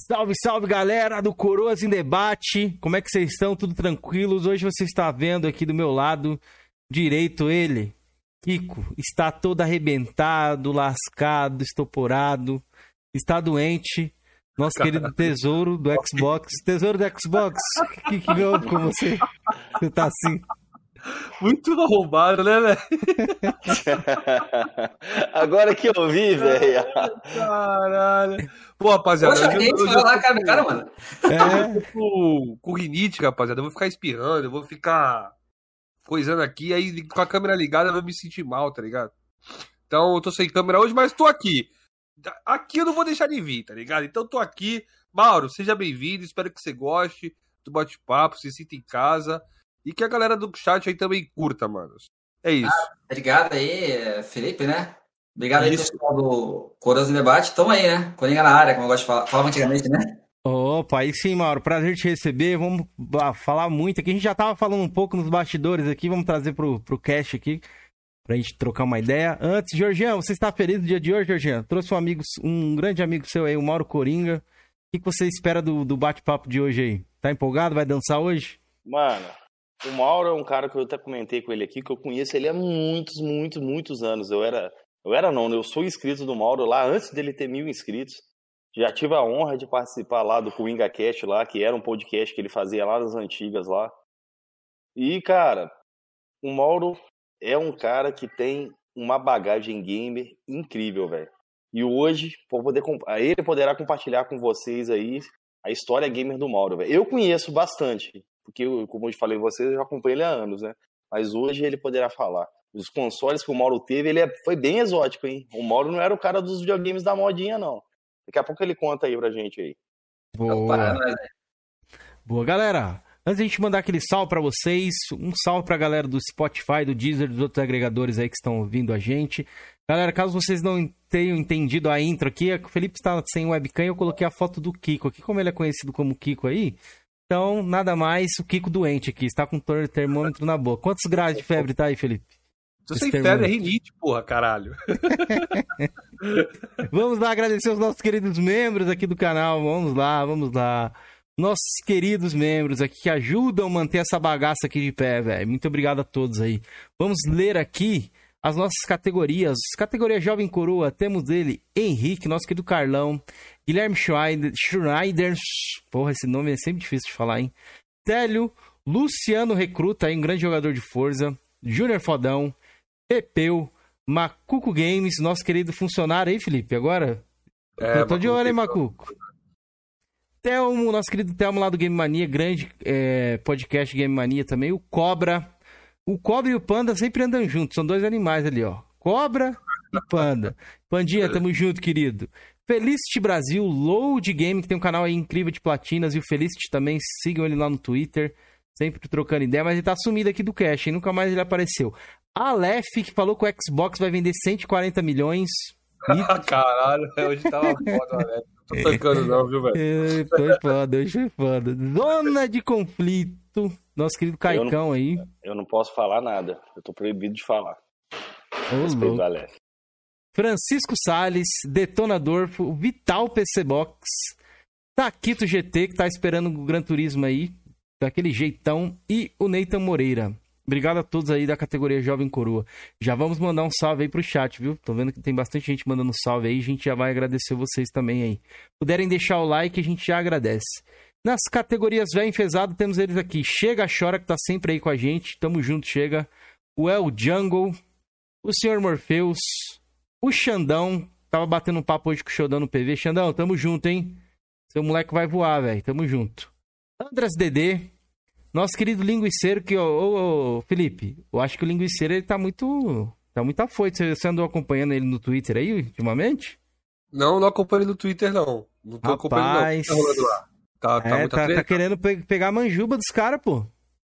Salve, salve galera do Coroas em Debate. Como é que vocês estão? Tudo tranquilos? Hoje você está vendo aqui do meu lado direito ele, Kiko, está todo arrebentado, lascado, estoporado, está doente. Nosso querido tesouro do Xbox. Tesouro do Xbox, o que, que houve com você? Você tá assim? Muito arrombado, né, velho? Agora que eu vi, velho. Caralho. Pô, rapaziada. Poxa, eu, eu, eu, lá, cara, cara, mano? É, eu tô com, com rinite, rapaziada. Eu vou ficar espirrando, eu vou ficar coisando aqui, aí com a câmera ligada eu vou me sentir mal, tá ligado? Então eu tô sem câmera hoje, mas tô aqui. Aqui eu não vou deixar de vir, tá ligado? Então eu tô aqui. Mauro, seja bem-vindo, espero que você goste do bate-papo, se sinta em casa. E que a galera do chat aí também curta, manos. É isso. Obrigado aí, Felipe, né? Obrigado aí, Isso. pessoal do Coroas em Debate. Tamo aí, né? Coringa na área, como eu gosto de falar. Falava antigamente, né? Opa, aí sim, Mauro. Prazer te receber. Vamos ah, falar muito aqui. A gente já tava falando um pouco nos bastidores aqui. Vamos trazer pro, pro cast aqui. Pra gente trocar uma ideia. Antes, Georgian, você está feliz no dia de hoje, Georgian? Trouxe um amigo, um grande amigo seu aí, o Mauro Coringa. O que, que você espera do, do bate-papo de hoje aí? Tá empolgado? Vai dançar hoje? Mano, o Mauro é um cara que eu até comentei com ele aqui, que eu conheço ele há muitos, muitos, muitos anos. Eu era. Eu era não, né? eu sou inscrito do Mauro lá antes dele ter mil inscritos. Já tive a honra de participar lá do Coinga Cast lá, que era um podcast que ele fazia lá nas antigas lá. E, cara, o Mauro é um cara que tem uma bagagem gamer incrível, velho. E hoje, por poder, ele poderá compartilhar com vocês aí a história gamer do Mauro, velho. Eu conheço bastante, porque, eu, como eu falei vocês, eu já acompanho ele há anos, né? Mas hoje ele poderá falar. Os consoles que o Mauro teve, ele é- foi bem exótico, hein? O Mauro não era o cara dos videogames da modinha, não. Daqui a pouco ele conta aí pra gente aí. Para nós, né? Boa, galera. Antes de a gente mandar aquele salve pra vocês, um salve pra galera do Spotify, do Deezer, dos outros agregadores aí que estão ouvindo a gente. Galera, caso vocês não tenham entendido a intro aqui, o Felipe está sem webcam e eu coloquei a foto do Kiko aqui, como ele é conhecido como Kiko aí. Então, nada mais, o Kiko doente aqui, está com ter- termômetro na boca. Quantos graus de febre tá aí, Felipe? Esse sem termo febre, é rinite, porra, caralho. Vamos lá agradecer os nossos queridos membros aqui do canal. Vamos lá, vamos lá. Nossos queridos membros aqui que ajudam a manter essa bagaça aqui de pé, velho. Muito obrigado a todos aí. Vamos ler aqui as nossas categorias. Categoria Jovem Coroa, temos ele, Henrique, nosso querido Carlão, Guilherme Schneider, Schneider, porra, esse nome é sempre difícil de falar, hein? Télio, Luciano Recruta, aí, um grande jogador de Forza, Júnior Fodão, Pepeu, Macuco Games, nosso querido funcionário aí, Felipe, agora? É, eu tô de olho, hein, Macuco? Telmo, nosso querido Telmo lá do Game Mania, grande é, podcast Game Mania também. O Cobra. O Cobra e o Panda sempre andam juntos, são dois animais ali, ó. Cobra e Panda. Pandinha, tamo junto, querido. Felicity Brasil, Load Game, que tem um canal aí incrível de platinas, e o Felicity também, sigam ele lá no Twitter, sempre trocando ideia, mas ele tá sumido aqui do cash, hein? nunca mais ele apareceu. Aleph, que falou que o Xbox vai vender 140 milhões. E Caralho, hoje tava foda, velho. Não tô tancando não, viu, velho? É, foi foda, hoje foi foda. Zona de conflito. Nosso querido Caicão aí. Eu não posso falar nada. Eu tô proibido de falar. Respeito Aleph. Francisco Salles, Detonador, o Vital PC Box, Taquito GT, que tá esperando o Gran Turismo aí, daquele jeitão, e o Nathan Moreira. Obrigado a todos aí da categoria Jovem Coroa. Já vamos mandar um salve aí pro chat, viu? Tô vendo que tem bastante gente mandando salve aí, a gente já vai agradecer vocês também aí. Puderem deixar o like, a gente já agradece. Nas categorias velho enfesado, temos eles aqui. Chega, chora, que tá sempre aí com a gente. Tamo junto, chega. O El Jungle, o Sr. Morpheus, o Xandão. Tava batendo um papo hoje com o Xandão no PV. Xandão, tamo junto, hein? Seu moleque vai voar, velho. Tamo junto. Andras Dedê. Nosso querido linguiceiro que, ô, ô, ô, Felipe, eu acho que o linguiceiro ele tá muito. Tá muito afoito. Você, andou acompanhando ele no Twitter aí, ultimamente? Não, não acompanho ele no Twitter, não. Não tô acompanhando, não. Tá rolando lá. Tá, tá é, tá, tá querendo pe- pegar a manjuba dos caras, pô.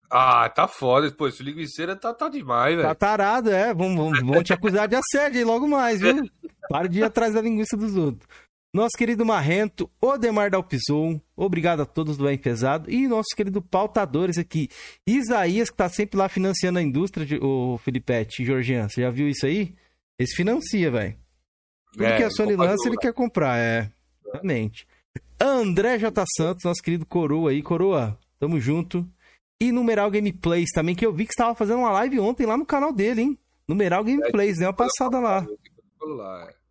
Ah, tá foda. Pô, esse linguiceira tá, tá demais, velho. Tá tarado, é. Vão, vão, vão te acusar de assédio aí logo mais, viu? Para de ir atrás da linguiça dos outros. Nosso querido Marrento, Odemar Dalpizou, obrigado a todos do Bem Pesado. E nosso querido Pautadores aqui, Isaías, que tá sempre lá financiando a indústria, de, o Filipete, Georgian, você já viu isso aí? Esse financia, velho. Tudo É, que a Sony lança, ele quer comprar, é. Exatamente. André J. Santos, nosso querido Coroa aí. Coroa, tamo junto. E Numeral Gameplays também, que eu vi que estava fazendo uma live ontem lá no canal dele, hein? Numeral Gameplays, deu uma passada lá.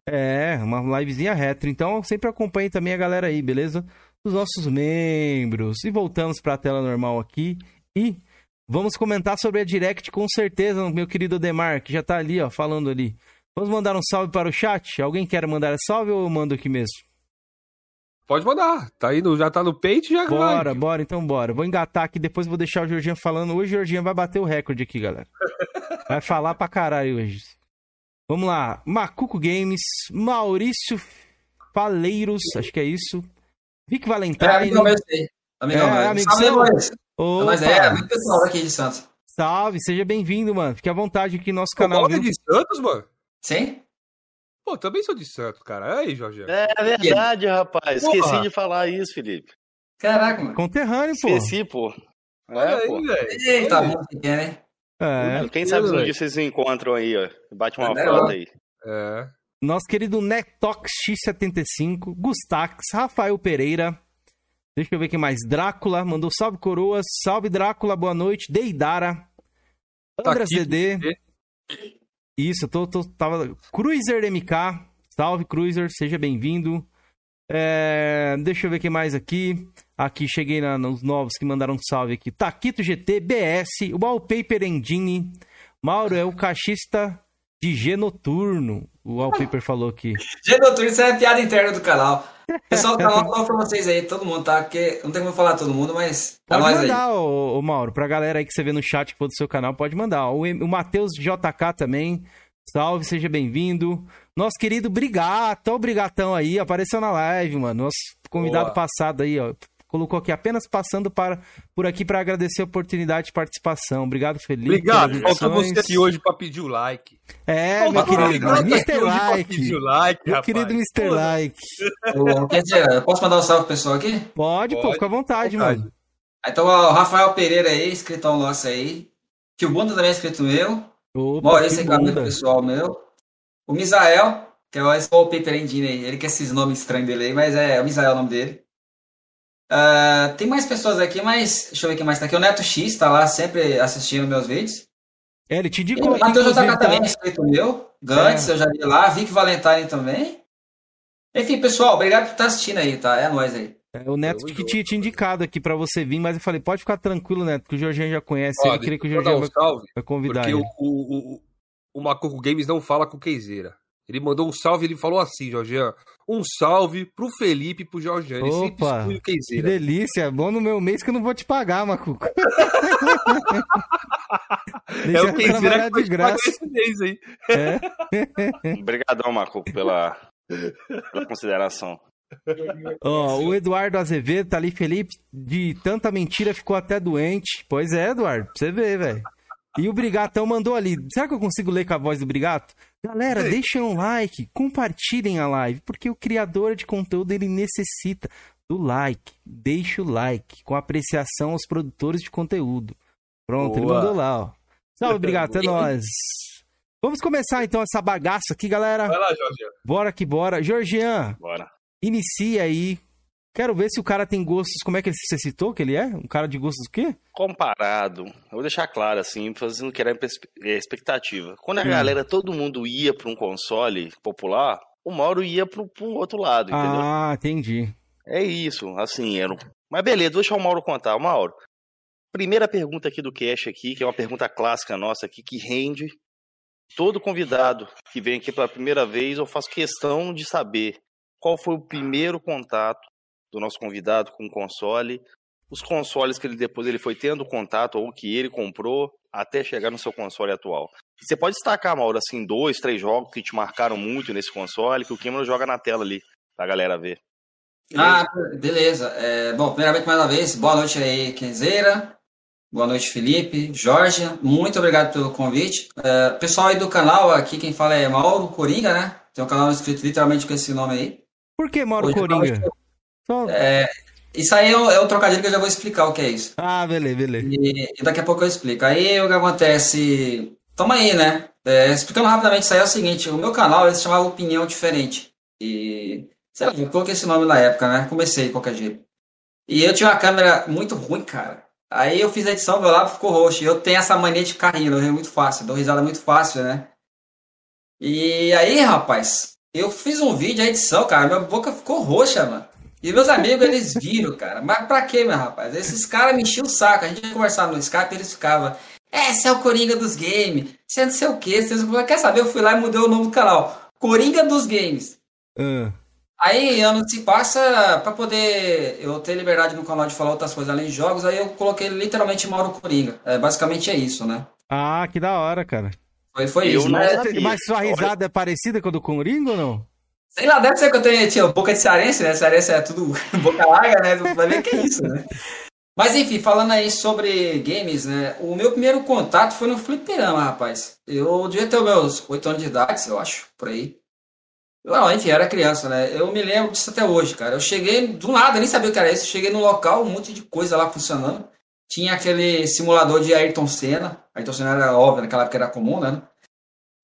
É, uma livezinha retro. Então, sempre acompanho também a galera aí, beleza? Os nossos membros. E voltamos para a tela normal aqui. E vamos comentar sobre a Direct com certeza, meu querido Demar, que já tá ali, ó, falando ali. Vamos mandar um salve para o chat? Alguém quer mandar salve ou eu mando aqui mesmo? Pode mandar. Tá aí no, já tá no peito já Bora, vai. bora, então bora. Vou engatar aqui, depois vou deixar o Jorginho falando. Hoje o Jorginho vai bater o recorde aqui, galera. Vai falar pra caralho hoje. Vamos lá. Macuco Games, Maurício Faleiros, acho que é isso. Vic Valentine. É, amigo meu, sei. Amigo é, meu. Amigo Salve, seu. Mas é, muito pessoal aqui de Santos. Salve, seja bem-vindo, mano. Fique à vontade aqui no nosso canal. Você é de Santos, mano? Sim? Pô, também sou de Santos, cara. Aí, Jorge. É verdade, rapaz. Porra. Esqueci de falar isso, Felipe. Caraca, mano. Conterrâneo, pô. Esqueci, pô. É, aí, pô. Eita, muito pequeno, né? É. Quem sabe um dia vocês se encontram aí, ó. Bate uma é, foto aí. É. Nosso querido Netox X75, Gustax, Rafael Pereira. Deixa eu ver quem mais. Drácula, mandou salve coroas. Salve Drácula, boa noite. Deidara. Andras tá DD. Isso, eu tô, tô, tava. Cruiser MK. Salve, Cruiser, seja bem-vindo. É, deixa eu ver quem mais aqui. Aqui, cheguei na, nos novos que mandaram um salve aqui. Taquito GT, BS, Wallpaper Engine. Mauro é o caixista de G Noturno. O Wallpaper falou aqui. G Noturno, isso é piada interna do canal. Pessoal do canal, fala pra vocês aí, todo mundo, tá? Porque não tem como falar todo mundo, mas. Pode mandar, ô, ô, Mauro, pra galera aí que você vê no chat que for do seu canal, pode mandar. O, o Matheus JK também. Salve, seja bem-vindo. Nosso querido Brigato, ó o Brigatão aí, apareceu na live, mano. Nosso convidado Boa. passado aí, ó. Colocou aqui apenas passando para, por aqui para agradecer a oportunidade de participação. Obrigado, Felipe. Obrigado. Falta você aqui hoje para pedir o like. É, meu querido. Mr. Like. like. Meu rapaz. querido Mr. Like. Quer dizer, posso mandar um salve pro pessoal aqui? Pode, Pode. pô, fica à vontade, vontade. mano. Então, o Rafael Pereira aí, inscritão nosso aí. Que o Bunda também é inscrito meu. Opa, Maurício é amigo pessoal meu. O Misael, que é o Wallpaper Engine aí. Ele quer esses nomes estranhos dele aí, mas é o Misael o nome dele. Uh, tem mais pessoas aqui, mas deixa eu ver quem mais tá aqui. O Neto X tá lá sempre assistindo meus vídeos. É, ele te indicou. O Matheus JK tá... também é inscrito meu. Gantz, é. eu já vi lá. Vic Valentine também. Enfim, pessoal, obrigado por estar assistindo aí, tá? É nóis aí. É, o Neto que tinha te indicado aqui pra você vir, mas eu falei, pode ficar tranquilo, Neto, que o Jorginho já conhece. Ó, ele queria que o Jorginho um vai, vai convidar porque ele. O, o, o Macoco Games não fala com queizeira. Ele mandou um salve, ele falou assim, Jorginho, um salve pro Felipe e pro Jorginho. Ele Opa, que delícia, bom no meu mês que eu não vou te pagar, Macuco. é o queizeira que de graça. esse mês aí. É? Obrigadão, Macuco, pela, pela consideração. Ó, oh, o Eduardo Azevedo tá ali, Felipe, de tanta mentira ficou até doente. Pois é, Eduardo, pra você ver, velho. E o Brigatão mandou ali. Será que eu consigo ler com a voz do Brigato? Galera, Sim. deixem um like, compartilhem a live, porque o criador de conteúdo ele necessita do like. Deixa o like, com apreciação aos produtores de conteúdo. Pronto, Boa. ele mandou lá, ó. Salve, Brigato, é nóis. Vamos começar então essa bagaça aqui, galera. Vai lá, Jorgian. Bora que bora. Georgian, bora. inicia aí Quero ver se o cara tem gostos. Como é que você citou que ele é? Um cara de gostos do quê? Comparado. Eu vou deixar claro, assim, fazendo que era é, expectativa. Quando a hum. galera, todo mundo ia para um console popular, o Mauro ia para um outro lado, entendeu? Ah, entendi. É isso, assim, era. Mas beleza, vou deixar o Mauro contar. O Mauro, primeira pergunta aqui do Cash aqui, que é uma pergunta clássica nossa aqui, que rende. Todo convidado que vem aqui pela primeira vez, eu faço questão de saber qual foi o primeiro contato do nosso convidado com o console, os consoles que ele depois ele foi tendo contato ou que ele comprou até chegar no seu console atual. Você pode destacar, Mauro, assim, dois, três jogos que te marcaram muito nesse console, que o Cameron joga na tela ali, pra galera ver. Beleza? Ah, beleza. É, bom, primeiramente, mais uma vez, boa noite aí, Kenzeira. Boa noite, Felipe, Jorge. Muito obrigado pelo convite. É, pessoal aí do canal, aqui quem fala é Mauro Coringa, né? Tem um canal escrito literalmente com esse nome aí. Por que Mauro Hoje, Coringa? Só... É, isso aí é o, é o, trocadilho que eu já vou explicar o que é isso. Ah, beleza, beleza. E, e daqui a pouco eu explico. Aí o que acontece. Toma aí, né? É, explicando rapidamente isso aí é o seguinte: o meu canal ele se chamava Opinião Diferente. E Sei lá, eu coloquei esse nome na época, né? Comecei de qualquer jeito. E eu tinha uma câmera muito ruim, cara. Aí eu fiz a edição, meu lábio ficou roxo. Eu tenho essa mania de ficar rindo, eu rio muito fácil, dou risada muito fácil, né? E aí, rapaz, eu fiz um vídeo, a edição, cara, minha boca ficou roxa, mano. E meus amigos, eles viram, cara. Mas pra quê, meu rapaz? Esses caras me enchiam o saco. A gente ia conversar no Skype, eles ficavam. É, você é o Coringa dos Games. Você é não sei o quê. Você quer saber? Eu fui lá e mudei o nome do canal. Coringa dos Games. Ah, Aí, ano se passa, pra poder eu ter liberdade no canal de falar outras coisas além de jogos, aí eu coloquei literalmente Mauro Coringa. É, basicamente é isso, né? Ah, que da hora, cara. Foi, foi Eu isso. não Mas, sua risada é parecida com a do Coringa ou não? Sei lá, deve ser que eu tenho, tinha boca de cearense, né? Cearense é tudo boca larga, né? Vai ver que é isso, né? Mas enfim, falando aí sobre games, né? O meu primeiro contato foi no fliperama, rapaz. Eu devia ter meus 8 anos de idade, eu acho, por aí. Não, enfim, era criança, né? Eu me lembro disso até hoje, cara. Eu cheguei do nada, nem sabia o que era isso. Cheguei no local, um monte de coisa lá funcionando. Tinha aquele simulador de Ayrton Senna. Ayrton Senna era óbvio, naquela época era comum, né?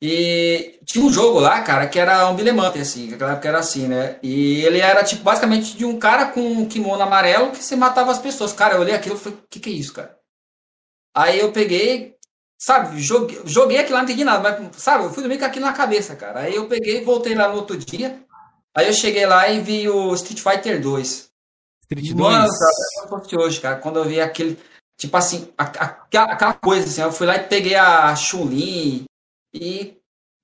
E tinha um jogo lá, cara, que era um up, assim, naquela época era assim, né? E ele era, tipo, basicamente de um cara com um kimono amarelo que você matava as pessoas. Cara, eu olhei aquilo e falei, o que que é isso, cara? Aí eu peguei, sabe, joguei, joguei aquilo lá, não entendi nada, mas, sabe, eu fui dormir com aquilo na cabeça, cara. Aí eu peguei, voltei lá no outro dia, aí eu cheguei lá e vi o Street Fighter 2. Street 2? Mano, eu hoje, cara, quando eu vi aquele, tipo assim, a- a- aquela, aquela coisa, assim, eu fui lá e peguei a Chun-Li e,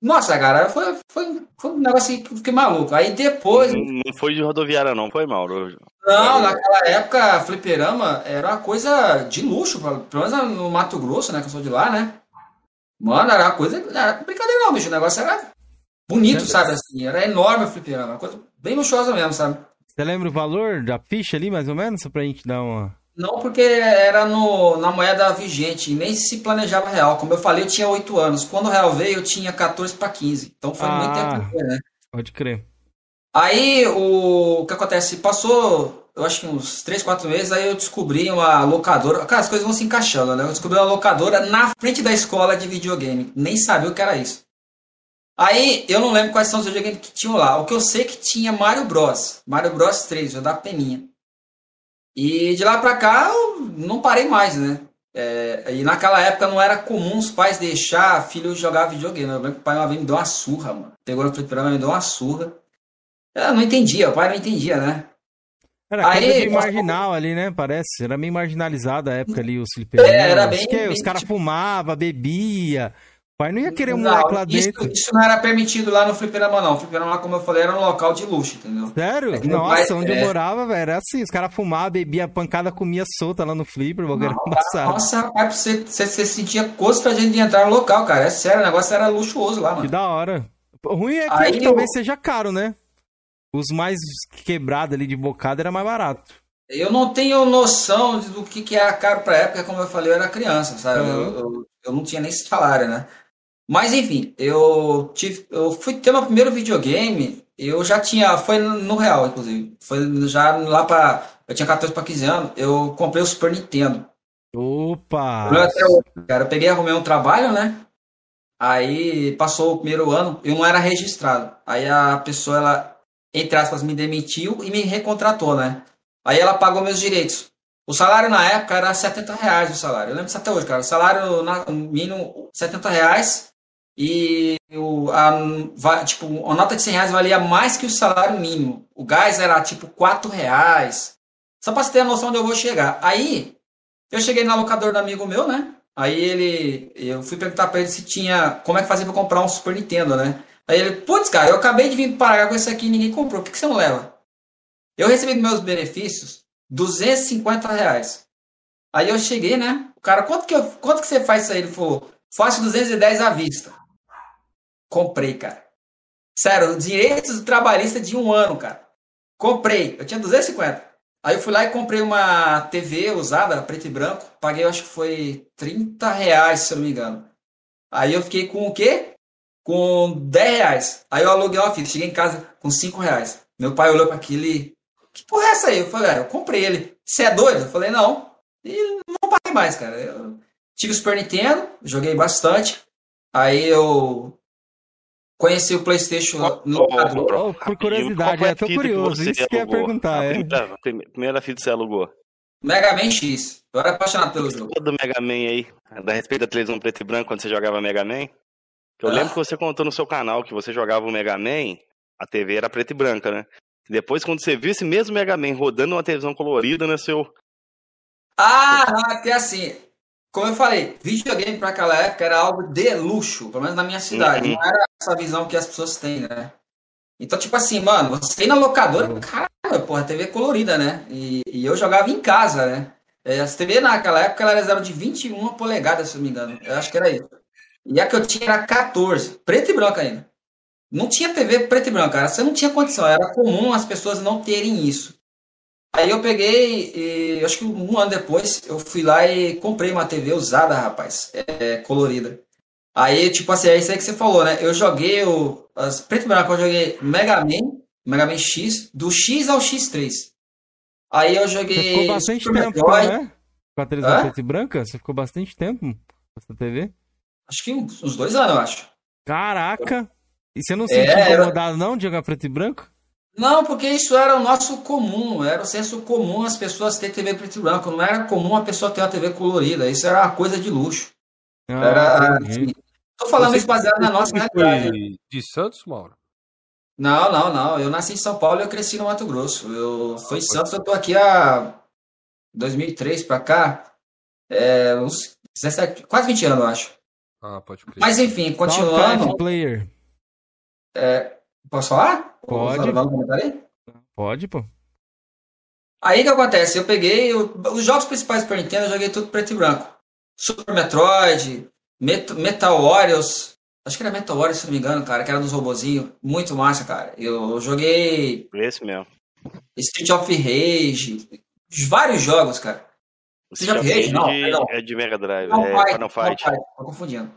nossa, cara, foi, foi, foi um negócio que eu fiquei maluco. Aí depois, Não, não foi de rodoviária, não, foi, Mauro? não, naquela época, fliperama era uma coisa de luxo, pelo menos no Mato Grosso, né, que eu sou de lá, né? Mano, era uma coisa, não era brincadeira não, bicho, o negócio era bonito, sabe, assim, era enorme o fliperama, uma coisa bem luxuosa mesmo, sabe? Você lembra o valor da ficha ali, mais ou menos? Só pra gente dar uma. Não, porque era no, na moeda vigente, e nem se planejava real. Como eu falei, eu tinha 8 anos. Quando o real veio, eu tinha 14 para 15. Então foi muito Ah. tempo depois, né? Pode crer. Aí o, o que acontece? Passou, eu acho que uns 3, 4 meses, aí eu descobri uma locadora. Cara, as coisas vão se encaixando, né? Eu descobri uma locadora na frente da escola de videogame. Nem sabia o que era isso. Aí eu não lembro quais são os videogames que tinham lá. O que eu sei é que tinha Mario Bros. Mario Bros 3, o da peninha. E de lá pra cá eu não parei mais, né? É, e naquela época não era comum os pais deixar filho jogar videogame. Eu lembro que o pai uma vez me deu uma surra, mano. Pegou no fliperama e me deu uma surra. Eu não entendia, o pai não entendia, né? Era Aí, coisa de marginal ali, né? Parece. Era meio marginalizada a época ali, os fliperamas. É, era bem- Que bem os caras tipo- fumavam, bebia. O pai não ia querer um Não, moleque lá isso, dentro. isso não era permitido lá no fliperama, não. O fliperama, como eu falei, era um local de luxo, entendeu? Sério? É que Nossa, pai- onde eu é. morava, velho, era assim. Os caras fumavam, bebia, pancada, comia solta lá no flipper, o embaçado. Nossa, rapaz, você, você, você sentia constrangimento de entrar no local, cara. É sério, o negócio era luxuoso lá, Que mano. da hora. O ruim é que Aí talvez eu- seja caro, né? Os mais quebrados ali de bocada era mais barato. Eu não tenho noção do que, que era caro pra época, como eu falei, eu era criança, sabe? Uhum. Eu, eu, eu não tinha nem salário, né? Mas enfim, eu tive, eu fui ter meu primeiro videogame, eu já tinha, foi no real, inclusive. Foi já lá pra. Eu tinha 14 para 15 anos, eu comprei o Super Nintendo. Opa! Eu até hoje, cara, eu peguei, arrumei um trabalho, né? Aí passou o primeiro ano, eu não era registrado. Aí a pessoa, ela, entre aspas, me demitiu e me recontratou, né? Aí ela pagou meus direitos. O salário na época era 70 reais o salário. Eu lembro disso até hoje, cara. O salário na- mínimo 70 reais e o, a, tipo, a nota de 100 reais valia mais que o salário mínimo. O gás era tipo 4 reais. Só pra você ter a noção de onde eu vou chegar. Aí eu cheguei na locadora do amigo meu, né? Aí ele, eu fui perguntar pra ele se tinha, como é que fazia pra comprar um Super Nintendo, né? Aí ele, putz, cara, eu acabei de vir do Paraguai com esse aqui e ninguém comprou, por que, que você não leva? Eu recebi meus benefícios 250 reais. Aí eu cheguei, né? O cara, quanto que, eu, quanto que você faz isso aí? Ele falou, faço 210 à vista. Comprei, cara. Sério, direitos trabalhista de um ano, cara. Comprei, eu tinha 250. Aí eu fui lá e comprei uma TV usada, preto e branco. Paguei, acho que foi 30 reais, se eu não me engano. Aí eu fiquei com o quê? Com 10 reais. Aí eu aluguei uma fita. Cheguei em casa com 5 reais. Meu pai olhou para aquilo e... Que porra é essa aí? Eu falei, ah, eu comprei ele. Você é doido? Eu falei, não. E não paguei mais, cara. Eu tive o Super Nintendo, joguei bastante. Aí eu conheci o PlayStation no ô, Ô, por curiosidade, eu tô que curioso, você isso que eu ia perguntar, é. primeira, fita que você alugou. Mega Man X. Eu era apaixonado pelo jogo. Do Mega Man aí, da respeito da televisão preto e branco quando você jogava Mega Man. Eu Ah. lembro que você contou no seu canal que você jogava o Mega Man, a TV era preta e branca, né? E depois, quando você viu esse mesmo Mega Man rodando numa televisão colorida, né, seu. Ah, é porque assim, como eu falei, videogame para aquela época era algo de luxo, pelo menos na minha cidade. Uhum. Não era essa visão que as pessoas têm, né? Então, tipo assim, mano, você ir na locadora, caramba, porra, TV colorida, né? E, e eu jogava em casa, né? É, As TV naquela época elas eram de 21 polegadas, se eu não me engano. Eu acho que era isso. E a que eu tinha era 14, preto e branco ainda. Não tinha TV preto e branco, cara. Você não tinha condição. Era comum as pessoas não terem isso. Aí eu peguei e acho que um ano depois eu fui lá e comprei uma TV usada, rapaz, é, colorida. Aí, tipo assim, é isso aí que você falou, né? Eu joguei o. As, preto e branco, eu joguei Mega Man, Mega Man X, do X ao X3. Aí eu Você joguei. ficou bastante Super tempo, Metroid, né? Com a televisão preta e branca? Você ficou bastante tempo com essa TV? Acho que uns, dois anos, eu acho. Caraca! E você não se É, sentiu incomodado, não, de jogar preto e branco? Não, porque isso era o nosso comum, era o senso comum as pessoas terem TV preto e branco. Não era comum a pessoa ter uma TV colorida. Isso era uma coisa de luxo. Era, Ah, assim, tô falando Você- isso baseado na nossa realidade. foi de Santos, Mauro? Não, não, não. Eu nasci em São Paulo e eu cresci no Mato Grosso. Eu fui em Santos, eu tô aqui há 2003 pra cá, é, uns 17, quase 20 anos, eu acho. Ah, pode crer. Mas enfim, continuando, player. posso falar? Pode. Pode, pô. Aí o que acontece? Eu peguei eu- os jogos principais do Super Nintendo, eu joguei tudo preto e branco. Super Metroid, Met- Metal Warriors, acho que era Metal Warriors, se não me engano, cara, que era dos robozinhos. Muito massa, cara. Eu joguei Esse mesmo. Street of Rage, vários jogos, cara. Você já Street of Não, Rage perdão. é de Mega Drive, Final é Fight, Final Final Fight. Fight, tô confundindo.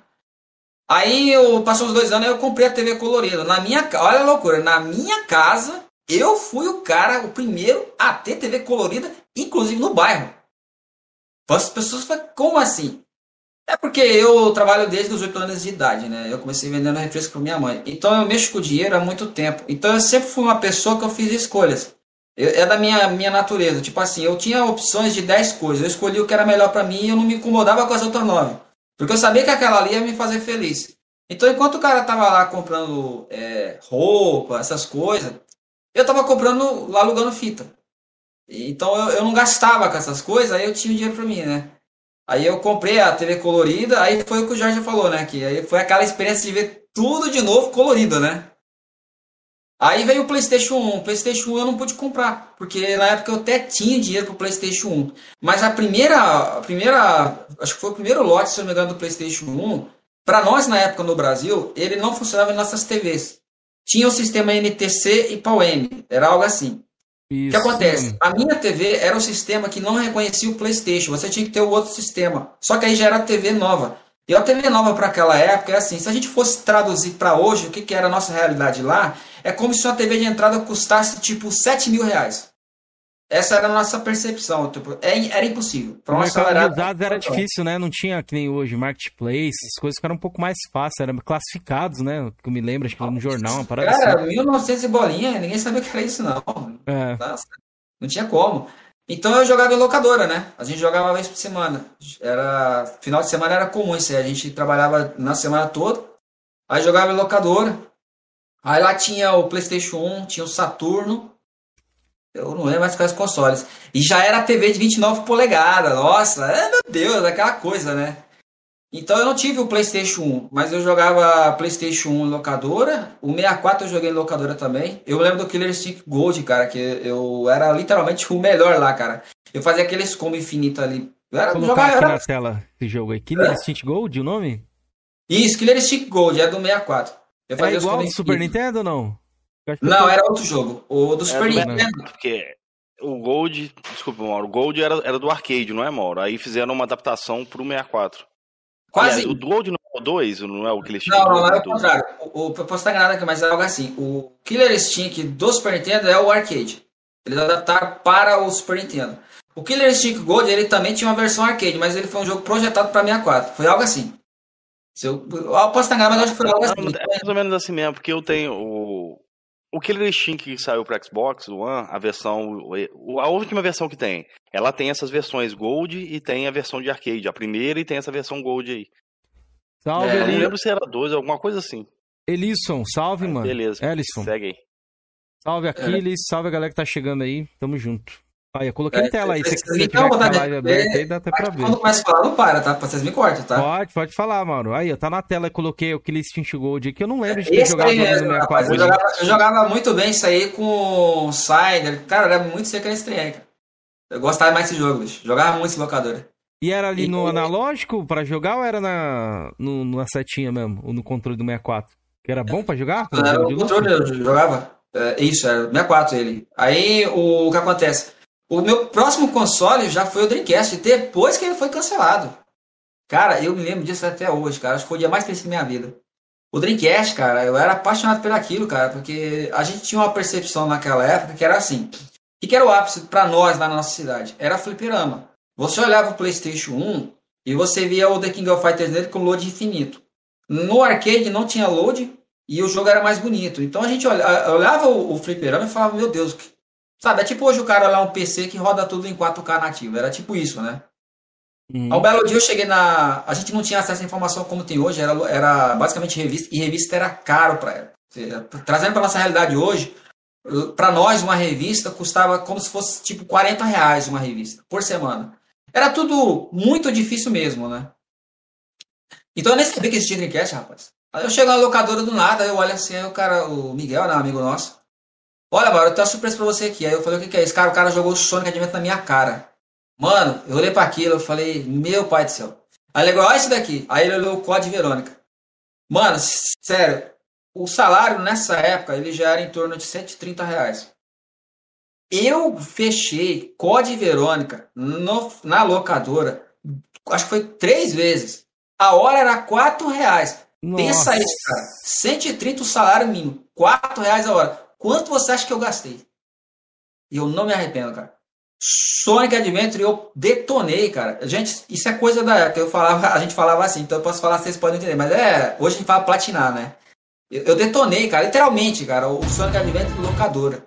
Aí eu passou uns dois anos, eu comprei a TV colorida. Na minha, olha a loucura, na minha casa eu fui o cara, o primeiro a ter TV colorida, inclusive no bairro. As pessoas falam, como assim? É porque eu trabalho desde os 8 anos de idade, né? Eu comecei vendendo refresco para minha mãe. Então eu mexo com dinheiro há muito tempo. Então eu sempre fui uma pessoa que eu fiz escolhas. Eu- é da minha, minha natureza. Tipo assim, eu tinha opções de 10 coisas. Eu escolhi o que era melhor para mim e eu não me incomodava com as outras 9. Porque eu sabia que aquela ali ia me fazer feliz. Então enquanto o cara tava lá comprando é, roupa, essas coisas, eu tava comprando, lá alugando fita. Então eu, eu não gastava com essas coisas, aí eu tinha dinheiro para mim, né? Aí eu comprei a TV colorida, aí foi o que o Jorge falou, né? Que aí foi aquela experiência de ver tudo de novo colorido, né? Aí veio o PlayStation 1. O PlayStation 1 eu não pude comprar, porque na época eu até tinha dinheiro pro PlayStation 1. Mas a primeira, a primeira, acho que foi o primeiro lote, se eu não me engano, do PlayStation 1, para nós na época no Brasil, ele não funcionava em nossas TVs. Tinha o sistema NTC e PAL-M, era algo assim. O Isso. que acontece? A minha TV era o sistema que não reconhecia o PlayStation. Você tinha que ter o outro sistema. Só que aí já era TV nova. E a TV nova para aquela época é assim: se a gente fosse traduzir para hoje o que, que era a nossa realidade lá, é como se uma TV de entrada custasse tipo 7 mil reais. Essa era a nossa percepção. Tipo, é- era impossível. Para realidade- usados era difícil, né? Não tinha que nem hoje, marketplace, as coisas ficaram um pouco mais fáceis, eram classificados, né? Que eu me lembro, acho que no jornal, uma parada Cara, assim. 1900 e bolinha, ninguém sabia o que era isso, não. É. Nossa, não tinha como. Então eu jogava em locadora, né? A gente jogava uma vez por semana. Era final de semana era comum isso aí. A gente trabalhava na semana toda. Aí jogava em locadora. Aí lá tinha o PlayStation 1, tinha o Saturno. Eu não lembro mais quais consoles. E já era TV de 29 polegadas. Nossa, é, meu Deus, aquela coisa, né? Então eu não tive o PlayStation 1, mas eu jogava PlayStation 1 em locadora. O 64 eu joguei em locadora também. Eu lembro do Killer Instinct Gold, cara, que eu era literalmente o melhor lá, cara. Eu fazia aqueles combo infinito ali. Eu era, Vou jogava, colocar aqui era... na tela esse jogo aí. Killer É. Instinct Gold, o nome? Isso, Killer Instinct Gold, é do 64. Eu É fazia os igual do Super. Nintendo ou não? Não, era outro jogo. O do Super do- Nintendo. Porque o Gold, desculpa, Mauro, o Gold era, era do arcade, não é, Mauro? Aí fizeram uma adaptação pro 64. Quase. Aliás, o Gold não é o 2, não é o que eles Não, não, não é o contrário. O, o, posso estar enganado aqui, mas é algo assim. O Killer Instinct do Super Nintendo é o arcade. Eles adaptaram para o Super Nintendo. O Killer Instinct Gold, ele também tinha uma versão arcade, mas ele foi um jogo projetado para 64. Foi algo assim. Se eu, eu posso estar enganado, mas acho que foi algo assim. É mais ou menos assim mesmo, porque eu tenho o. O Killer Instinct que saiu para Xbox One, a versão. A última versão que tem. Ela tem essas versões Gold e tem a versão de arcade. A primeira e tem essa versão Gold aí. Salve, Eu não lembro se era 12, alguma coisa assim. Elisson. Salve, mano. Beleza. Ellison. Segue aí. Salve, Aquiles. Salve a galera que tá chegando aí. Tamo junto. Aí, eu coloquei É, em tela aí. Se é, você então, tiver com a live ver, aberta aí, dá até pra ver. Quando começa a falar, não para, tá? Vocês me cortam, tá? Pode, pode falar, Mauro. Aí, ó, tá na tela, eu coloquei o Killer Instinct Gold aqui. Eu não lembro de ter jogado aí no mesmo, rapaz. 64. Eu jogava, eu jogava muito bem isso aí com o Sider. Cara, era muito seco nesse trem, cara. Eu gostava mais desse jogo, bicho. Jogava muito esse locador. E era ali no E- analógico pra jogar ou era na, no, na setinha mesmo? Ou no controle do 64? Que era bom pra jogar? Pra Era o controle, eu jogava. É, isso, era 64 ele. Aí o, o que acontece? O meu próximo console já foi o Dreamcast, depois que ele foi cancelado. Cara, eu me lembro disso até hoje, cara. Acho que foi o dia mais feliz da minha vida. O Dreamcast, cara, eu era apaixonado por aquilo, cara, porque a gente tinha uma percepção naquela época que era assim. O que, era o ápice pra nós na nossa cidade? Era fliperama. Você olhava o PlayStation 1 e você via o The King of Fighters nele com load infinito. No arcade não tinha load e o jogo era mais bonito. Então a gente olha- olhava o, fliperama e falava, meu Deus, sabe? É tipo hoje o cara olhar um PC que roda tudo em 4K nativo. Era tipo isso, né? Uhum. Ao belo dia eu cheguei na. A gente não tinha acesso à informação como tem hoje, era, era basicamente revista, e revista era caro para ela. Trazendo para nossa realidade hoje, para nós uma revista custava como se fosse tipo 40 reais uma revista por semana. Era tudo muito difícil mesmo, né? Então eu nem sabia que existia Dreamcast, rapaz. Aí eu chego na locadora do nada, eu olho assim, aí o cara, o Miguel, né, amigo nosso. Olha, mano, eu tenho uma surpresa pra você aqui. Aí eu falei, o que, que é isso? Cara, o cara jogou o Sonic Advent na minha cara. Mano, eu olhei pra aquilo, eu falei, meu pai do céu. Aí ele olha isso daqui. Aí ele olhou o Code Verônica. Mano, sério, o salário nessa época, ele já era em torno de 130 reais. Eu fechei Code Verônica no- na locadora, acho que foi três vezes. A hora era 4 reais. Pensa Nossa. isso, cara. 130 o salário mínimo. 4 reais a hora. Quanto você acha que eu gastei? E eu não me arrependo, cara. Sonic Adventure eu detonei, cara. Gente, isso é coisa da época. Eu falava, a gente falava assim, então eu posso falar, vocês podem entender. Mas é, hoje a gente fala platinar, né? Eu, eu detonei, cara, literalmente, cara, o Sonic Adventure locadora.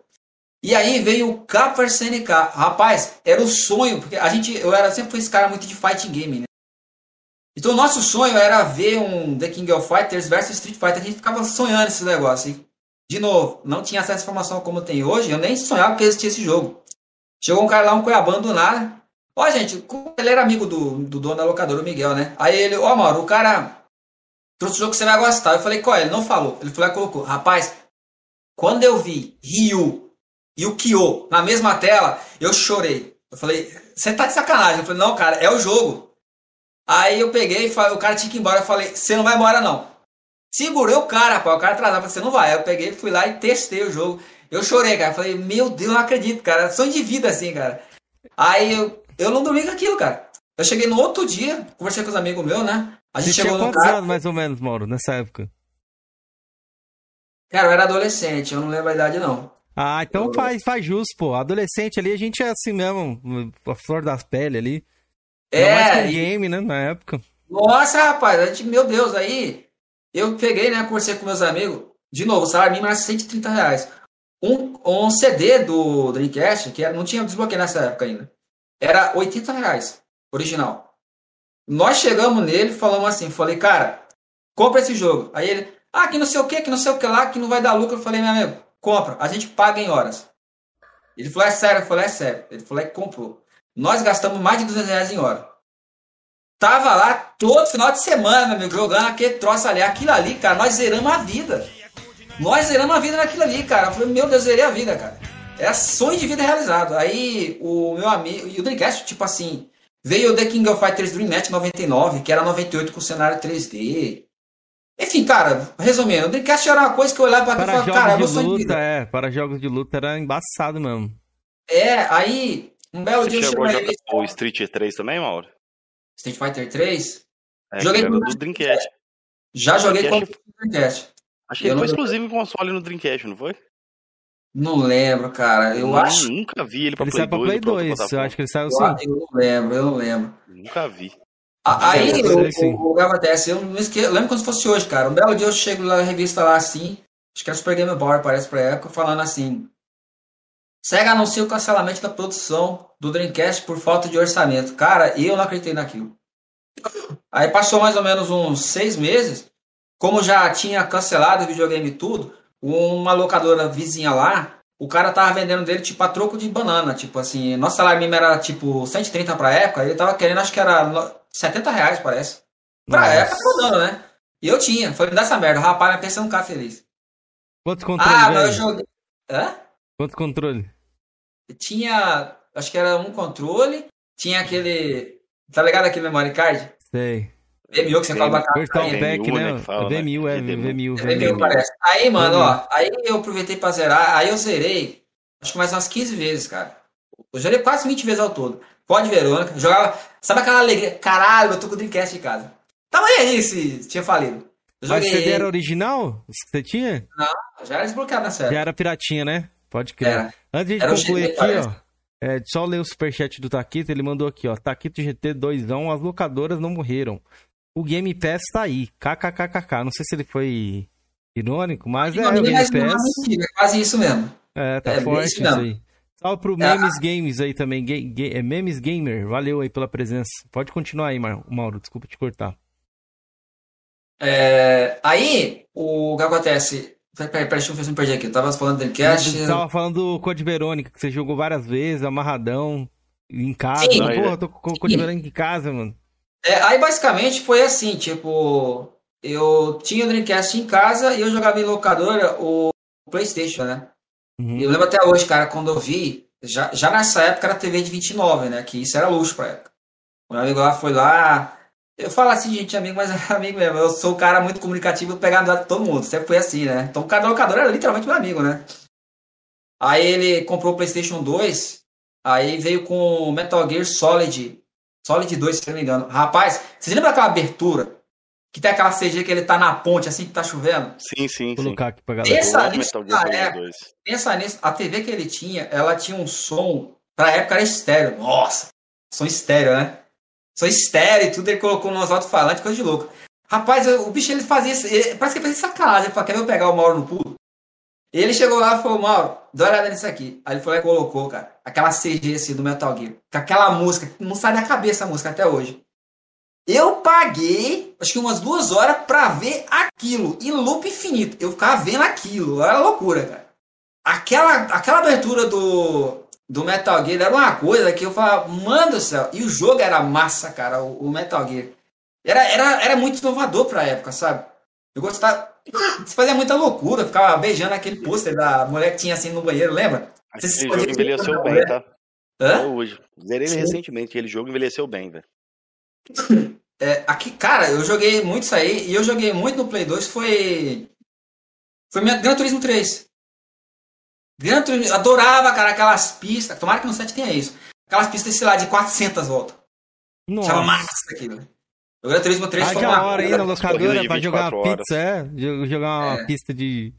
E aí veio o Capper CNK. Rapaz, era o sonho, porque a gente, eu era sempre fui esse cara muito de fighting game, né? Então o nosso sonho era ver um The King of Fighters versus Street Fighter. A gente ficava sonhando esse negócio. E, de novo, não tinha acesso à informação como tem hoje. Eu nem sonhava que existia esse jogo. Chegou um cara lá, um cuiabano do nada. Ó, gente, ele era amigo do, do dono da locadora, o Miguel, né? Aí ele, ó, Mauro, o cara trouxe um jogo que você vai gostar. Eu falei, qual é? Ele não falou. Ele falou colocou. Rapaz, quando eu vi Ryu e o Kyo na mesma tela, eu chorei. Eu falei, você tá de sacanagem. Eu falei, não, cara, é o jogo. Aí eu peguei o cara tinha que ir embora. Eu falei, você não vai embora não. Segurei o cara, rapaz. O cara atrasava, você não vai. Eu peguei, fui lá e testei o jogo. Eu chorei, cara. Falei, meu Deus, eu não acredito, cara. Sonho de vida assim, cara. Aí eu, eu não dormi com aquilo, cara. Eu cheguei no outro dia, conversei com os amigos meus, né? A Você gente tinha chegou no quantos carro. anos, mais ou menos, Mauro, nessa época? Cara, eu era adolescente, eu não lembro a idade, não. Ah, então Eu- faz, faz jus, pô. Adolescente ali, a gente é assim mesmo, a flor das pele ali. Ainda É, mais com e- game, né, na época. Nossa, rapaz, a gente, meu Deus, aí eu peguei, né, conversei com meus amigos. De novo, salário mínimo era 130 reais. Um, um CD do Dreamcast, que era- não tinha desbloqueio nessa época ainda, era 80 reais, original. Nós chegamos nele falamos assim, falei, cara, compra esse jogo. Aí ele, ah, que não sei o que, que não sei o que lá, que não vai dar lucro. Eu falei, meu amigo, compra, a gente paga em horas. Ele falou, é sério? Eu falei, é sério. Ele falou, é que comprou. Nós gastamos mais de 200 reais em hora. Tava lá todo final de semana, meu amigo, jogando aquele troço ali. Aquilo ali, cara, nós zeramos a vida. Nós zeramos a vida naquilo ali, cara. Eu falei, meu Deus, zerei a vida, cara. Era sonho de vida realizado. Aí o meu amigo, e o Dreamcast, tipo assim, veio o The King of Fighters Dream Match 99, que era 98 com cenário 3D. Enfim, cara, resumindo, o Dreamcast era uma coisa que eu olhava pra aquilo e Para falava, cara, é meu jogos de sonho de luta, vida. é. Para jogos de luta era embaçado mesmo. É, aí, um belo Você dia eu chegou chego a jogar o Street 3 também, Mauro? Street Fighter 3. É, Joguei do Dreamcast. Já joguei com Dreamcast. o Dreamcast. Acho que ele foi não- exclusivo em console no Dreamcast, não foi? Não lembro, cara. Eu Não, acho. Nunca vi ele pra Ele Play saiu pra 2 Play ou pra outra 2, eu acho que ele saiu Eu, assim. eu não lembro, eu não lembro. Nunca vi. Aí, o, que acontece? Eu não esque... eu lembro como se fosse hoje, cara. Um belo dia eu chego na revista lá assim, acho que era Super Game Boy, parece pra época, falando assim. Sega anuncia o cancelamento da produção do Dreamcast por falta de orçamento. Cara, eu não acreditei naquilo. Aí passou mais ou menos uns seis meses, como já tinha cancelado o videogame tudo, uma locadora vizinha lá, o cara tava vendendo dele tipo a troco de banana, tipo assim, nosso salário mínimo era tipo 130 pra época, ele tava querendo, acho que era no- 70 reais, parece. Pra Nossa. época, tá dando, né? E eu tinha, falei, me dá essa merda, rapaz, mas pensa num cara feliz. Quantos controles, Ah, mas eu joguei. Hã? Quantos controles? Tinha, acho que era um controle, tinha aquele, tá ligado aquele memory card? Sei. VMU que você fala bacana. Virtual VMU, Back, né, né? fala, né? VMU, é VMU, VMU. Parece. Aí, mano, ó, aí eu aproveitei pra zerar, aí eu zerei, acho que mais umas 15 vezes, cara. Eu zerei quase 20 vezes ao todo. Pode Verônica, jogava, sabe aquela alegria? Caralho, eu tô com o Dreamcast em casa. Tava aí se tinha falido. Eu Mas joguei, CD era original? Os que você tinha? já era desbloqueado nessa época. Já era piratinha, né? Pode crer. Era. Antes de a gente Era o concluir aqui, parece. ó. É, só ler o superchat do Taquito, ele mandou aqui, ó. Taquito GT 2 as locadoras não morreram. O Game Pass tá aí. KKKKK. Não sei se ele foi irônico, mas é, Não, o ninguém Game não é Pass. mentira, é quase isso mesmo. É, tá É, forte isso isso aí. Salve pro É, Memes Games aí também. É, Memes Gamer, valeu aí pela presença. Pode continuar aí, Mauro. Desculpa te cortar. É, aí, o que acontece? Peraí, peraí, deixa eu ver se eu me perdi aqui. Eu tava falando do Dreamcast. Você tava falando do Code Verônica, que você jogou várias vezes, amarradão, em casa. Sim. Porra, eu tô com o Code. Verônica em casa, mano. É, aí basicamente foi assim, tipo, eu tinha o Dreamcast em casa e eu jogava em locadora o Playstation, né? Uhum. Eu lembro até hoje, cara, quando eu vi, já, já nessa época era TV de 29, né? Que isso era luxo pra época. O meu amigo lá foi lá. Eu falo assim, gente, amigo, mas é amigo mesmo. Eu sou um cara muito comunicativo, eu pegava de todo mundo. Sempre foi assim, né? Então o cara da locadora era literalmente meu amigo, né? Aí ele comprou o PlayStation 2, aí veio com o Metal Gear Solid, Solid 2, se eu não me engano. Rapaz, vocês lembram daquela abertura? Que tem aquela CG que ele tá na ponte assim que tá chovendo? Sim, sim, Vou sim. colocar aqui pra galera. Lista, Metal Gear é. Solid 2. Pensa nisso, a TV que ele tinha, ela tinha um som, pra época era estéreo. Nossa, som estéreo, né? Som estéreo e tudo, ele colocou nos alto-falantes, coisa de louco. Rapaz, o bicho ele fazia ele- parece que ele fazia sacanagem, ele falou, quer ver eu pegar o Mauro no pulo? Ele chegou lá e falou, Mauro, dá olhada nisso aqui. Aí ele foi lá e colocou, cara, aquela CG assim do Metal Gear, com aquela música, não sai da cabeça a música até hoje. Eu paguei, acho que umas duas horas pra ver aquilo, em loop infinito. Eu ficava vendo aquilo, era loucura, cara. Aquela, aquela abertura do, do Metal Gear era uma coisa que eu falava, mano do céu. E o jogo era massa, cara, o, o Metal Gear. Era, era, era muito inovador pra época, sabe? Eu gostava. Você fazia muita loucura, ficava beijando aquele pôster da mulher que tinha assim no banheiro, lembra? Você se Aquele jogo envelheceu bem, mulher. tá? Hã? Até hoje. Zerei ele Sim. recentemente, aquele jogo envelheceu bem, velho. É, aqui, cara, eu joguei muito isso aí, e eu joguei muito no Play 2, foi. Foi minha Gran Turismo 3. Gran Turismo, adorava, cara, aquelas pistas. Tomara que no 7 tenha isso. Aquelas pistas, sei lá, de 400 voltas. Nossa. massa aquilo. O Gran Turismo 3 foi Haja uma hora aí na locadora pra jogar 24 uma horas. pizza, é? Jo- Jogar uma É. pista de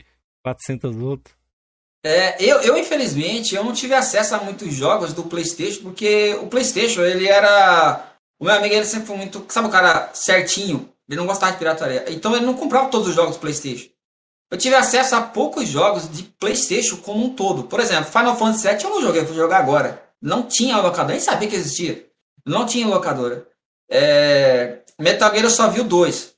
400 volts. É, eu, eu, infelizmente, eu não tive acesso a muitos jogos do PlayStation, porque o PlayStation, ele era. O meu amigo, ele sempre foi muito. Sabe o cara certinho? Ele não gostava de pirataria. Então, ele não comprava todos os jogos do PlayStation. Eu tive acesso a poucos jogos de PlayStation como um todo. Por exemplo, Final Fantasy VII eu não joguei, eu jogar agora. Não tinha locadora, nem sabia que existia. Não tinha locadora. É, Metal Gear eu só vi o 2.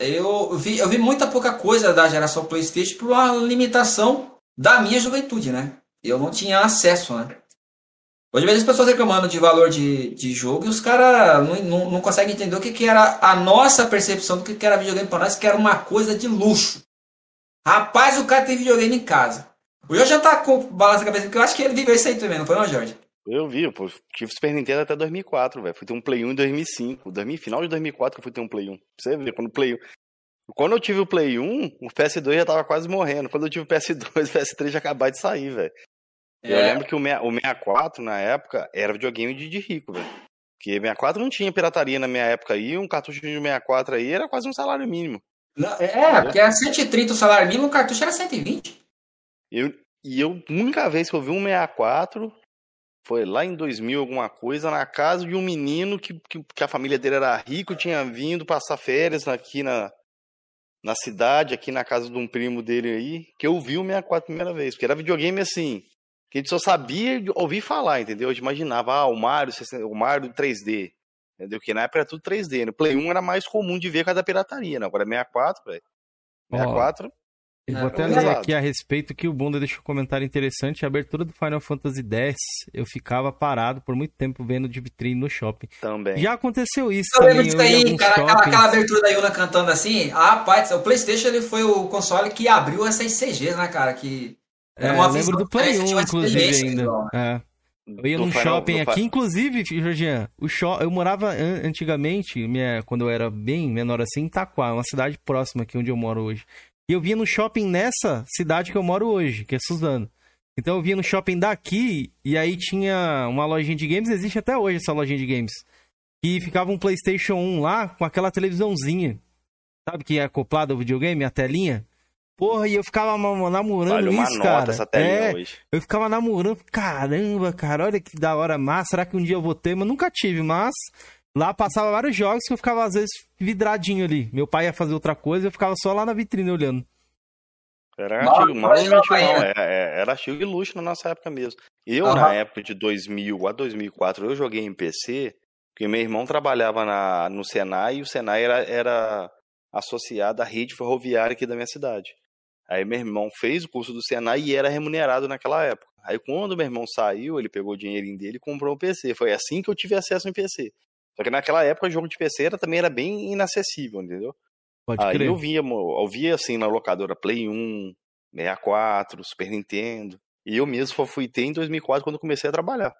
Eu vi, eu vi muita pouca coisa da geração PlayStation por uma limitação da minha juventude, né? Eu não tinha acesso, né? Hoje mesmo as pessoas reclamando de valor de, de jogo e os caras não, não, não conseguem entender o que, que era a nossa percepção do que, que era videogame para nós, que era uma coisa de luxo. Rapaz, o cara tem videogame em casa. O Jorge já tá com balança na cabeça, porque eu acho que ele viveu isso aí também, não foi não, Jorge? Eu vi, pô. Tive Super Nintendo até 2004, velho. Fui ter um Play 1 em 2005. 2000, final de 2004 que eu fui ter um Play 1. Pra você ver, quando o Play 1... Quando eu tive o Play 1, o PS2 já tava quase morrendo. Quando eu tive o PS2, o PS3 já acabava de sair, velho. Eu É. lembro que o 64, na época, era videogame de, de rico, velho. Porque 64 não tinha pirataria na minha época aí, um cartucho de 64 aí era quase um salário mínimo. Não, É, porque era 130 o salário mínimo, o cartucho era 120. Eu, e eu, a única vez que eu vi um 64 Foi lá em 2000 alguma coisa, na casa de um menino que, que, que a família dele era rico, tinha vindo passar férias aqui na, na cidade, aqui na casa de um primo dele aí, que eu vi o 64 a primeira vez. Porque era videogame assim, que a gente só sabia ouvir falar, entendeu? A gente imaginava, ah, o Mario, o Mario 3D. Entendeu? Que na época era tudo 3D. No Play 1 era mais comum de ver com a da pirataria, né? Agora 64, velho. 64. Oh. Eu vou até ler aqui a respeito que o Bunda deixou um comentário interessante. A abertura do Final Fantasy X, eu ficava parado por muito tempo vendo de vitrine no shopping. Também. Já aconteceu isso eu também. Lembro disso aí, cara, aquela, aquela, abertura da Yuna cantando assim. Ah, pai, o PlayStation ele foi o console que abriu essas CGs, né, cara? Que é, eu lembro do Play 1, inclusive, ainda. É. Eu ia num shopping aqui, inclusive, Jorginho, o show, eu morava antigamente, minha, quando eu era bem menor assim, em Itaquá, uma cidade próxima aqui onde eu moro hoje. E eu via no shopping nessa cidade que eu moro hoje, que é Suzano. Então eu via no shopping daqui, e aí tinha uma lojinha de games, existe até hoje essa lojinha de games. E ficava um PlayStation 1 lá com aquela televisãozinha. Sabe que é acoplado ao videogame, a telinha? Porra, e eu ficava namorando vale isso, cara. Essa é, hoje. Eu ficava namorando, caramba, cara, olha que da hora massa. Será que um dia eu vou ter? Mas nunca tive, mas Lá passava vários jogos que eu ficava, às vezes, vidradinho ali. Meu pai ia fazer outra coisa e eu ficava só lá na vitrine olhando. Era artigo, não, não, era, é, era artigo de luxo na nossa época mesmo. Eu, uhum. na época de 2000 a 2004, eu joguei em PC, porque meu irmão trabalhava na, no Senai e o Senai era, era associado à rede ferroviária aqui da minha cidade. Aí meu irmão fez o curso do Senai e era remunerado naquela época. Aí quando meu irmão saiu, ele pegou o dinheirinho dele e comprou um PC. Foi assim que eu tive acesso em PC. Só que naquela época o jogo de PC era, também era bem inacessível, entendeu? Pode Aí crer. eu via, eu via assim na locadora Play 1, 64, Super Nintendo. E eu mesmo fui ter em 2004 quando comecei a trabalhar.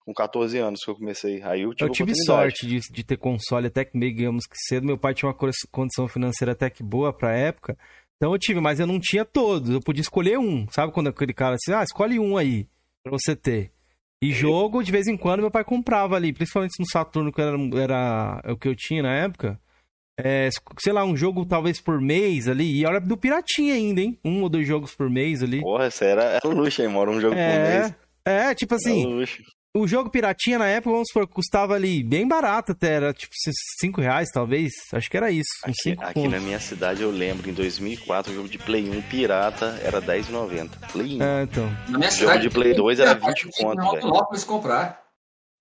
Com 14 anos que eu comecei. Aí eu tive, eu tive sorte de, de ter console até que meio, digamos que cedo. Meu pai tinha uma condição financeira até que boa pra época. Então eu tive, mas eu não tinha todos. Eu podia escolher um. Sabe quando aquele cara assim, ah, escolhe um aí pra você ter. E jogo, de vez em quando, meu pai comprava ali, principalmente no Saturno, que era, era o que eu tinha na época. É, sei lá, um jogo talvez por mês ali. E olha do Piratinha ainda, hein? Um ou dois jogos por mês ali. Porra, isso era, era luxo, hein, mano? Um jogo é, por mês. É, tipo assim. O jogo Piratinha na época, vamos supor, custava ali bem barato até, era tipo 5 reais talvez, acho que era isso. Aqui, aqui na minha cidade eu lembro, em 2004, o jogo de Play 1 pirata era R$10,90. Play 1. É, então. Na minha o cidade, jogo de Play 2 era 20 conto, velho. comprar.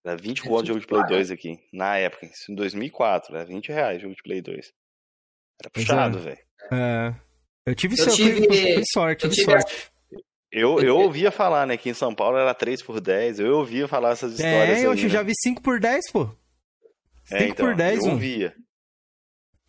Era 20 conto o jogo de Play 2 aqui, na época, em 2004, era 20 reais o jogo de Play 2. Era puxado, velho. É. Eu tive, eu tive... Sorte, eu tive sorte. Eu, eu ouvia falar, né, que em São Paulo era 3 por 10. Eu ouvia falar essas histórias. É, eu aí, né? já vi 5 por 10, pô. 5 é, então, por 10, eu ouvia.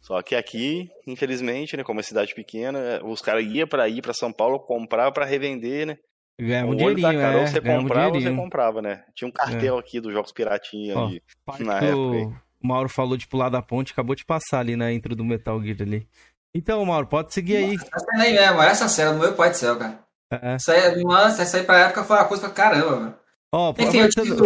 Só que aqui, infelizmente, né, como é cidade pequena, os caras iam para ir para São Paulo comprar para revender, né? Ganhava um dinheirinho, cara, é, você comprava um você comprava, né? Tinha um cartel é. aqui dos Jogos Piratinha Ó, ali, na época. O Mauro falou de pular da ponte, acabou de passar ali na intro do Metal Gear ali. Então, Mauro, pode seguir aí. Essa cena aí mesmo, essa cena do meu pai do céu, cara. É. Isso aí, mano, essa aí pra época foi uma coisa pra caramba, mano. Ó, Enfim,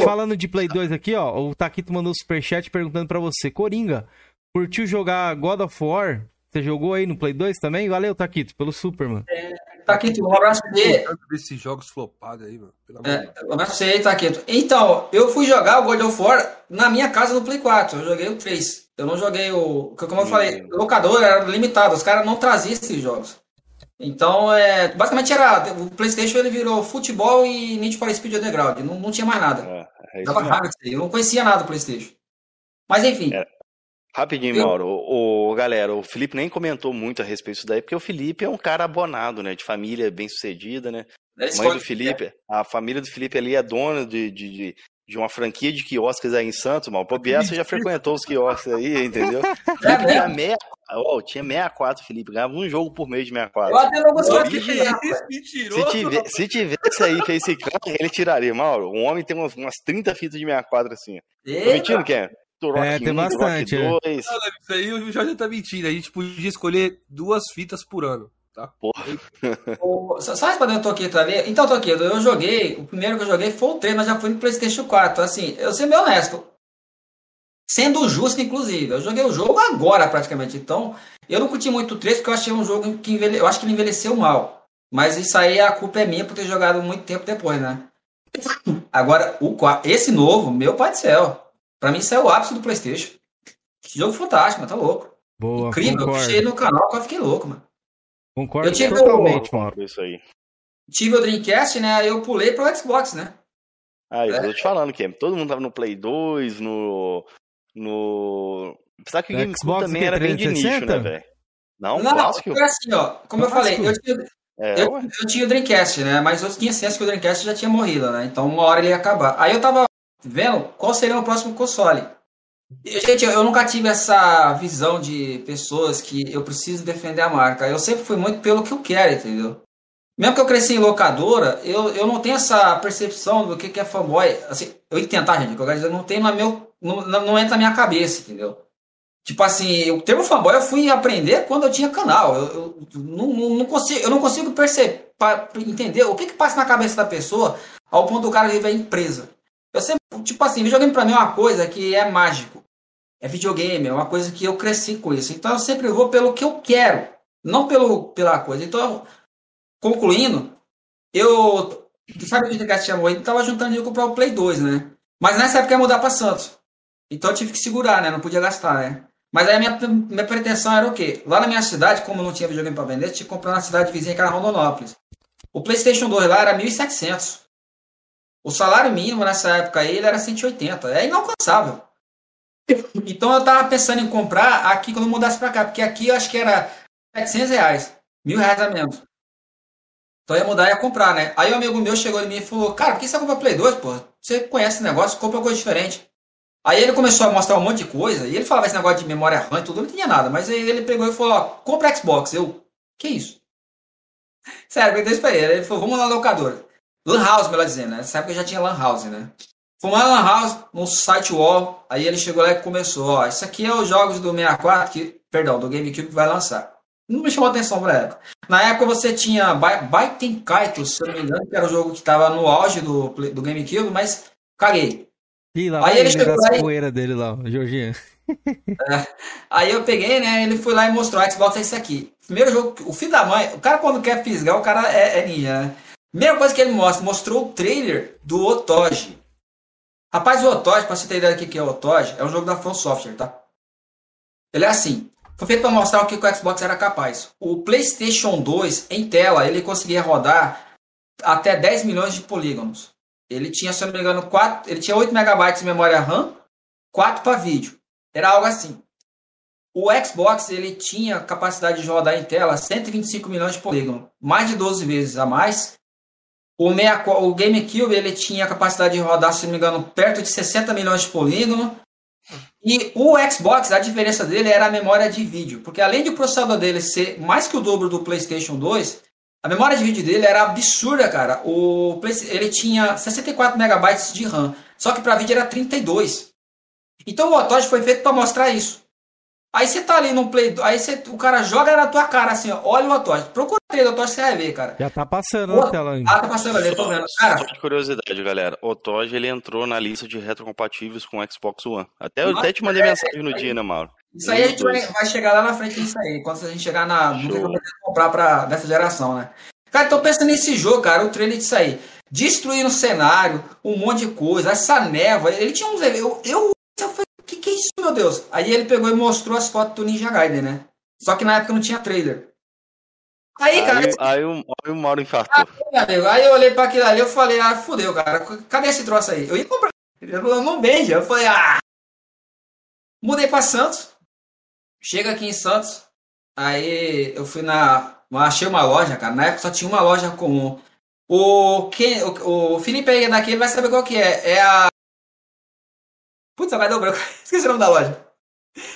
falando de Play 2 aqui, ó, o Taquito mandou superchat perguntando pra você, Coringa, curtiu jogar God of War? Você jogou aí no Play 2 também? Valeu, Taquito, pelo Super, mano. É, Taquito, um abraço pra você. desses jogos flopados aí, mano. É, um abraço pra você aí, Taquito. Então, eu fui jogar o God of War na minha casa no Play 4. Eu joguei o 3. Eu não joguei o. Como eu falei, o locador era limitado. Os caras não traziam esses jogos. Então, é, basicamente era. O PlayStation ele virou futebol e Need for Speed Underground. Não, não tinha mais nada. É, é Dava raiva Eu não conhecia nada do PlayStation. Mas enfim. É. Rapidinho, eu... Mauro. O, o, galera, o Felipe nem comentou muito a respeito disso daí, porque o Felipe é um cara abonado, né? De família bem sucedida, né? Mãe do Felipe, a família do Felipe ali é dona de, de, de de uma franquia de quiosques aí em Santos, mal. O você já frequentou os quiosques aí, entendeu? É, tinha, meia, oh, tinha 64, Felipe. Ganhava um jogo por mês de 64. Eu até não gostei se, tiver, se tivesse aí Facecam, ele tiraria. Mauro, um homem tem umas, umas 30 fitas de 64 assim. Eita. Tô mentindo, Ken? é, tem bastante. É. isso aí o Jorge tá mentindo. A gente podia escolher duas fitas por ano. Tá? Porra. o, só respondendo o Toquito ali. Então, Toquito, eu joguei. O primeiro que eu joguei foi o 3, mas já fui no PlayStation 4. Assim, eu sou meio honesto. Sendo justo, inclusive. Eu joguei o jogo agora, praticamente. Então, eu não curti muito o 3 porque eu achei um jogo que envelhe... eu acho que ele envelheceu mal. Mas isso aí a culpa é minha por ter jogado muito tempo depois, né? Agora, o, qua- esse novo, meu pai do céu. Pra mim, isso é o ápice do PlayStation. Que jogo fantástico, mano, tá louco. Boa, Incrível. Eu concordo. puxei no canal que eu fiquei louco, mano. Concordo Eu tive totalmente, Mauro. Isso aí. Tive o Dreamcast, né? Aí eu pulei pro Xbox, né? Ah, eu É. tô te falando que todo mundo tava no Play 2, no. No. Sabe que o GameCube Xbox também que era bem de nicho, 360? né, velho? Não, Não, clássico. foi assim, ó. Como eu falei, Clássico. eu tinha, É, eu, eu tinha o Dreamcast, né? Mas eu tinha ciência que o Dreamcast já tinha morrido, né? Então uma hora ele ia acabar. Aí eu tava vendo qual seria o próximo console. E, gente, eu nunca tive essa visão de pessoas que eu preciso defender a marca. Eu sempre fui muito pelo que eu quero, entendeu? Mesmo que eu cresci em locadora, eu, eu não tenho essa percepção do que, que é fanboy. Assim, eu entendo, tá, gente? Que eu quero dizer, não tem no meu. Não, não entra na minha cabeça, entendeu? Tipo assim, o termo fanboy eu fui aprender quando eu tinha canal. Eu, eu não, não, consigo, eu não consigo perceber, entender o que, que passa na cabeça da pessoa ao ponto do cara viver a empresa. Eu sempre, tipo assim, videogame pra mim é uma coisa que é mágico. É videogame, é uma coisa que eu cresci com isso. Então eu sempre vou pelo que eu quero, não pelo, pela coisa. Então, concluindo, eu. Sabe que o Dreamcast tinha morrido? Tava juntando dinheiro pra comprar o Play 2, né? Mas nessa época ia mudar pra Santos. Então eu tive que segurar, né? Não podia gastar, né? Mas aí a minha, minha pretensão era o quê? Lá na minha cidade, como não tinha videogame pra vender, tinha que comprar na cidade vizinha que era Rondonópolis. O PlayStation 2 lá era 1.700. O salário mínimo nessa época aí ele era 180. É inalcançável. Então eu tava pensando em comprar aqui quando eu mudasse pra cá, porque aqui eu acho que era 700 reais. Mil reais a menos. Então eu ia mudar e ia comprar, né? Aí um amigo meu chegou em mim e falou: Cara, por que você compra Play 2, pô? Você conhece esse negócio, compra coisa diferente. Aí ele começou a mostrar um monte de coisa, e ele falava esse negócio de memória RAM e tudo, eu não tinha nada. Mas aí ele pegou e falou: Ó, compra Xbox. Eu, que isso? Sério, eu perguntei isso pra ele. Ele falou: Vamos lá na locadora. Lan House, melhor dizendo, né? Nessa época já tinha Lan House, né? Fomos lá na Lan House, no site wall. Aí ele chegou lá e começou: Ó, isso aqui é os jogos do 64, que, perdão, do GameCube que vai lançar. Não me chamou atenção pra época. Na época você tinha Biden Kaitos, se eu não me engano, que era o jogo que estava no auge do, do GameCube, mas caguei. Ih, lá Aí ele chegou e- poeiras dele lá, Jorginho. Aí eu peguei, né? Ele foi lá e mostrou: o Xbox é isso aqui. Primeiro jogo, o filho da mãe, o cara quando quer fisgar, o cara é, é ninja, né? Primeira coisa que ele mostra, mostrou o trailer do Otoge. Rapaz, o Otoge, pra você ter ideia do que é o Otoge, é um jogo da From Software, tá? Ele é assim. Foi feito para mostrar o que o Xbox era capaz. O PlayStation 2, em tela, ele conseguia rodar até 10 milhões de polígonos. Ele tinha, se eu não me engano, 4, ele tinha 8 megabytes de memória RAM, 4 para vídeo. Era algo assim. O Xbox ele tinha capacidade de rodar em tela 125 milhões de polígonos, mais de 12 vezes a mais. O, 64 o GameCube ele tinha capacidade de rodar, se não me engano, perto de 60 milhões de polígonos. E o Xbox, a diferença dele era a memória de vídeo, porque além de o processador dele ser mais que o dobro do PlayStation 2, a memória de vídeo dele era absurda, cara. O ele tinha 64 megabytes de RAM, só que para vídeo era 32. Então o Otoge foi feito para mostrar isso. Aí você tá ali no Play, aí você, o cara joga na tua cara assim, ó, olha o Otoge. Procura o Otoge, você vai ver, cara. Já tá passando na tela ainda. Ah, tá passando ali, tô vendo. Cara, Só de curiosidade, galera. O Toge ele entrou na lista de retrocompatíveis com o Xbox One. Até, eu Nossa, até te mandei é, mensagem no dia, né, Mauro? Isso aí a gente vai, vai chegar lá na frente disso aí. Quando a gente chegar na. Comprar pra, dessa geração, né? Cara, tô pensando nesse jogo, cara, o trailer disso aí. Destruindo o cenário, um monte de coisa, essa névoa. Ele tinha uns. Eu, eu, eu falei, o que, que é isso, meu Deus? Aí ele pegou e mostrou as fotos do Ninja Gaiden, né? Só que na época não tinha trailer. Aí, cara, Aí, aí, o, aí o Mauro infartou. meu amigo, aí eu olhei pra aquilo ali, eu falei, ah, fudeu, cara, cadê esse troço aí? Eu ia comprar, eu não beija, eu falei, ah. Mudei pra Santos, chega aqui em Santos, aí eu fui na, achei uma loja, cara, na época só tinha uma loja comum. O, quem, o, o Felipe aí daqui, vai saber qual que é, é a... Putz, agora deu branco, esqueci o nome da loja.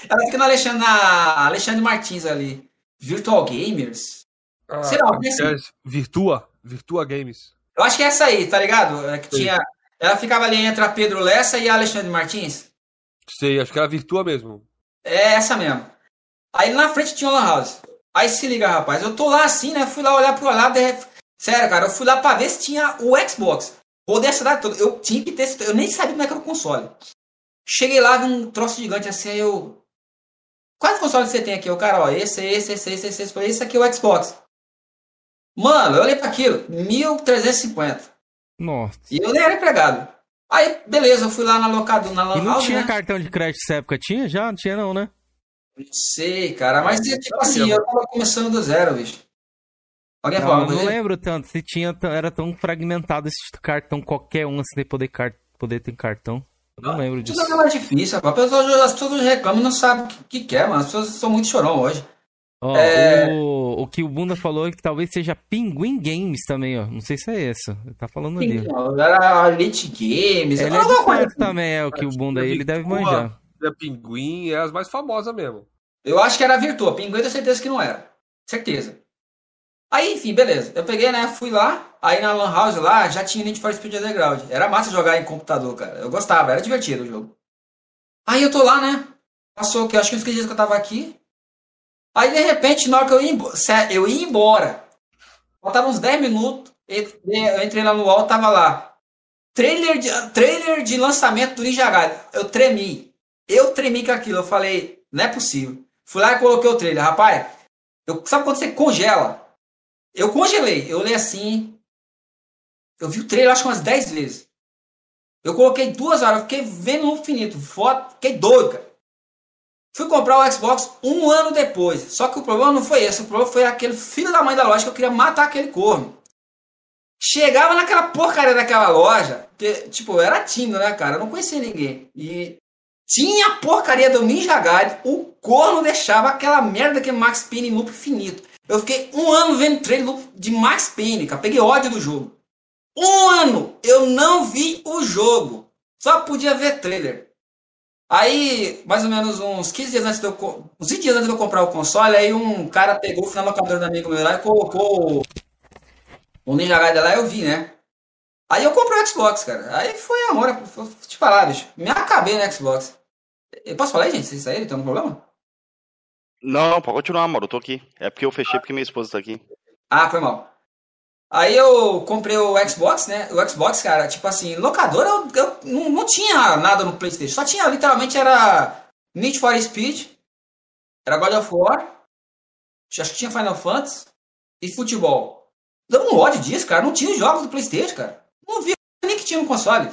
Ela fica na Alexandre, na Alexandre Martins ali, Virtual Gamers. Ah, Sei lá, porque assim- é, Virtua. Virtua Games. Eu acho que é essa aí, tá ligado? É que tinha. Ela ficava ali entre a Pedro Lessa e a Alexandre Martins. Sei, acho que era Virtua mesmo. É essa mesmo. Aí na frente tinha o Lan House. Aí se liga, rapaz. Eu tô lá assim, né? Fui lá olhar pro lado. de Sério, cara. Eu fui lá pra ver se tinha o Xbox. Rodei a cidade toda. Eu tinha que ter. Eu nem sabia como é que era o console. Cheguei lá, vi um troço gigante assim. Aí eu. Quais consoles você tem aqui? O cara, ó. Esse, esse, esse, esse, esse. esse. Esse aqui é o Xbox. Mano, eu olhei pra aquilo. 1350. Nossa. E eu nem era empregado. Aí, beleza, eu fui lá na locadora, na E não House, tinha né? cartão de crédito nessa época? Tinha já? Não tinha não, né? Não sei, cara, mas tipo assim, eu tava começando do zero, bicho. Alguém Não, falou eu não coisa? lembro tanto. Se tinha, era tão fragmentado esse cartão, qualquer um assim, poder, car... poder ter cartão. Eu não lembro disso. Isso não é mais difícil, rapaz. As pessoas, as pessoas reclamam e não sabem o que, que quer, mano. As pessoas são muito chorão hoje. Ó, É. o, o que o Bunda falou é que talvez seja Pinguim Games também, ó. Não sei se é isso. Ele tá falando ali. Era Elite Games. Ele é de coisa Santos também, é o que o Bunda aí, ele deve manjar. A Pinguim é as mais famosas mesmo. Eu acho que era a Virtua. Pinguim eu tenho certeza que não era. Certeza. Aí, enfim, beleza. Eu peguei, né? Fui lá. Aí na Lan House lá já tinha Need for Speed Underground. Era massa jogar em computador, cara. Eu gostava, era divertido o jogo. Aí eu tô lá, né? Passou que? Acho que uns 15 dias que eu tava aqui. Aí de repente, na hora que eu ia embora, eu ia embora. Faltava uns 10 minutos. Eu entrei lá no UOL, tava lá. Trailer de, trailer de lançamento do Ninja Gaiden. Eu tremi. Eu tremi com aquilo. Eu falei, não é possível. Fui lá e coloquei o trailer. Rapaz, eu, sabe quando você congela? Eu congelei. Eu olhei assim. Eu vi o trailer acho que umas 10 vezes. Eu coloquei duas horas. Eu fiquei vendo no infinito. Foto. Fiquei doido, cara. Fui comprar o Xbox um ano depois. Só que o problema não foi esse. O problema foi aquele filho da mãe da loja que eu queria matar aquele corno. Chegava naquela porcaria daquela loja. Que, tipo, eu era tímido, né, cara? Eu não conhecia ninguém. E tinha a porcaria do Ninja Gaiden. O corno deixava aquela merda que é Max Payne em loop infinito. Eu fiquei um ano vendo trailer de Max Payne, cara. Peguei ódio do jogo. Um ano eu não vi o jogo. Só podia ver trailer. Aí, mais ou menos uns 15 dias antes de eu, uns 20 dias antes de eu comprar o console, aí um cara pegou, foi na locadora do amigo meu lá e colocou o- o Ninja Gaiden lá, eu vi, né? Aí eu comprei o Xbox, cara. Aí foi a hora, vou te falar, bicho. Me acabei no Xbox. Eu posso falar aí, gente? Vocês saíram? Tem algum problema? Não, pode continuar, mano. Eu tô aqui. É porque eu fechei porque minha esposa tá aqui. Ah, foi mal. Aí eu comprei o Xbox, né? O Xbox, cara, tipo assim, locadora eu, eu não, não tinha nada no Playstation. Só tinha, literalmente, era Need for Speed, era God of War, acho que tinha Final Fantasy e futebol. Deu um ódio disso, cara. Não tinha os jogos do Playstation, cara. Não vi nem que tinha no console.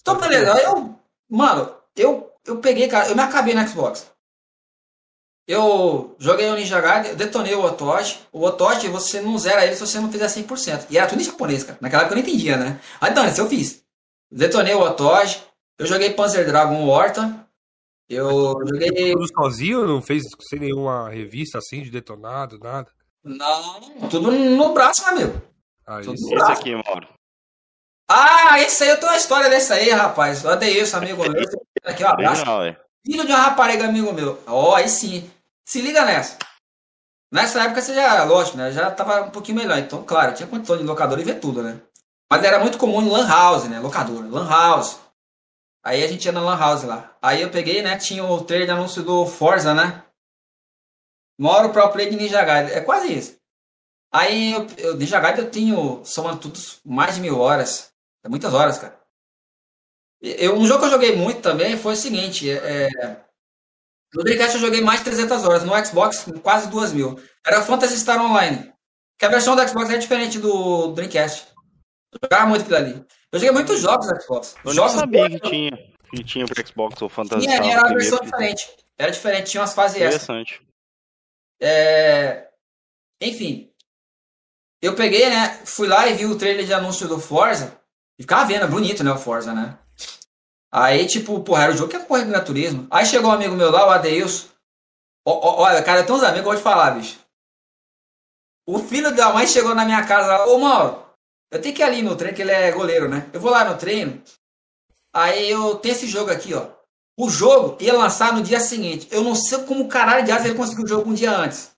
Então, beleza. Aí eu, mano, eu, eu peguei, cara, eu me acabei no Xbox. Eu joguei o Ninja Gaiden, eu detonei o Otoshi. O Otoshi, você não zera ele se você não fizer 100%. E era tudo em japonês, cara. Naquela época eu não entendia, né? Aí, então, isso eu fiz. Detonei o Otoshi. Eu joguei Panzer Dragon Horta. Eu joguei... Tudo sozinho, não fez sem nenhuma revista assim de detonado, nada. Não, tudo no braço, meu amigo. Aí Tudo sim. Esse aqui, Mauro. Ah, esse aí, eu tenho uma história desse aí, rapaz. Odeio isso, amigo meu. Aqui, um abraço. Filho de uma rapariga amigo meu. Ó, aí sim. Se liga nessa. Nessa época você já, lógico, né? Já tava um pouquinho melhor. Então, claro, tinha condição de locador e ver tudo, né? Mas era muito comum em Lan House, né? Locadora, Lan House. Aí a gente ia na Lan House lá. Aí eu peguei, né? Tinha o trailer de anúncio do Forza, né? Moro pro play de Ninja Gaiden. É quase isso. Aí eu, eu Ninja Gaiden eu tenho, somando tudo, mais de mil horas. É muitas horas, cara. Eu, um jogo que eu joguei muito também foi o seguinte, é, no Dreamcast eu joguei mais de 300 horas, no Xbox quase 2 mil. Era Phantasy Star Online, que a versão do Xbox é diferente do Dreamcast. Eu jogava muito aquilo ali. Eu joguei muitos jogos no Xbox. Eu jogos sabia que tinha, que tinha pro Xbox ou tinha, Star era uma versão diferente. Era diferente, tinha umas fases. Interessante. É, Enfim, eu peguei, né? Fui lá e vi o trailer de anúncio do Forza. E ficava vendo, é bonito, né? O Forza, né? Aí, tipo, porra, era o jogo que ia correr Gran Turismo. Aí chegou um amigo meu lá, o ó, Olha, cara, tenho uns amigos que eu vou te falar, bicho. O filho da mãe chegou na minha casa lá, ô Mauro, eu tenho que ir ali no treino, que ele é goleiro, né? Eu vou lá no treino. Aí eu tenho esse jogo aqui, ó. O jogo ia lançar no dia seguinte. Eu não sei como caralho de asa ele conseguiu o jogo um dia antes.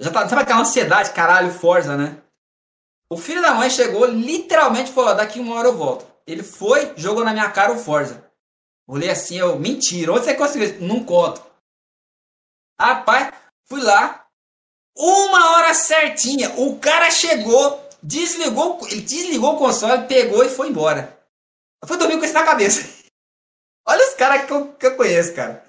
Já tá, sabe aquela ansiedade, caralho, Forza, né? O filho da mãe chegou, literalmente falou: daqui uma hora eu volto. Ele foi, jogou na minha cara o Forza. Olhei assim, eu, mentira, onde você conseguiu isso? Não conto. Rapaz, fui lá, uma hora certinha, o cara chegou, desligou, ele desligou o console, pegou e foi embora. Eu fui dormir com isso na cabeça. Olha os caras que eu, que eu conheço, cara.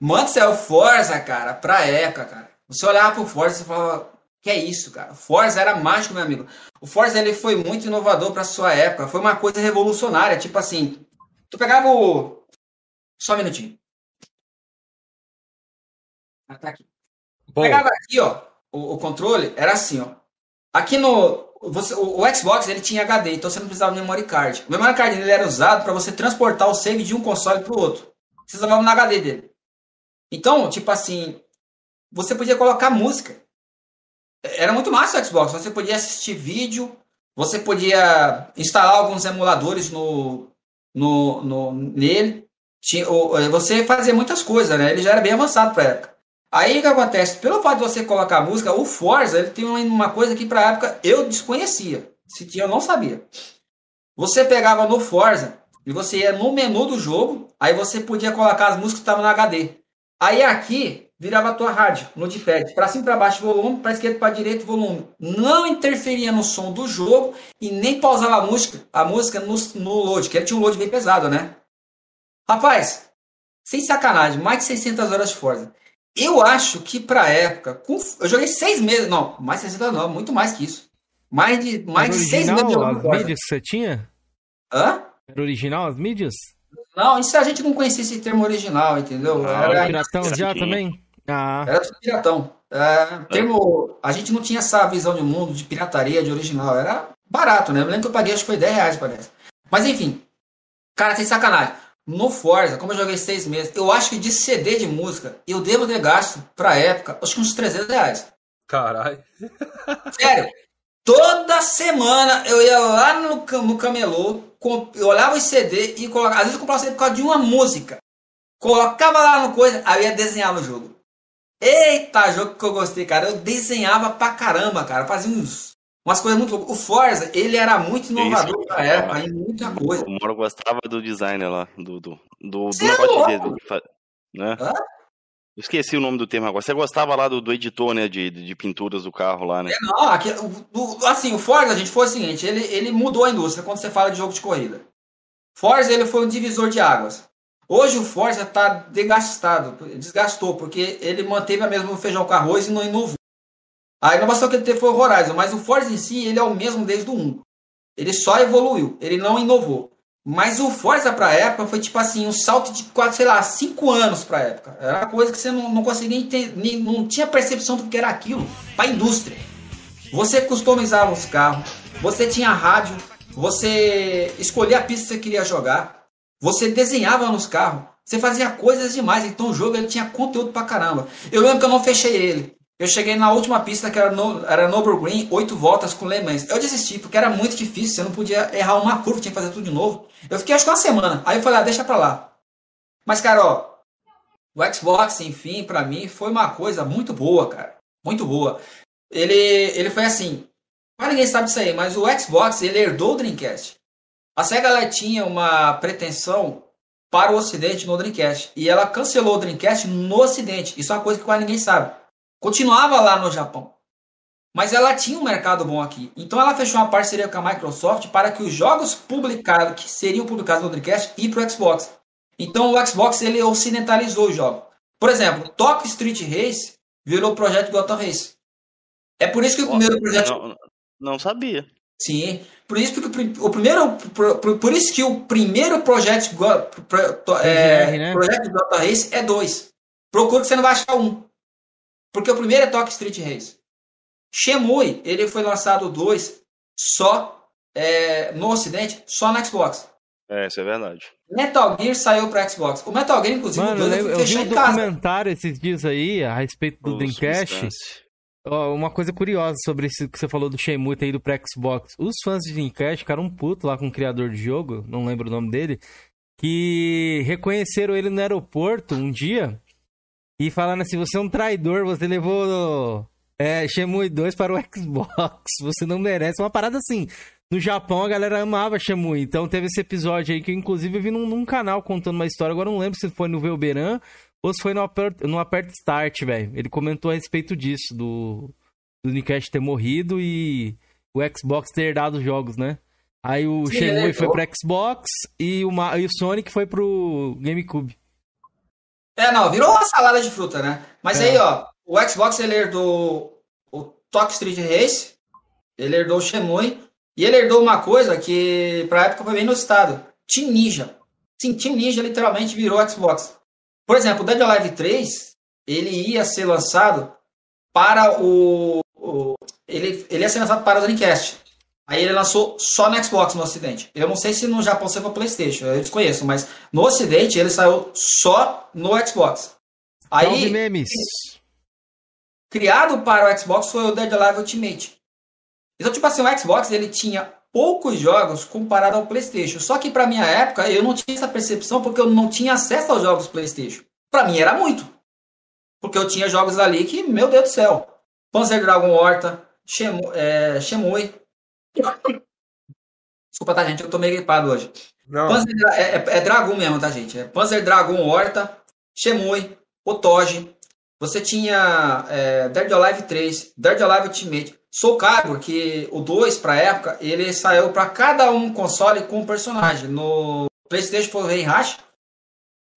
Mano, céu, Forza, cara, pra época, cara. Você olhava pro Forza e falava, Que é isso, cara. Forza era mágico, meu amigo. O Forza ele foi muito inovador para sua época. Foi uma coisa revolucionária. Tipo assim, tu pegava o. Só um minutinho. Ah, tá aqui. Bom, Pegava aqui, ó, o, o controle, era assim, ó. Aqui no. Você, o, o Xbox ele tinha HD, então você não precisava de memory card. O memory card ele era usado para você transportar o save de um console para o outro. Você usava no HD dele. Então, tipo assim, você podia colocar música. Era muito massa o Xbox. Você podia assistir vídeo, você podia instalar alguns emuladores no, no, no nele. Tinha, você fazia muitas coisas, né? Ele já era bem avançado para época. Aí o que acontece? Pelo fato de você colocar música, o Forza ele tem uma coisa que para época eu desconhecia. Se tinha, eu não sabia. Você pegava no Forza e você ia no menu do jogo, aí você podia colocar as músicas que estavam no HD. Aí aqui virava a tua rádio, no D-pad, para cima e para baixo volume, para esquerda para direita volume. Não interferia no som do jogo e nem pausava a música, a música no, no load, que ele tinha um load bem pesado, né? Rapaz, sem sacanagem, mais de 600 horas de Forza. Eu acho que pra época, com- eu joguei seis meses, não, mais de 600 não, muito mais que isso. Mais de, mais Era de seis meses original as Forza. mídias que você tinha? Hã? Era original as mídias? Não, isso a gente não conhecia esse termo original, entendeu? Ah, Era, Piratão já também? Ah, era tudo piratão. É, termo, a gente não tinha essa visão de mundo de pirataria, de original. Era barato, né? Eu lembro que eu paguei, acho que foi 10 reais, parece. Mas enfim, cara, sem sacanagem. No Forza, como eu joguei seis meses, eu acho que de CD de música, eu devo ter gasto, pra época, acho que uns 300 reais. caralho. Sério. Toda semana eu ia lá no, no camelô, eu olhava os CD e colocava. Às vezes eu comprava CD por causa de uma música. Colocava lá no coisa, aí eu ia desenhar no jogo. Eita, jogo que eu gostei, cara. Eu desenhava pra caramba, cara. Fazia uns, umas coisas muito loucas. O Forza, ele era muito inovador pra época, em muita coisa. O Mauro gostava do designer lá, do, do, do, do é negócio louco? dele. Né? Hã? Eu Esqueci o nome do termo agora. Você gostava lá do, do editor, né? De, de pinturas do carro lá, né? Não, aqui, o- assim, o Forza, gente, foi o seguinte, ele, ele mudou a indústria quando você fala de jogo de corrida. Forza, ele foi um divisor de águas. Hoje o Forza está desgastado, desgastou, porque ele manteve a mesma feijão com arroz e não inovou. A inovação que ele teve foi o Horizon, mas o Forza em si, ele é o mesmo desde o 1. Ele só evoluiu, ele não inovou. Mas o Forza pra época foi tipo assim, um salto de quase, sei lá, 5 anos pra época. Era uma coisa que você não, não conseguia entender, não tinha percepção do que era aquilo pra indústria. Você customizava os carros, você tinha rádio, você escolhia a pista que você queria jogar, você desenhava nos carros, você fazia coisas demais. Então o jogo ele tinha conteúdo pra caramba. Eu lembro que eu não fechei ele. Eu cheguei na última pista que era, no, era Nürburgring, oito voltas com Le Mans. Eu desisti porque era muito difícil, você não podia errar uma curva, tinha que fazer tudo de novo. Eu fiquei acho que uma semana. Aí eu falei, ah, deixa pra lá. Mas, cara, ó, o Xbox, enfim, pra mim foi uma coisa muito boa, cara. Muito boa. Ele, ele foi assim. Mas ninguém sabe disso aí, mas o Xbox ele herdou o Dreamcast. A Sega ela tinha uma pretensão para o Ocidente no Dreamcast. E ela cancelou o Dreamcast no Ocidente. Isso é uma coisa que quase ninguém sabe. Continuava lá no Japão. Mas ela tinha um mercado bom aqui. Então ela fechou uma parceria com a Microsoft para que os jogos publicados, que seriam publicados no Dreamcast, e para o Xbox. Então o Xbox ele ocidentalizou o jogo. Por exemplo, Tokyo Street Race virou o projeto Gotham Race. É por isso que o primeiro projeto Não, não sabia. Sim, por isso que o, pri- o primeiro, por, por- isso que o primeiro projeto, é, PGR, né? projeto Dota Race é dois. Procura que você não vai achar um, porque o primeiro é Tokyo Street Race. Shemui, ele foi lançado dois só é, no Ocidente, só no Xbox. É, isso é verdade. Metal Gear saiu para Xbox. O Metal Gear, inclusive, Mano, eu, dois eu eu vi um casa. documentário esses dias aí a respeito do Dreamcast. substância. Uma coisa curiosa sobre isso que você falou do Shenmue ter ido pro Xbox. Os fãs de Dreamcast ficaram um puto lá com o criador de jogo, não lembro o nome dele, que reconheceram ele no aeroporto um dia e falaram assim, você é um traidor, você levou é, Shenmue 2 para o Xbox, você não merece. Uma parada assim. No Japão a galera amava Shenmue, então teve esse episódio aí que eu inclusive vi num, num canal contando uma história, agora não lembro se foi no Velberan ou se foi no Aperto, no Aperto Start, velho. Ele comentou a respeito disso, do, do Dreamcast ter morrido e o Xbox ter dado os jogos, né? Aí o Sim, Shenmue foi pro Xbox e o, e o Sonic foi pro GameCube. É, não, virou uma salada de fruta, né? Mas É. aí, ó, o Xbox ele herdou o Tok Street Race, ele herdou o Shemui, e ele herdou uma coisa que pra época foi bem no estado. Team Ninja. Sim, Team Ninja literalmente virou Xbox. Por exemplo, o Dead Alive 3, ele ia ser lançado para o, o ele, ele ia ser lançado para o Dreamcast. Aí ele lançou só no Xbox no Ocidente. Eu não sei se no Japão você foi PlayStation, eu desconheço, mas no Ocidente ele saiu só no Xbox. Aí, memes. criado para o Xbox foi o Dead Alive Ultimate. Então, tipo assim, o Xbox ele tinha poucos jogos comparado ao PlayStation. Só que para minha época eu não tinha essa percepção porque eu não tinha acesso aos jogos PlayStation. Para mim era muito. Porque eu tinha jogos ali que, meu Deus do céu. Panzer Dragon Horta, é, Shemui, Desculpa, tá, gente? Eu tô meio gripado hoje. Panzer, é, é, é, Dragon mesmo, tá, gente? É Panzer Dragon Horta, Shemui, Otoji. Você tinha é, Dead Alive 3, Dead Alive Ultimate. Soul Calibur, que o 2 pra época, ele saiu para cada um console com um personagem. No PlayStation foi o Reinhardt,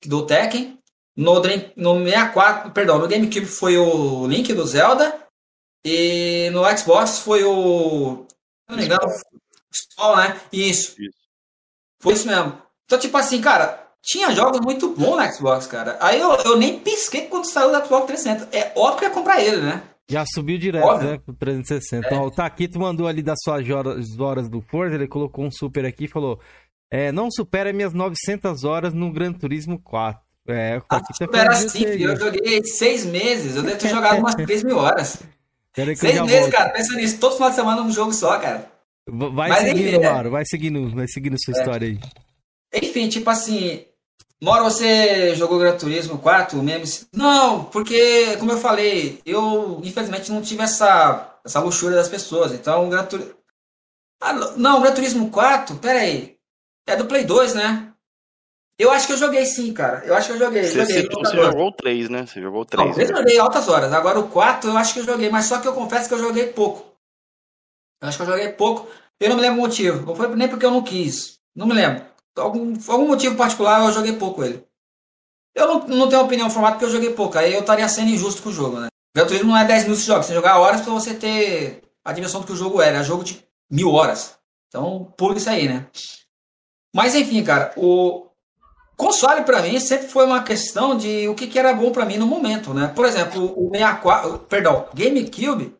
do Tekken. No, no 64, perdão, no GameCube foi o Link do Zelda. E no Xbox foi o não me engano, Spawn, né? Isso. isso. Foi isso mesmo. Então, tipo assim, cara, tinha jogos muito bons no Xbox, cara. Aí eu, eu nem pisquei quando saiu o Xbox 360. É óbvio que ia comprar ele, né? Já subiu direto, óbvio. né? Pro 360. É. Então, o Taquito mandou ali das suas horas, horas do Forza, ele colocou um super aqui e falou: é, Não supera minhas 900 horas no Gran Turismo 4. É, o ah, supera sim, eu joguei seis meses. Eu devo ter jogado umas 3 mil horas. Seis meses, volto. cara, pensa nisso, todo final de semana um jogo só, cara. Vai Mas, seguindo, enfim, Mauro, vai seguindo, vai seguindo sua é. história aí. Enfim, tipo assim, Mauro, você jogou Gran Turismo 4 mesmo? Não, porque, como eu falei, eu infelizmente não tive essa, essa luxúria das pessoas. Então, Gran Turismo. Ah, não, Gran Turismo 4, pera aí. É do Play 2, né? Eu acho que eu joguei sim, cara. Eu acho que eu joguei. Você, joguei, você jogou o 3, né? Você jogou o 3. Não, eu né? joguei altas horas. Agora o 4 eu acho que eu joguei, mas só que eu confesso que eu joguei pouco. Eu acho que eu joguei pouco. Eu não me lembro o motivo. Não foi nem porque eu não quis. Não me lembro. Algum, algum motivo particular eu joguei pouco ele. Eu não, não tenho opinião formada porque eu joguei pouco. Aí eu estaria sendo injusto com o jogo, né? Gran Turismo não é 10 mil jogos. Você jogar horas pra você ter a dimensão do que o jogo era. É jogo de mil horas. Então, pula isso aí, né? Mas enfim, cara, o, Console para mim sempre foi uma questão de o que, que era bom para mim no momento, né? Por exemplo, o 64, perdão, GameCube,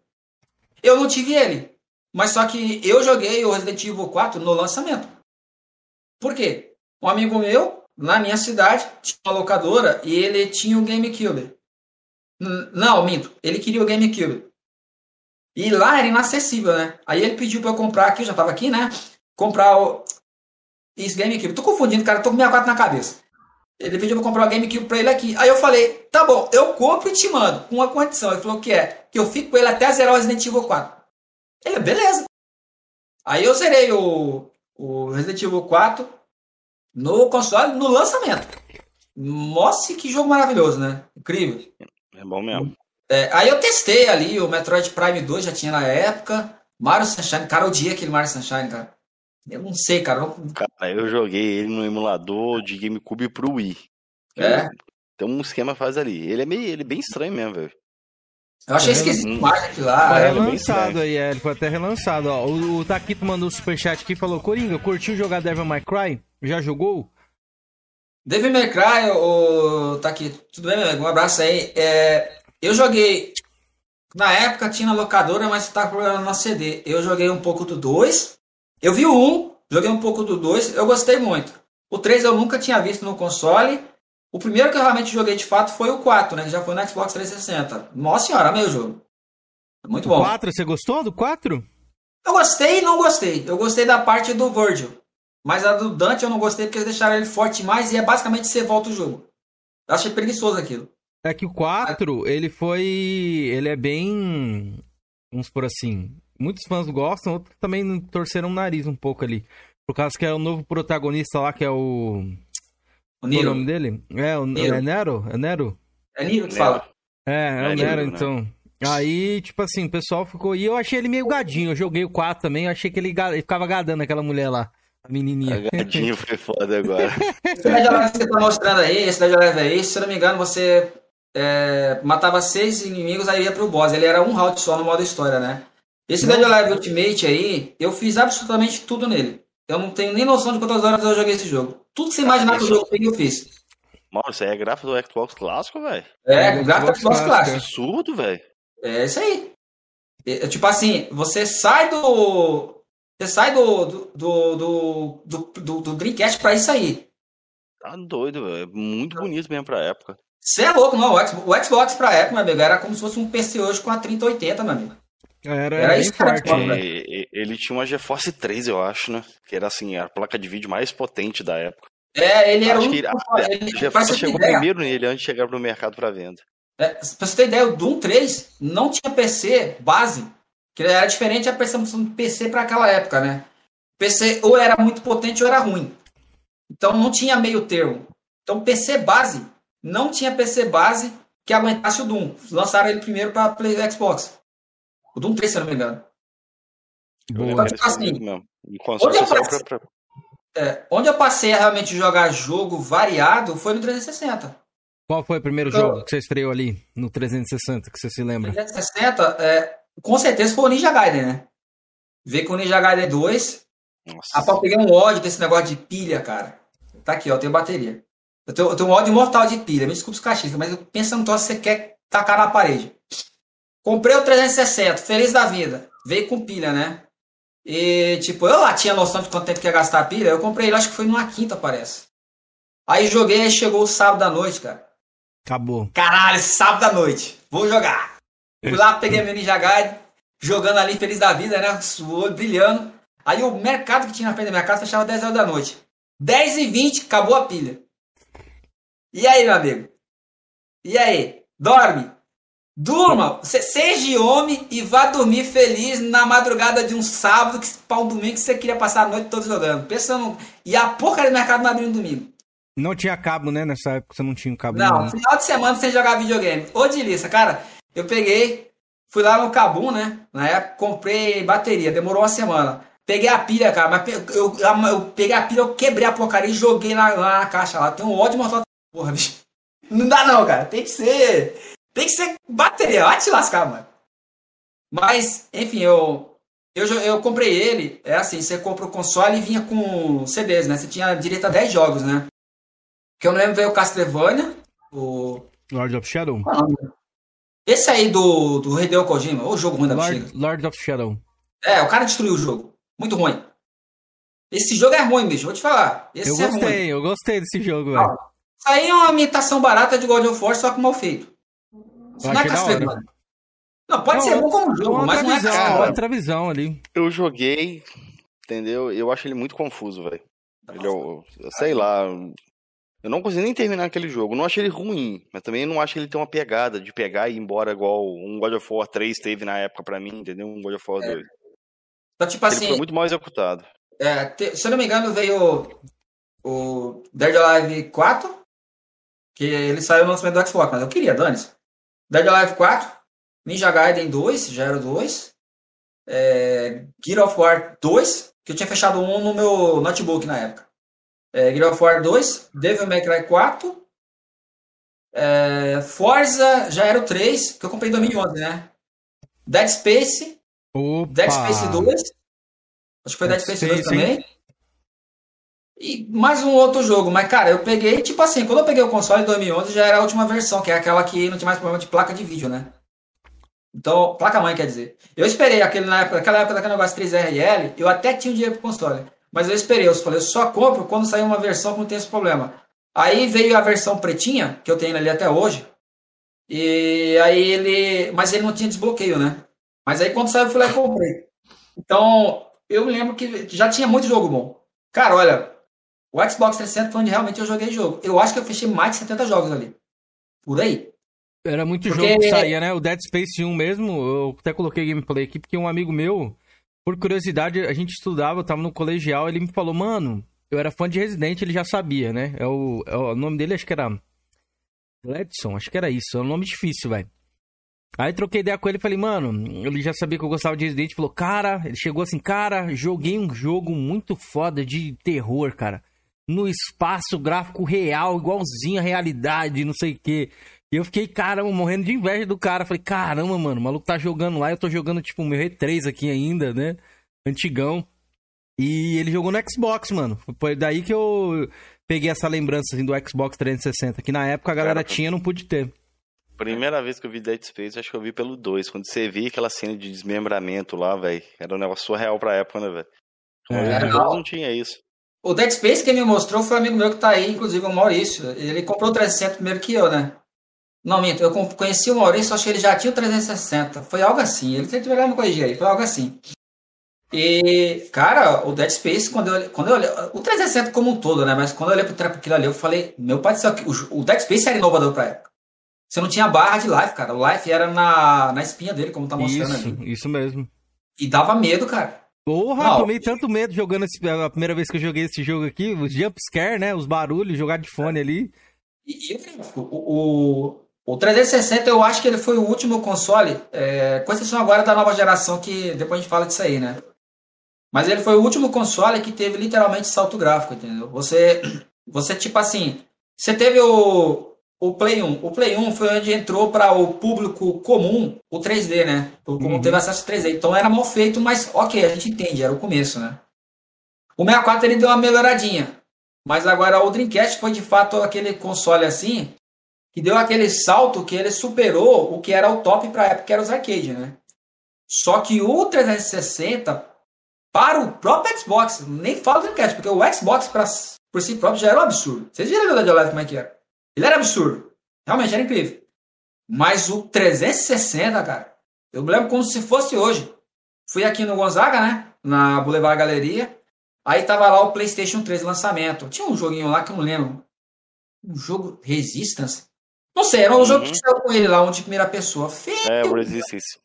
eu não tive ele, mas só que eu joguei o Resident Evil 4 no lançamento. Por quê? Um amigo meu na minha cidade tinha uma locadora e ele tinha o GameCube. Não, minto, ele queria o GameCube. E lá era inacessível, né? Aí ele pediu para eu comprar aqui, eu já tava aqui, né? Comprar o isso, GameCube. Tô confundindo, cara, tô com 64 na cabeça. Ele pediu pra comprar o GameCube pra ele aqui. Aí eu falei, tá bom, eu compro e te mando, com uma condição. Ele falou que é, que eu fico com ele até zerar o Resident Evil 4. Ele, beleza. Aí eu zerei o, o Resident Evil 4 no console, no lançamento. Nossa, que jogo maravilhoso, né? Incrível. É bom mesmo. É, aí eu testei ali, o Metroid Prime 2 já tinha na época. Mario Sunshine, cara, eu odiei aquele Mario Sunshine, cara. Eu não sei, cara. Cara, eu joguei ele no emulador de GameCube pro Wii. É? Tem um esquema faz ali. Ele é meio, ele é bem estranho mesmo, velho. Eu achei esquisito demais aquilo lá. Foi é, relançado aí, é, ele foi até relançado. Ó. O, o Taquito mandou um superchat aqui e falou: Coringa, curtiu jogar Devil May Cry? Já jogou? Devil May Cry, o Taquito, tudo bem, meu amigo? Um abraço aí. É, eu joguei. Na época tinha na locadora, mas tava programando na CD. Eu joguei um pouco do 2 eu vi o 1, joguei um pouco do 2, eu gostei muito. O 3 eu nunca tinha visto no console. O primeiro que eu realmente joguei de fato foi o 4, né? Que já foi no Xbox 360. Nossa senhora, meu jogo. Muito bom. O 4, você gostou do 4? Eu gostei e não gostei. Eu gostei da parte do Virgil. Mas a do Dante eu não gostei porque eles deixaram ele forte mais e é basicamente você volta o jogo. Eu achei preguiçoso aquilo. É que o 4, ele foi. Ele é bem. Vamos por assim muitos fãs gostam, outros também torceram o nariz um pouco ali. Por causa que é o novo protagonista lá, que é o. O Nero. Qual é o nome dele? É, o Nero. é Nero? É Nero? É Nero que fala. É, é, é o Nero, né? então. Aí, tipo assim, o pessoal ficou. E eu achei ele meio gadinho. Eu joguei o 4 também. Eu achei que ele, ele ficava gadando aquela mulher lá. A menininha. A gadinho foi foda agora. esse Dead Alive que você tá mostrando aí, esse Dead Alive aí, se eu não me engano, você é, matava seis inimigos, aí ia pro boss. Ele era um round só no modo história, né? Esse Dead Alive Ultimate aí, eu fiz absolutamente tudo nele. Eu não tenho nem noção de quantas horas eu joguei esse jogo. Tudo que você imaginar que o jogo tem, eu fiz. Mano, isso aí é gráfico do Xbox clássico, velho. É, gráfico do Xbox clássico. Absurdo, velho. É isso aí. É, tipo assim, você sai do. Você sai do, do, do, do, do, do Dreamcast pra isso aí. Tá doido, velho. É muito bonito mesmo pra época. Você é louco, não. O Xbox, o Xbox pra época, meu amigo, era como se fosse um PC hoje com a 3080, meu amigo. Era, Era bem forte. tipo, né? E- e- Ele tinha uma GeForce 3, eu acho, né? Que era assim, a placa de vídeo mais potente da época. É, ele era acho um. que ele, a, ele, a pra GeForce chegou ideia, primeiro nele antes de chegar pro mercado pra venda. é, pra você ter ideia, o Doom 3 não tinha PC base. Que era diferente a percepção do PC para aquela época, né? PC ou era muito potente ou era ruim. Então não tinha meio termo. Então PC base, não tinha PC base que aguentasse o Doom. Lançaram ele primeiro para Play Xbox. O Doom 3, se eu não me engano. Boa. lembro Tipo assim, console onde eu passei- pra- É, onde eu passei a realmente jogar jogo variado foi no 360. Qual foi o primeiro Eu- jogo que você estreou ali no 360, que você se lembra? 360, é, com certeza foi o Ninja Gaiden, né? Veio com o Ninja Gaiden 2. Nossa. Eu peguei um ódio desse negócio de pilha, cara. Tá aqui, ó, tem bateria. Eu tenho, eu tenho um ódio mortal de pilha. Me desculpe os cachistas, mas eu penso no troço que você quer tacar na parede. Comprei o 360, feliz da vida. Veio com pilha, né? E, tipo, eu lá tinha noção de quanto tempo que ia gastar a pilha. Eu comprei ele, acho que foi numa quinta, parece. Aí joguei, aí chegou o sábado à noite, cara. Acabou. Caralho, sábado à noite. Vou jogar. Fui lá, peguei meu Ninja Gaiden, jogando ali feliz da vida, né? Olho brilhando. Aí o mercado que tinha na frente da minha casa fechava 10 horas da noite. 10 e 20, acabou a pilha. E aí, meu amigo? E aí? Dorme? Durma! Se- Seja homem e vá dormir feliz na madrugada de um sábado que, para um domingo que você queria passar a noite toda jogando. Pensando. E a porcaria do mercado não abriu no domingo. Não tinha cabo, né? Nessa época você não tinha cabo. Não, final de semana sem jogar videogame. Ô, cara, eu peguei, fui lá no Cabum, né? Na época, comprei bateria, demorou uma semana. Peguei a pilha, cara, mas eu, eu, eu peguei a pilha, eu quebrei a porcaria e joguei lá, lá na caixa lá. Tem um ódio mortal. Porra, bicho. Não dá não, cara. Tem que ser. Tem que ser bateria. Vai te lascar, mano. Mas, enfim, eu. Eu, eu comprei ele, é assim, você compra o console e vinha com CDs, né? Você tinha direito a 10 jogos, né? Que eu me lembro veio o Castlevania, o. Lord of Shadow. Esse aí do, do Hideo Kojima, o jogo ruim da bexiga. Lord, Lord of Shadow. É, o cara destruiu o jogo. Muito ruim. Esse jogo é ruim, bicho, vou te falar. Esse Eu é ruim. gostei, eu gostei desse jogo, velho. Isso aí é uma imitação barata de God of War, só que mal feito. Isso não é. Castlevania. Não, pode Não, ser bom como É jogo, mas não é visão, Castlevania. outra visão ali. Eu joguei, entendeu? Eu acho ele muito confuso, velho. Ele é o- sei lá. Eu não consegui nem terminar aquele jogo. Eu não achei ele ruim, mas também não acho que ele tem uma pegada de pegar e ir embora igual um God of War 3 teve na época pra mim, entendeu? Um God of War 2. Então, tipo Ele assim, foi muito mal executado. é, te- se eu não me engano, veio o Dead Alive 4, que ele saiu no lançamento do Xbox, mas eu queria, dane-se. Dead Alive 4, Ninja Gaiden 2, já era o 2. É, Gear of War 2, que eu tinha fechado um no meu notebook na época. É, Gear of War 2, Devil May Cry 4. É, Forza já era o 3, que eu comprei em 2011, né? Dead Space, Opa! Dead Space 2. Acho que foi Dead, Dead Space 2 Space, hein? E mais um outro jogo. Mas, cara, eu peguei, tipo assim, quando eu peguei o console em 2011, já era a última versão, que é aquela que não tinha mais problema de placa de vídeo, né? Então, placa-mãe, quer dizer. Eu esperei, aquele, na época, aquela época daquele negócio 3RL, eu até tinha dinheiro pro console. Mas eu esperei, eu falei, eu só compro quando sair uma versão que não tem esse problema. Aí veio a versão pretinha, que eu tenho ali até hoje. E aí ele. Mas ele não tinha desbloqueio, né? Mas aí quando saiu, eu fui lá e comprei. Então, eu lembro que já tinha muito jogo bom. Cara, olha, o Xbox 360 foi onde realmente eu joguei jogo. Eu acho que eu fechei mais de 70 jogos ali. Por aí. Era muito Porque- jogo que saía, né? O Dead Space 1 mesmo, eu até coloquei gameplay aqui, porque um amigo meu, por curiosidade, a gente estudava, eu tava no colegial, ele me falou, mano, eu era fã de Resident, ele já sabia, né? É o, é o nome dele, acho que era Gladson, acho que era isso, é um nome difícil, velho. Aí troquei ideia com ele e falei, mano, ele já sabia que eu gostava de Resident, falou, cara, ele chegou assim, cara, joguei um jogo muito foda de terror, cara. No espaço, gráfico real, igualzinho à realidade, não sei o quê. E eu fiquei, caramba, morrendo de inveja do cara. Falei, caramba, mano, o maluco tá jogando lá, eu tô jogando, tipo, o meu R3 aqui ainda, né? Antigão. E ele jogou no Xbox, mano. Foi daí que eu peguei essa lembrança assim, do Xbox 360, que na época a galera Cara, tinha não pude ter. Primeira vez que eu vi Dead Space, acho que eu vi pelo 2. Quando você via aquela cena de desmembramento lá, velho. Era um negócio surreal pra época, né, velho? É, não tinha isso. O Dead Space quem me mostrou foi um amigo meu que tá aí, inclusive o Maurício. Ele comprou o 360 primeiro que eu, né? Não, minto, eu con- conheci o Maurício, acho que ele já tinha o 360. Foi algo assim. Ele tem que me corrigir aí, foi algo assim. E, cara, o Dead Space, quando eu, quando eu olhei. O 360 como um todo, né? Mas quando eu olhei pro tra- aquilo ali, eu falei, meu pai do céu, o, o Dead Space era inovador pra época. Você não tinha barra de life, cara. O life era na, na espinha dele, como tá mostrando Isso, ali. isso mesmo. E dava medo, cara. Porra, Não. tomei tanto medo jogando esse, a primeira vez que eu joguei esse jogo aqui, os jumpscare, né? Os barulhos, jogar de fone ali. E, o, o, o 360 eu acho que ele foi o último console, é, com exceção agora da nova geração, que depois a gente fala disso aí, né? Mas ele foi o último console que teve literalmente salto gráfico, entendeu? Você, você tipo assim, você teve o, o Play 1. O Play 1 foi onde entrou para o público comum o 3D, né? O comum Uhum. teve acesso ao 3D. Então era mal feito, mas ok, a gente entende, era o começo, né? O 64 ele deu uma melhoradinha. Mas agora o Dreamcast foi de fato aquele console assim que deu aquele salto que ele superou o que era o top para época, que era os arcade, né? Só que o 360 para o próprio Xbox, nem falo do Dreamcast, porque o Xbox pra, por si próprio já era um absurdo. Vocês viram o Dead Alive como é que era? Ele era absurdo. Realmente era incrível. Mas o 360, cara, eu me lembro como se fosse hoje. Fui aqui no Gonzaga, né? Na Boulevard Galeria. Aí tava lá o PlayStation 3 lançamento. Tinha um joguinho lá que eu não lembro. Um jogo Resistance? Não sei, era um Uhum. jogo que saiu com ele lá, um de primeira pessoa. Feio. É, o Resistance.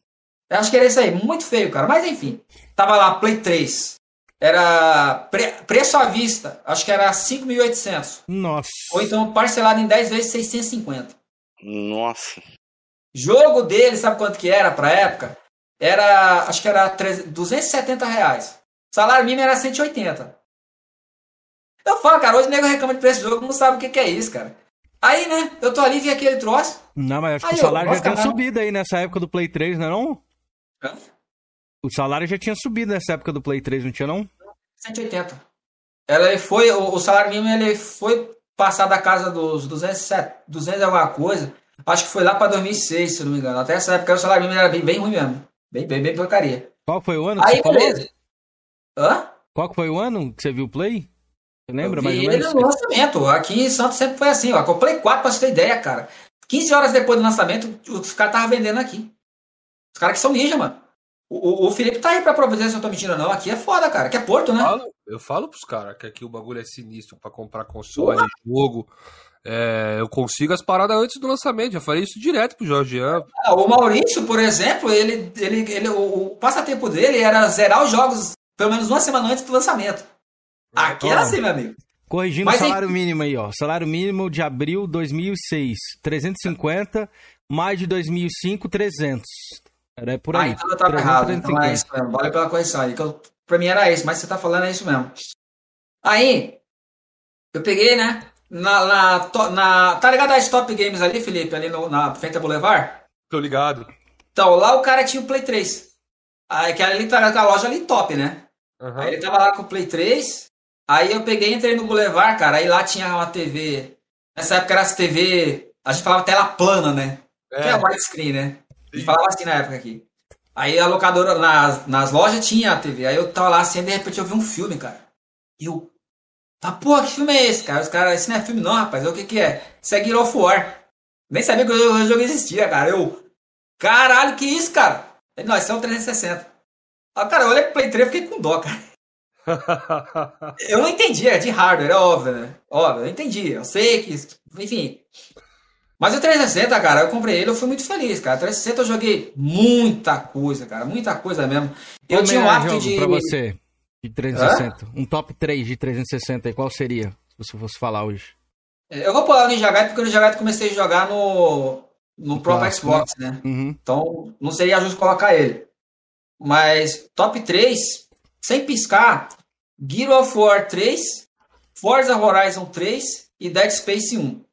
Eu acho que era isso aí, muito feio, cara. Mas enfim, tava lá, Play 3. Era pre- preço à vista, acho que era 5.800. Nossa. Ou então parcelado em 10 vezes 650. Nossa. Jogo dele, sabe quanto que era pra época? Era, acho que era 300 270 reais. Salário mínimo era 180. Eu falo, cara, hoje o nego reclama de preço de jogo, não sabe o que, que é isso, cara. Aí, né, eu tô ali, vi aquele troço. Não, mas acho que Aí, o salário eu- já nossa, subido aí nessa época do Play 3, não é não? Hã? O salário já tinha subido nessa época do Play 3, não tinha não? 180. Ela foi, o, o salário mínimo ele foi passar da casa dos 200, 200 e alguma coisa. Acho que foi lá pra 2006, se não me engano. Até essa época o salário mínimo era bem, bem ruim mesmo. Bem, bem, bem porcaria. Qual foi o ano que Aí, você falou? beleza. Hã? Qual foi o ano que você viu o Play? Você lembra mais ou ele menos? no lançamento. Aqui em Santos sempre foi assim. Ó. Com o Play 4, pra você ter ideia, cara. 15 horas depois do lançamento, os caras estavam vendendo aqui. Os caras que são ninja, mano. O, o, Felipe tá aí pra provar se eu tô mentindo ou não. Aqui é foda, cara. Aqui é Porto, né? Eu falo, eu falo pros caras que aqui o bagulho é sinistro pra comprar console, jogo. É, eu consigo as paradas antes do lançamento. Já falei isso direto pro Jorgean. Ah, o Maurício, por exemplo, ele, ele, ele, o, o passatempo dele era zerar os jogos pelo menos uma semana antes do lançamento. Aqui era Ó. assim, meu amigo. Corrigindo Mas o salário mínimo aí, ó. Salário mínimo de abril 2006, 350. Mais de 2005, 300. Era por Ah, aí. então eu tava 300, errado. Então é 350. isso mesmo. Valeu pela correção aí. Que eu, pra mim era isso, mas você tá falando é isso mesmo. Aí, eu peguei, né? Na, na, to- na- tá ligado as Top Games ali, Felipe? Ali no, na frente da Boulevard? Tô ligado. Então, lá o cara tinha o Play 3. Aí, que ali tá a loja ali top, né? Aham. Aí ele tava lá com o Play 3. Aí eu peguei e entrei no Boulevard, cara. Aí lá tinha uma TV. Nessa época era as TV. A gente falava tela plana, né? Que é É, widescreen, né? A gente falava assim na época aqui. Aí a locadora, nas, nas lojas tinha a TV. Aí eu tava lá assim, de repente eu vi um filme, cara. E eu. Tá, porra, que filme é esse, cara? Os caras, esse não é filme não, rapaz. Eu, O que que é? Isso é Gear of War. Nem sabia que o jogo existia, cara. Eu. Caralho, que isso, cara? Ele, não, isso é um 360. Ah, cara, eu olhei pro Play 3 e fiquei com dó, cara. Eu não entendi, é de hardware, é óbvio, né? Óbvio, eu entendi. Eu sei que. Enfim. Mas o 360, cara, eu comprei ele, eu fui muito feliz, cara. O 360 eu joguei muita coisa, cara. Muita coisa mesmo. Eu tinha um melhor hábito de. pra você de 360. Um top 3 de 360 aí, qual seria? Se você fosse falar hoje. Eu vou pular o Ninja Gaiden porque o Ninja Gaiden comecei a jogar no. No próprio clássico, Xbox, né? Uhum. Então não seria justo colocar ele. Mas top 3, sem piscar, Gear of War 3, Forza Horizon 3 e Dead Space 1.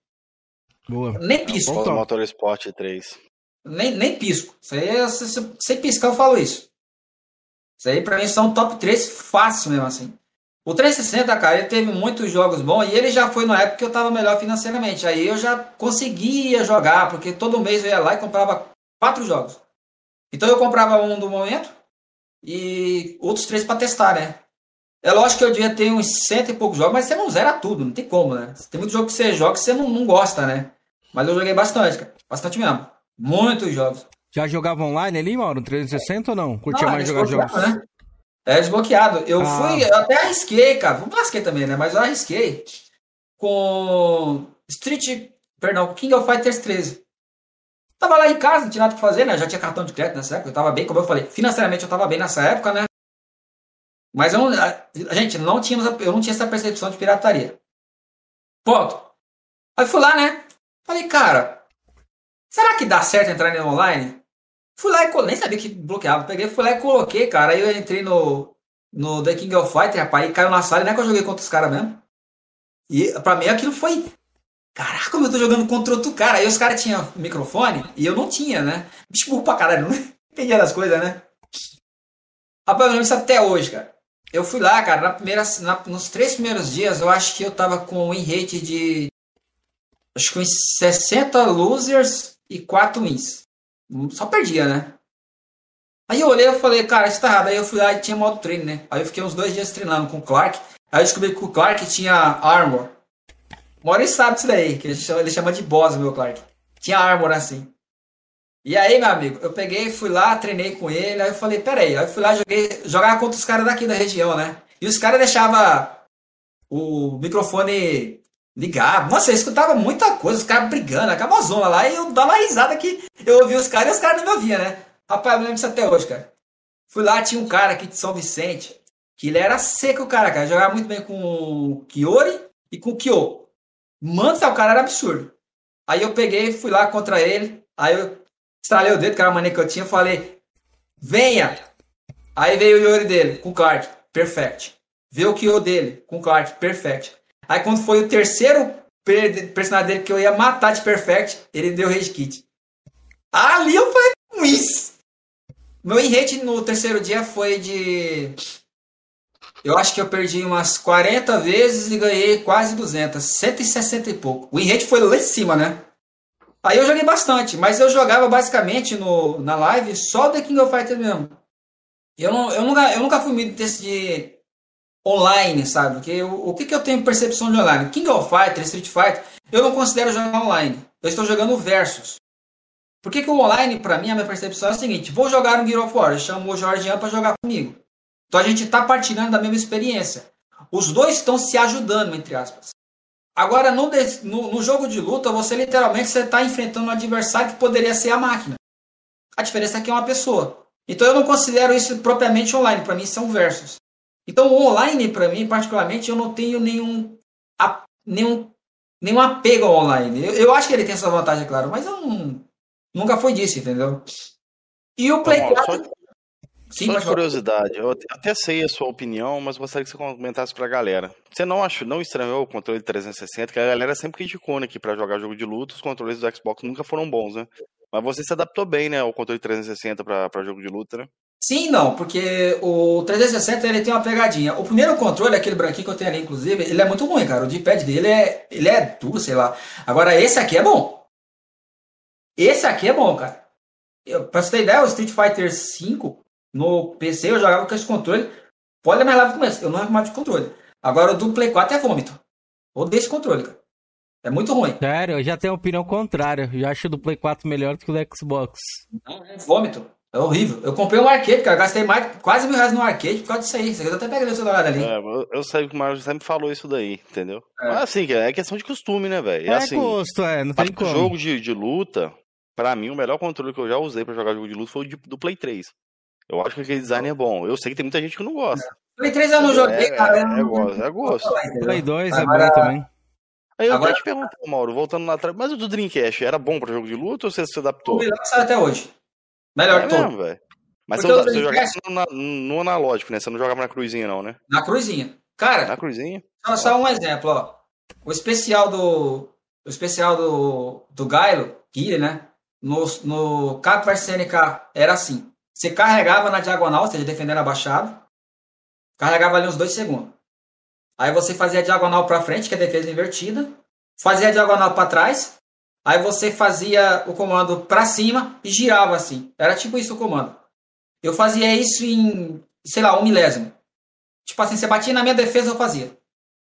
Boa. Nem pisco. Bom toque. Motorsport 3. Nem, nem pisco. Isso aí, é- se- se- sem piscar, eu falo isso. Isso aí, pra mim, são top 3 fácil mesmo, assim. O 360, cara, ele teve muitos jogos bons e ele já foi na época que eu tava melhor financeiramente. Aí eu já conseguia jogar, porque todo mês eu ia lá e comprava quatro jogos. Então eu comprava um do momento e outros três pra testar, né? É lógico que eu devia ter uns cento e poucos jogos, mas você não zera tudo, não tem como, né? Tem muito jogo que você joga que você não, não gosta, né? Mas eu joguei bastante, cara. Bastante mesmo. Muitos jogos. Já jogava online ali, Mauro? No 360 ou não? Curtia Não, mais é jogar jogos? né? É desbloqueado. Eu Ah. fui, eu até arrisquei, cara. Não lasquei também, né? Mas eu arrisquei com Street, perdão, King of Fighters 13. Tava lá em casa, não tinha nada pra fazer, né? Eu já tinha cartão de crédito nessa época, eu tava bem, como eu falei, financeiramente eu tava bem nessa época, né? Mas eu não, a, gente, não tínhamos, eu não tinha essa percepção de pirataria. Ponto. Aí fui lá, né? Falei, cara, será que dá certo entrar no online? Fui lá e colo- nem sabia que bloqueava. Peguei, fui lá e coloquei, cara. Aí eu entrei no, no The King of Fighters, rapaz, e caiu na sala, não é que eu joguei contra os caras mesmo. E pra mim aquilo foi. Caraca, como eu tô jogando contra outro cara. Aí os caras tinham microfone e eu não tinha, né? Bicho burro pra caralho, não entendia das coisas, né? Rapaz, eu lembro isso até hoje, cara. Eu fui lá, cara, na primeira, na- nos três primeiros dias, eu acho que eu tava com um rate de. Acho que uns 60 losers e 4 wins. Só perdia, né? Aí eu olhei e falei, cara, isso tá errado. Aí eu fui lá e tinha modo treino, né? Aí eu fiquei uns dois dias treinando com o Clark. Aí eu descobri que o Clark tinha armor. Maurício sabe disso daí, que ele chama, de boss, meu Clark. Tinha armor assim. E aí, meu amigo, eu peguei, fui lá, treinei com ele, aí eu falei, peraí, aí eu fui lá joguei, jogar contra os caras daqui da região, né? E os caras deixavam o microfone ligado. Nossa, eu escutava muita coisa, os caras brigando, aquela zona lá, e eu dava risada que eu ouvia os caras e os caras não me ouviam, né? Rapaz, eu lembro disso até hoje, cara. Fui lá, tinha um cara aqui de São Vicente, que ele era seco, cara, cara. Jogava muito bem com o Kiori e com o Kyo. Mano, o cara era absurdo. Aí eu peguei, fui lá contra ele, aí eu estralei o dedo, que era a mania que eu tinha, falei, venha! Aí veio o Yori dele, com o Clark, perfect. Veio o Kyo dele, com o Clark, perfect. Aí quando foi o terceiro per- personagem dele que eu ia matar de perfect, ele deu rage kit. Ali eu falei, isso! Meu in-rate no terceiro dia foi de. Eu acho que eu perdi umas 40 vezes e ganhei quase 200. 160 e pouco. O in-rate foi lá em cima, né? Aí eu joguei bastante, mas eu jogava basicamente no, na live só The King of Fighters mesmo. Eu, não, eu, nunca, eu nunca fui muito desse de online, sabe? Porque eu- o que, que eu tenho percepção de online? King of Fighters, Street Fighter, eu não considero jogar online. Eu estou jogando versus. Por que, que o online, pra mim, a minha percepção é a seguinte: vou jogar um Gear of War, chamo o Jorgian pra jogar comigo. Então a gente tá partilhando da mesma experiência. Os dois estão se ajudando, entre aspas. Agora, no, no, no jogo de luta, você literalmente você tá enfrentando um adversário que poderia ser a máquina. A diferença é que é uma pessoa. Então eu não considero isso propriamente online, pra mim são versus. Então o online, pra mim, particularmente, eu não tenho nenhum, a- nenhum, nenhum apego ao online. Eu, eu acho que ele tem essa vantagem, claro, mas eu não, nunca foi disso, entendeu? E o Play Mauro, 4. só- Sim, Só de curiosidade, eu até- até sei a sua opinião, mas gostaria que você comentasse pra galera. Você não achou, não estranhou o controle 360, que a galera sempre criticou, né, que pra jogar jogo de luta, os controles do Xbox nunca foram bons, né? Mas você se adaptou bem, né, ao controle 360 pra, pra jogo de luta, né? Sim, não, porque o 360 ele tem uma pegadinha. O primeiro controle, aquele branquinho que eu tenho ali, inclusive, ele é muito ruim, cara. O D-pad dele é, ele é duro, sei lá. Agora, esse aqui é bom. Esse aqui é bom, cara. Eu, pra você ter ideia, o Street Fighter V no PC eu jogava com esse controle. Pode lá no começo, eu não arrumava de controle. Agora o do Play 4 é vômito. Odeio esse controle, cara. É muito ruim. Sério, eu já tenho opinião contrária. Eu acho o do Play 4 melhor do que o do Xbox. Não, é vômito. É horrível. Eu comprei um arcade, cara. Gastei mais, quase mil reais no arcade por causa disso aí. Você até pega o celular ali. É, eu, eu sei que o Mario sempre falou isso daí, entendeu? É. Mas assim, é questão de costume, né, velho? É assim, gosto, é, não tem como. jogo de, de luta, pra mim, o melhor controle que eu já usei pra jogar jogo de luta foi o de- do Play 3. Eu acho que aquele design é bom. Eu sei que tem muita gente que não gosta. Play 3 eu não joguei, É, cara. é, eu é gosto, é gosto. Play 2 é Agora- bom também. Aí eu Agora- te perguntar, Mauro, voltando lá atrás, mas o do Dreamcast era bom pra jogo de luta ou você se adaptou? O melhor que saiu até hoje. Melhor É que mesmo, velho. Mas você, o você jogava Dreamcast- no, no analógico, né? Você não jogava na cruzinha, não, né? Na cruzinha. Cara, Na cruzinha? só, só um exemplo, ó. O especial do, o especial do, do Gailo, Guile, né? No, no Cap vs SNK era assim. Você carregava na diagonal, ou seja, defendendo abaixado. Carregava ali uns dois segundos. Aí você fazia a diagonal para frente, que é a defesa invertida. Fazia a diagonal para trás. Aí você fazia o comando para cima e girava assim. Era tipo isso o comando. Eu fazia isso em, sei lá, um milésimo. Tipo assim, você batia na minha defesa, eu fazia.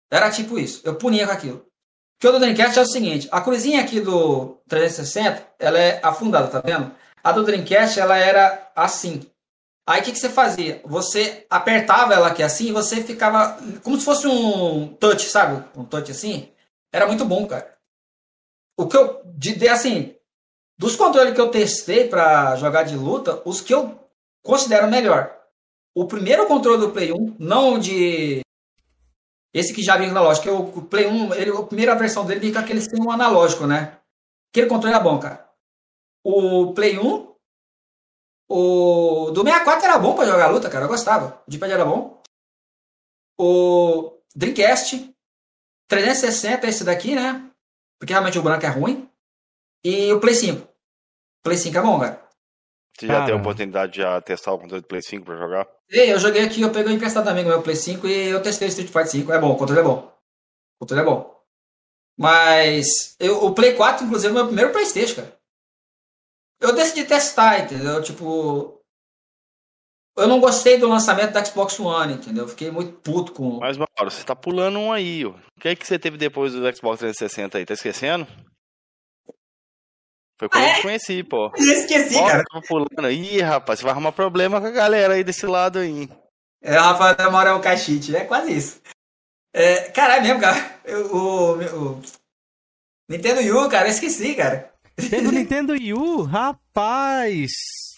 Era tipo isso. Eu punia com aquilo. O que o do Dreamcast é o seguinte: a cruzinha aqui do 360, ela é afundada, tá vendo? A do Dreamcast, ela era assim. Aí o que, que você fazia? Você apertava ela aqui assim e você ficava como se fosse um touch, sabe? Um touch assim. Era muito bom, cara. O que eu. De, assim, dos controles que eu testei para jogar de luta, os que eu considero melhor. O primeiro controle do Play 1, não de. Esse que já vinha analógico, o Play 1, ele, a primeira versão dele vinha com aquele sistema analógico, né? Aquele controle era bom, cara. O Play 1, o do 64 era bom para jogar luta, cara, eu gostava. O D-pad era bom. O Dreamcast 360 esse daqui, né? Porque realmente o branco é ruim. E o Play 5. Play 5 é bom, cara. Você já Cara. teve a oportunidade de já testar o controle do Play 5 pra jogar? Ei, eu joguei aqui, eu peguei emprestado também o meu Play 5 e eu testei o Street Fighter 5. É bom, o controle é bom. O controle é bom. Mas eu, o Play 4, inclusive, é o meu primeiro Playstation, cara. Eu decidi testar, entendeu? Tipo. Eu não gostei do lançamento da Xbox One, entendeu? Eu Fiquei muito puto com. Mas, Mauro, você tá pulando um aí, ó. O que é que você teve depois do Xbox 360 aí? Tá esquecendo? Foi quando Ah, eu é? te conheci, pô. Eu esqueci, cara. tava pulando. Ih, rapaz, você vai arrumar problema com a galera aí desse lado aí. É, o Rafael demora é um cachite, é quase isso. É, caralho, mesmo, cara. Eu- o, o Nintendo U, cara, eu esqueci, cara. Nintendo Wii U, rapaz!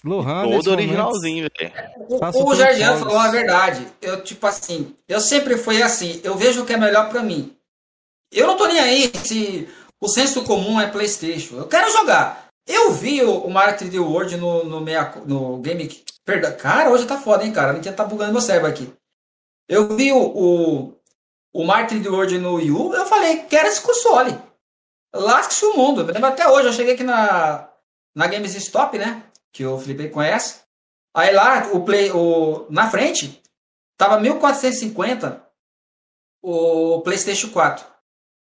Lohan, Todo originalzinho, velho. O, o falou a verdade. Eu, tipo assim, eu sempre fui assim. Eu vejo o que é melhor pra mim. Eu não tô nem aí se o senso comum é PlayStation. Eu quero jogar. Eu vi o, o Mario 3D World no, no, meia, no Game. Perdão, cara, hoje tá foda, hein, cara. A Nintendo tá bugando meu cérebro aqui. Eu vi o, o, o Mario 3D World no Wii U. Eu falei, quero esse console. Lasque-se o mundo. Eu lembro até hoje. Eu cheguei aqui na, na Games Stop, né? Que o Felipe conhece. Aí lá, o Play, o, na frente, tava 1450 o PlayStation 4.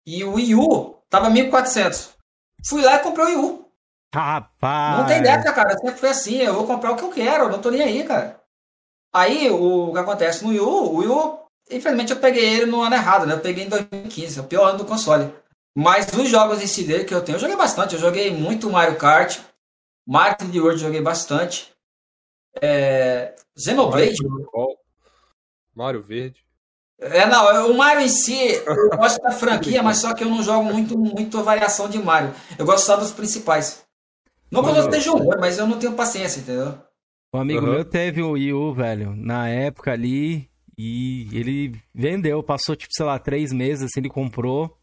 E o Wii U tava 1400. Fui lá e comprei o Wii U. Rapaz! Não tem dessa, cara. Sempre foi assim. Eu vou comprar o que eu quero. Eu não tô nem aí, cara. Aí, o, que acontece no Wii U, o Wii U, infelizmente eu peguei ele no ano errado, né? Eu peguei em 2015, é o pior ano do console. Mas os jogos em si dele que eu tenho, eu joguei bastante. Eu joguei muito Mario Kart. Mario 3D World eu joguei bastante. É, Xenoblade. Mario, Mario Verde. É, não, o Mario em si, eu gosto da franquia, mas só que eu não jogo muito, muito variação de Mario. Eu gosto só dos principais. Não que eu esteja ruim, mas eu não tenho paciência, entendeu? Um amigo Aham. meu teve o Wii U, velho, na época ali, e ele vendeu, passou, tipo, sei lá, três meses, assim, ele comprou,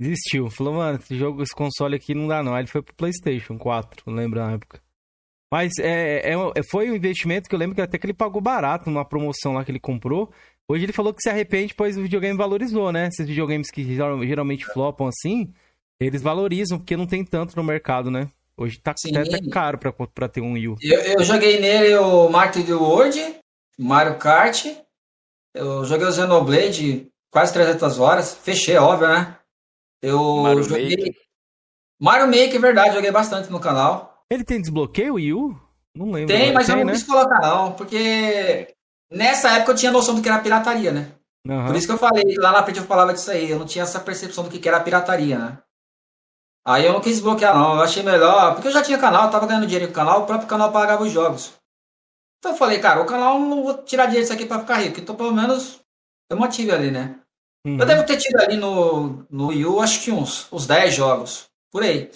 desistiu. Falou, mano, esse jogo, esse console aqui não dá não. Aí ele foi pro Playstation 4, não lembro na época. Mas é, é, é- foi um investimento que eu lembro que até que ele pagou barato numa promoção lá que ele comprou. Hoje ele falou que se arrepende, pois o videogame valorizou, né? Esses videogames que geral- geralmente flopam assim, eles valorizam, porque não tem tanto no mercado, né? Hoje tá Sim. até, até caro pra, pra ter um Wii U. Eu, eu joguei nele o Mario 3D World, Mario Kart, eu joguei o Xenoblade quase 300 horas, fechei, óbvio, né? Eu Mario joguei... Maker. Mario Maker, é verdade, joguei bastante no canal. Ele tem desbloqueio, Wii U? Não lembro. Tem, mas eu não né? quis colocar não, porque nessa época eu tinha noção do que era pirataria, né? Aham. Por isso que eu falei, lá na frente eu falava disso aí, eu não tinha essa percepção do que era pirataria, né? Aí eu não quis bloquear não, eu achei melhor, porque eu já tinha canal, eu tava ganhando dinheiro com o canal, o próprio canal pagava os jogos. Então eu falei, cara, o canal eu não vou tirar dinheiro disso aqui pra ficar rico, então pelo menos eu mantive ali, né? Uhum. Eu devo ter tido ali no, no Wii U, acho que uns, uns 10 jogos, por aí.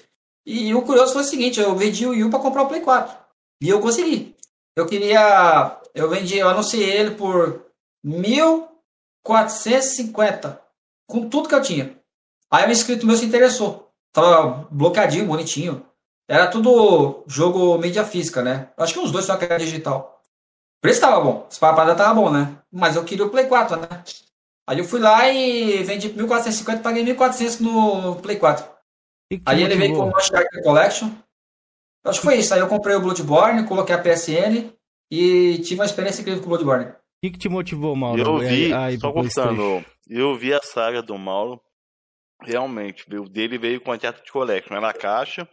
E o curioso foi o seguinte, eu vendi o Wii U pra comprar o Play 4. E eu consegui. Eu queria, eu vendi, eu anunciei ele por 1.450, com tudo que eu tinha. Aí o inscrito meu se interessou. Tava bloqueadinho, bonitinho. Era tudo jogo mídia física, né? Acho que uns dois só que era digital. O preço tava bom. Esse parada tava bom, né? Mas eu queria o Play 4, né? Aí eu fui lá e vendi por 1450 paguei 1400 no Play 4. Que que te Aí ele veio com o Uncharted Collection. Eu acho que foi isso. Aí eu comprei o Bloodborne, coloquei a PSN e tive uma experiência incrível com o Bloodborne. O que, que te motivou, Mauro? Eu a- vi, a só cortando, eu vi a saga do Mauro. Realmente, o dele veio com a Uncharted Collection. Era a caixa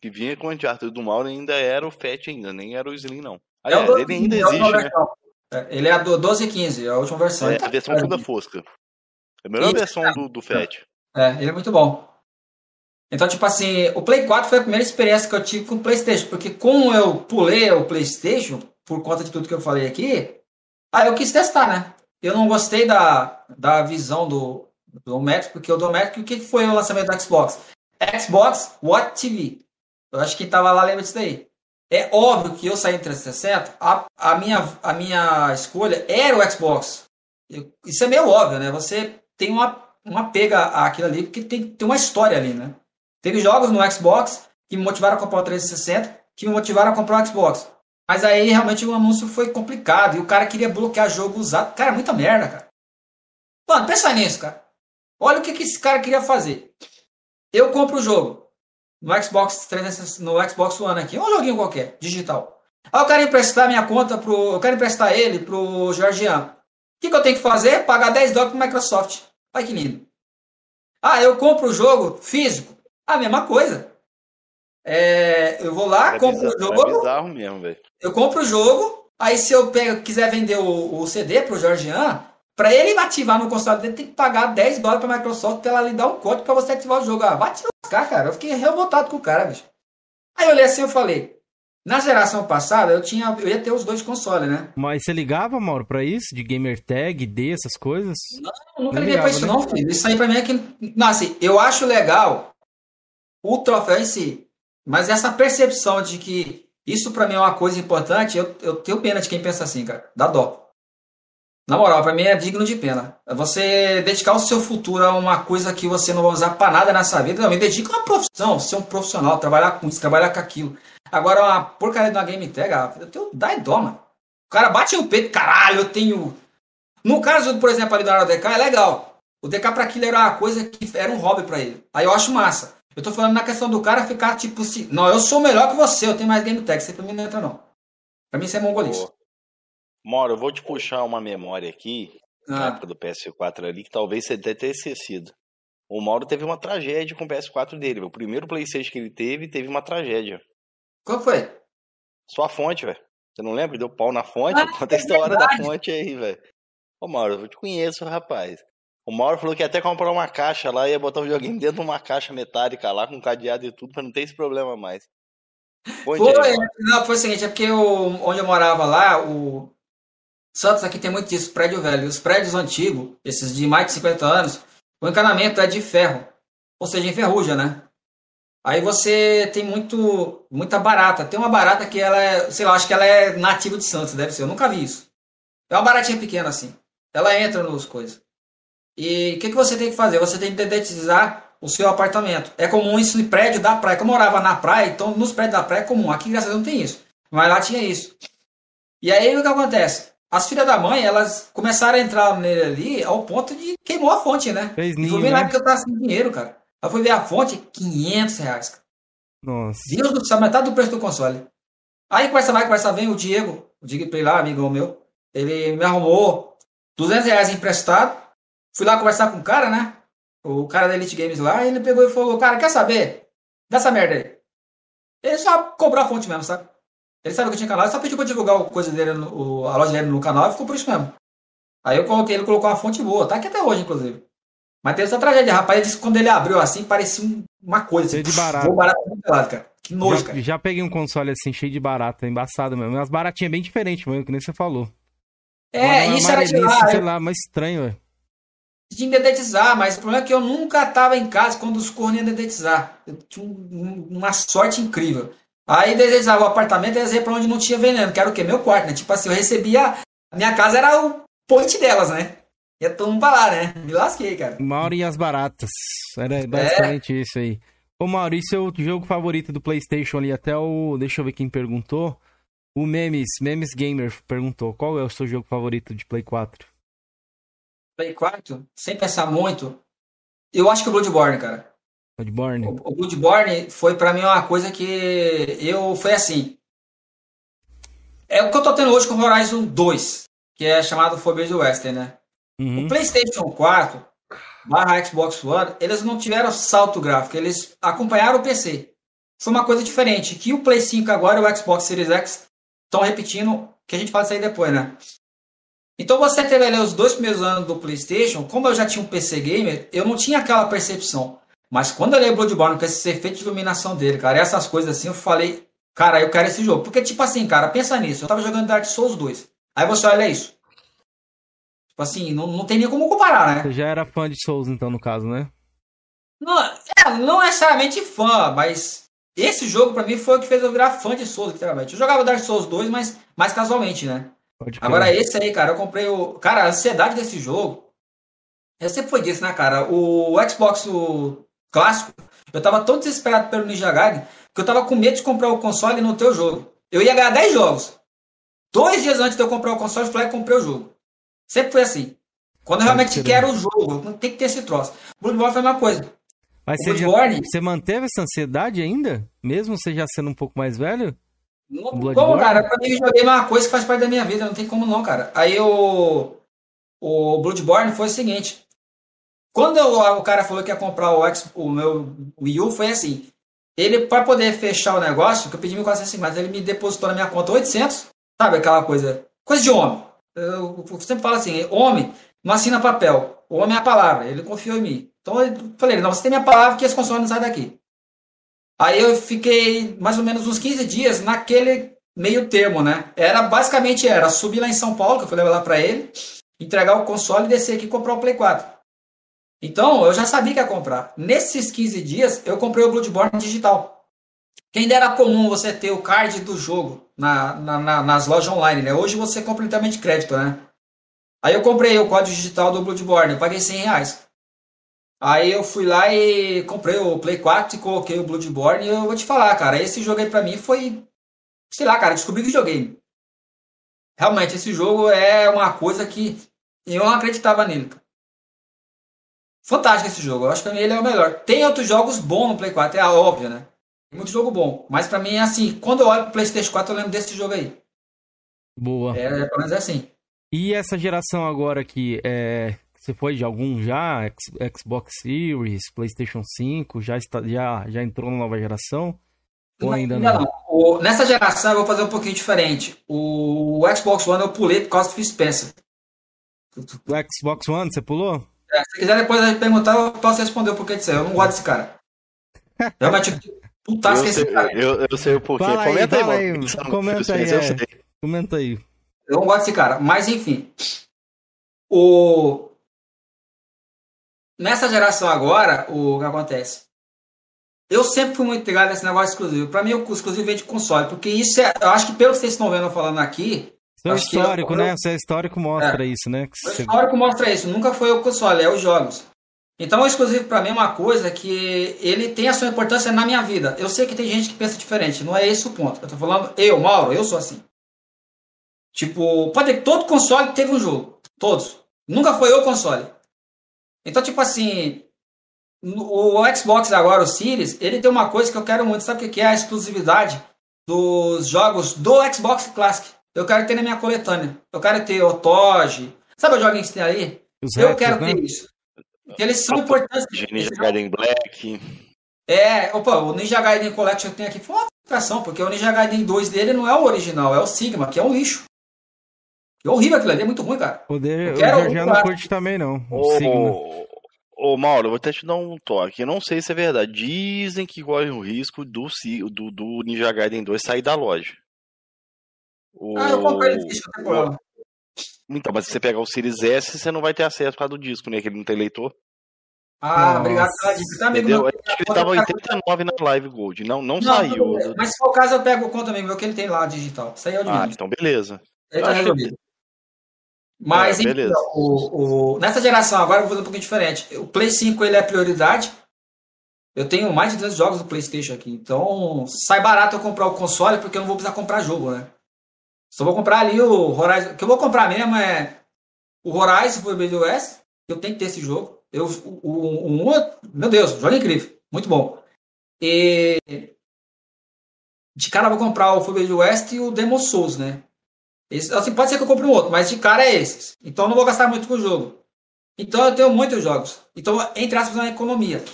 que vinha com o Uncharted do Mauro ainda era o Fat ainda, nem era o Slim, não. É o Aliás, 12, ele ainda é a existe, né? versão. É, Ele é a do 12 e 15, é a última versão. É, tá- a versão toda fosca. É a melhor Isso, versão do, do Fat. É, ele é muito bom. Então, tipo assim, o Play 4 foi a primeira experiência que eu tive com o PlayStation, porque como eu pulei o PlayStation, por conta de tudo que eu falei aqui, aí eu quis testar, né? Eu não gostei da, da visão do, do Domestic, porque o Domestic, o que foi o lançamento do Xbox? Xbox Watch TV. Eu acho que tava lá lembra disso daí. É óbvio que eu saí em 360, a, a, minha, a minha escolha era o Xbox. Eu- isso é meio óbvio, né? Você tem uma, uma pega àquilo ali, porque tem, tem uma história ali, né? Teve jogos no Xbox que me motivaram a comprar o 360, que me motivaram a comprar o Xbox. Mas aí realmente o anúncio foi complicado e o cara queria bloquear jogo usado. Cara, muita merda, cara. Mano, pensa nisso, cara. Olha o que, que esse cara queria fazer. Eu compro o jogo no Xbox 360, no Xbox One aqui, um joguinho qualquer, digital. Aí eu quero emprestar minha conta pro. Eu quero emprestar ele pro Georgiano. O que, que eu tenho que fazer? Pagar 10 dólares pro Microsoft. Olha que lindo. Ah, eu compro o jogo físico. A mesma coisa. É, eu vou lá, É compro bizarro, o jogo, é bizarro mesmo, velho. eu compro o jogo, aí se eu pego, quiser vender o, o CD pro Georgian, pra ele ativar no console dele, tem que pagar 10 dólares pra Microsoft pra ela lhe dar um código pra você ativar o jogo. Ah, vai te lascar, cara. Eu fiquei revoltado com o cara, bicho. Aí eu olhei assim eu falei, na geração passada eu tinha, eu ia ter os dois consoles, né? Mas você ligava, Mauro, pra isso? De gamer tag, D, essas coisas? Eu nunca Não liguei pra ligava, isso né? não, filho. Isso aí pra mim é que... Não, assim, eu acho legal o troféu em si. Mas essa percepção de que isso pra mim é uma coisa importante, eu, eu tenho pena de quem pensa assim, cara. Dá dó. Na moral, pra mim é digno de pena. É Você dedicar o seu futuro a uma coisa que você não vai usar pra nada nessa vida. Não, me dedica a uma profissão, ser um profissional, trabalhar com isso, trabalhar com aquilo. Agora, uma porcaria de uma game tag, ah, eu tenho dá e dó, mano. O cara bate no peito, caralho, eu tenho no caso, por exemplo, ali do DK, é legal. O DK pra aquilo era uma coisa que era um hobby pra ele. Aí eu acho massa. Eu tô falando na questão do cara ficar tipo assim, não, eu sou melhor que você, eu tenho mais game tag. Aí pra mim não entra, não. Pra mim isso é mongolice. Mauro, eu vou te puxar uma memória aqui, na Ah, época do PS4 ali, que talvez você deve ter esquecido. O Mauro teve uma tragédia com o PS4 dele. O primeiro PlayStation que ele teve, teve uma tragédia. qual foi? Sua fonte, velho. Você não lembra? Deu pau na fonte? Ah, Conta a é história da fonte aí, velho. Ô, Mauro, eu te conheço, rapaz. O Mauro falou que ia até comprar uma caixa lá, ia botar o videogame dentro de uma caixa metálica lá, com cadeado e tudo, pra não ter esse problema mais. Foi, não, foi o seguinte, é porque eu, onde eu morava lá, o Santos aqui tem muito disso, prédio velho. Os prédios antigos, esses de mais de 50 anos, o encanamento é de ferro. Ou seja, enferruja, né? Aí você tem muito, muita barata. Tem uma barata que ela é, sei lá, acho que ela é nativa de Santos, deve ser. Eu nunca vi isso. É uma baratinha pequena assim. Ela entra nos coisas. E o que, que você tem que fazer? Você tem que dedetizar o seu apartamento. É comum isso em prédio da praia. Como eu morava na praia, então nos prédios da praia é comum. Aqui, graças a Deus, não tem isso. Mas lá tinha isso. E aí o que acontece? As filhas da mãe, elas começaram a entrar nele ali ao ponto de queimou a fonte, né? Fez E ninho, ver lá né? porque eu tava sem dinheiro, cara. Aí fui ver a fonte, 500 reais. cara. Nossa. Deus do céu, metade do preço do console. Aí conversa vai, conversa vem, o Diego, o Diego Play lá, amigão meu, ele me arrumou 200 reais emprestado. Fui lá conversar com o cara, né? O cara da Elite Games lá, e ele pegou e falou, cara, quer saber? Dessa merda aí. Ele só cobrou a fonte mesmo, sabe? Ele sabe que eu tinha canal, ele só pediu pra divulgar o coisa dele, no- a loja dele no canal e ficou por isso mesmo. Aí eu coloquei, ele colocou uma fonte boa, tá aqui até hoje, inclusive. Mas teve essa tragédia, rapaz, ele disse que quando ele abriu assim, parecia um- uma coisa. Cheio de Assim, barata. voou barata muito lado, cara. Que nojo, Já, cara. já peguei um console assim, cheio de barata, embaçado mesmo. Umas baratinhas bem diferentes mesmo, que nem você falou. É, Uma isso era de lá. sei lá, mas estranho, velho. tinha que dedetizar, mas o problema é que eu nunca tava em casa quando os cornos iam dedetizar. Eu tinha um- uma sorte incrível. Aí dedetizava o apartamento e ia pra onde não tinha veneno, que era o quê? Meu quarto, né? Tipo assim, eu recebia. A minha casa era o point delas, né? Ia todo mundo pra lá, né? Me lasquei, cara. Mauro e as baratas. É. Era basicamente isso aí. Ô, Mauro, e seu jogo favorito do PlayStation ali? Até o. Deixa eu ver quem perguntou. O Memes, Memes Gamer perguntou: qual é o seu jogo favorito de Play 4? Play 4, sem pensar muito, eu acho que o Bloodborne, cara. O, o Bloodborne foi pra mim uma coisa que eu foi assim. É o que eu tô tendo hoje com o Horizon 2, que é chamado Forbidden Western, né? Uhum. O PlayStation 4 barra Xbox One, eles não tiveram salto gráfico, eles acompanharam o PC. Foi uma coisa diferente, que o Play 5 agora e o Xbox Series X estão repetindo, que a gente fala isso aí depois, né? Então você teve ali os dois primeiros anos do PlayStation, como eu já tinha um PC gamer, eu não tinha aquela percepção. Mas quando eu li Bloodborne com esse efeito de iluminação dele, cara, essas coisas assim, eu falei, cara, eu quero esse jogo. Porque, tipo assim, cara, pensa nisso, eu tava jogando Dark Souls 2. Aí você olha isso. Tipo assim, não, não tem nem como comparar, né? Você já era fã de Souls, então, no caso, né? Não, é, não necessariamente fã, mas esse jogo pra mim foi o que fez eu virar fã de Souls, literalmente. Eu jogava Dark Souls 2, mas mais casualmente, né? Agora esse aí, cara, eu comprei o. Cara, a ansiedade desse jogo. Eu sempre foi disso, né, cara? O Xbox o clássico, eu tava tão desesperado pelo Ninja Gaiden que eu tava com medo de comprar o console e não ter o jogo. Eu ia ganhar 10 jogos. Dois dias antes de eu comprar o console, eu fui lá e comprei o jogo. Sempre foi assim. Quando eu realmente quero o jogo, não tem que ter esse troço. Bloodborne foi a mesma coisa. Mas você, já- Bloodborne- você manteve essa ansiedade ainda? Mesmo você já sendo um pouco mais velho? Não, como, cara? Pra mim, videogame é uma coisa que faz parte da minha vida, não tem como não, cara. Aí o, o Bloodborne foi o seguinte. Quando eu- o cara falou que ia comprar o, X, o meu Wii U, foi assim. Ele, pra poder fechar o negócio, que eu pedi 1.450, ele me depositou na minha conta 800, sabe aquela coisa? Coisa de homem. Eu, eu sempre falo assim, homem não assina papel. O homem é a palavra, ele confiou em mim. Então eu falei, não, você tem minha palavra que esse console não sai daqui. Aí eu fiquei mais ou menos uns 15 dias naquele meio termo, né? Era basicamente era subir lá em São Paulo, que eu fui levar lá pra ele, entregar o console e descer aqui e comprar o Play 4. Então, eu já sabia que ia comprar. Nesses 15 dias, eu comprei o Bloodborne digital. Quem dera comum você ter o card do jogo na, na- na- nas lojas online, né? Hoje você compra literalmente crédito, né? Aí eu comprei o código digital do Bloodborne, eu paguei 100 reais. Aí eu fui lá e comprei o Play 4 e coloquei o Bloodborne e eu vou te falar, cara, esse jogo aí pra mim foi, sei lá, cara, descobri videogame. Realmente, esse jogo é uma coisa que eu não acreditava nele. cara. Fantástico esse jogo, eu acho que pra mim ele é o melhor. Tem outros jogos bons no Play 4, é óbvio, né? Tem muito jogo bom, mas pra mim é assim, quando eu olho pro PlayStation 4 eu lembro desse jogo aí. Boa. É, pelo menos é assim. E essa geração agora que é, você foi de algum já? Xbox Series, PlayStation 5, já, está, já, já entrou na nova geração? Ou ainda não? O- nessa geração eu vou fazer um pouquinho diferente. O Xbox One eu pulei por causa do Phil Spencer. O Xbox One, você pulou? É, se quiser depois aí perguntar, eu posso responder o porquê disso aí. Eu não gosto desse cara. Realmente, eu fico putaço Eu esse sei, cara. eu, eu sei o porquê. Fala aí, comenta aí, fala mano. aí, não- comenta aí, Eu é. sei. Comenta aí. Eu não gosto desse cara. Mas enfim. O... Nessa geração agora, o que acontece? Eu sempre fui muito ligado nesse negócio exclusivo. Pra mim, o exclusivo vem de console. Porque isso é. Eu acho que pelo que vocês estão vendo eu falando aqui, Seu Acho que histórico, eu- né? O seu histórico mostra isso, né? O histórico mostra isso. Nunca foi o console, é os jogos. Então, o exclusivo pra mim é uma coisa que ele tem a sua importância na minha vida. Eu sei que tem gente que pensa diferente, não é esse o ponto. Eu tô falando, eu, Mauro, eu sou assim. Tipo, pode ter que todo console teve um jogo. Todos. Nunca foi o console. Então, tipo assim, o Xbox agora, o Series, ele tem uma coisa que eu quero muito. Sabe o que que é? A exclusividade dos jogos do Xbox Classic. Eu quero ter na minha coletânea. Eu quero ter o Toge. Sabe os joguinhos que tem ali? Os Eu retros, quero né? ter isso. Porque eles são importantes. Ninja Gaiden Black. É, opa, o Ninja Gaiden Collection que eu tenho aqui foi uma frustração, porque o Ninja Gaiden 2 dele não é o original, é o Sigma, que é um lixo. Que horrível aquilo ali, é muito ruim, cara. Poder, Eu o quero já um não curte também, não. O Sigma. Ô, ô, Mauro, eu vou até te dar um toque. Eu não sei se é verdade. Dizem que corre o risco do, Si- do, do Ninja Gaiden 2 sair da loja. O- Ah, eu comprei ele físico, não tem problema. Então, mas se você pegar o Series S, você não vai ter acesso por causa do disco, né? Que ele não tem leitor. Ah, Nossa. obrigado pela dica. Tá, amigo meu? Acho que ele tava 89 na Live Gold. Não, não, Não, saiu. bem. Mas se for o caso, eu pego o conta amigo meu que ele tem lá digital. Aí é de Ah, então beleza. Ele tá que- resolvido. Mas, É, então, beleza. o, o- nessa geração agora eu vou fazer um pouquinho diferente. O Play 5 ele é prioridade. Eu tenho mais de 200 jogos do PlayStation aqui. Então, sai barato eu comprar o console porque eu não vou precisar comprar jogo, né? Só vou comprar ali o Horizon. O que eu vou comprar mesmo é o Horizon Forbidden West Eu tenho que ter esse jogo. Eu, o, o, o, meu Deus, jogo incrível. Muito bom. E de cara eu vou comprar o Forbidden West e o Demon Souls, né? Esse, assim, pode ser que eu compre um outro, mas de cara é esses. Então não vou gastar muito com o jogo. Então eu tenho muitos jogos. Então, entre aspas, na economia.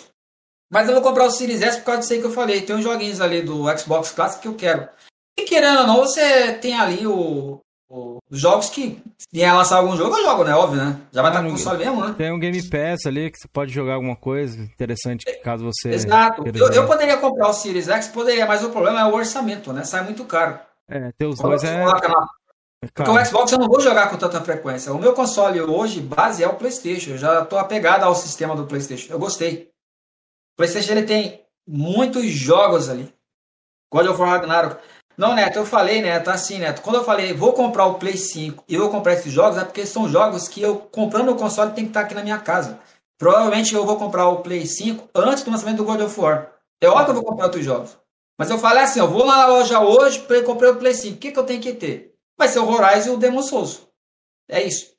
Mas eu vou comprar o Series S por causa disso aí que eu falei. Tem uns joguinhos ali do Xbox Classic que eu quero. E querendo ou não, você tem ali o, o os jogos que vier lançar algum jogo, eu jogo, né? Óbvio, né? Já vai estar com o console mesmo, né? Tem um Game Pass ali que você pode jogar alguma coisa interessante caso você. Exato. Eu, eu, poderia comprar o Series X, poderia, mas o problema é o orçamento, né? Sai muito caro. É, ter os dois é. Porque o Xbox eu não vou jogar com tanta frequência. O meu console hoje, base, é o PlayStation. Eu já estou apegado ao sistema do PlayStation. Eu gostei. O PlayStation ele tem muitos jogos ali. God of War Ragnarok. Não, Neto, eu falei, Neto, assim, Neto, quando eu falei vou comprar o Play 5 e vou comprar esses jogos, é porque são jogos que eu, comprando o console, tem que estar aqui na minha casa. Provavelmente eu vou comprar o Play 5 antes do lançamento do God of War. É óbvio que eu vou comprar outros jogos. Mas eu falei assim, eu vou lá na loja hoje, comprei o Play 5, o que, que eu tenho que ter? Vai ser o Horizon e o Demon Souls. É isso.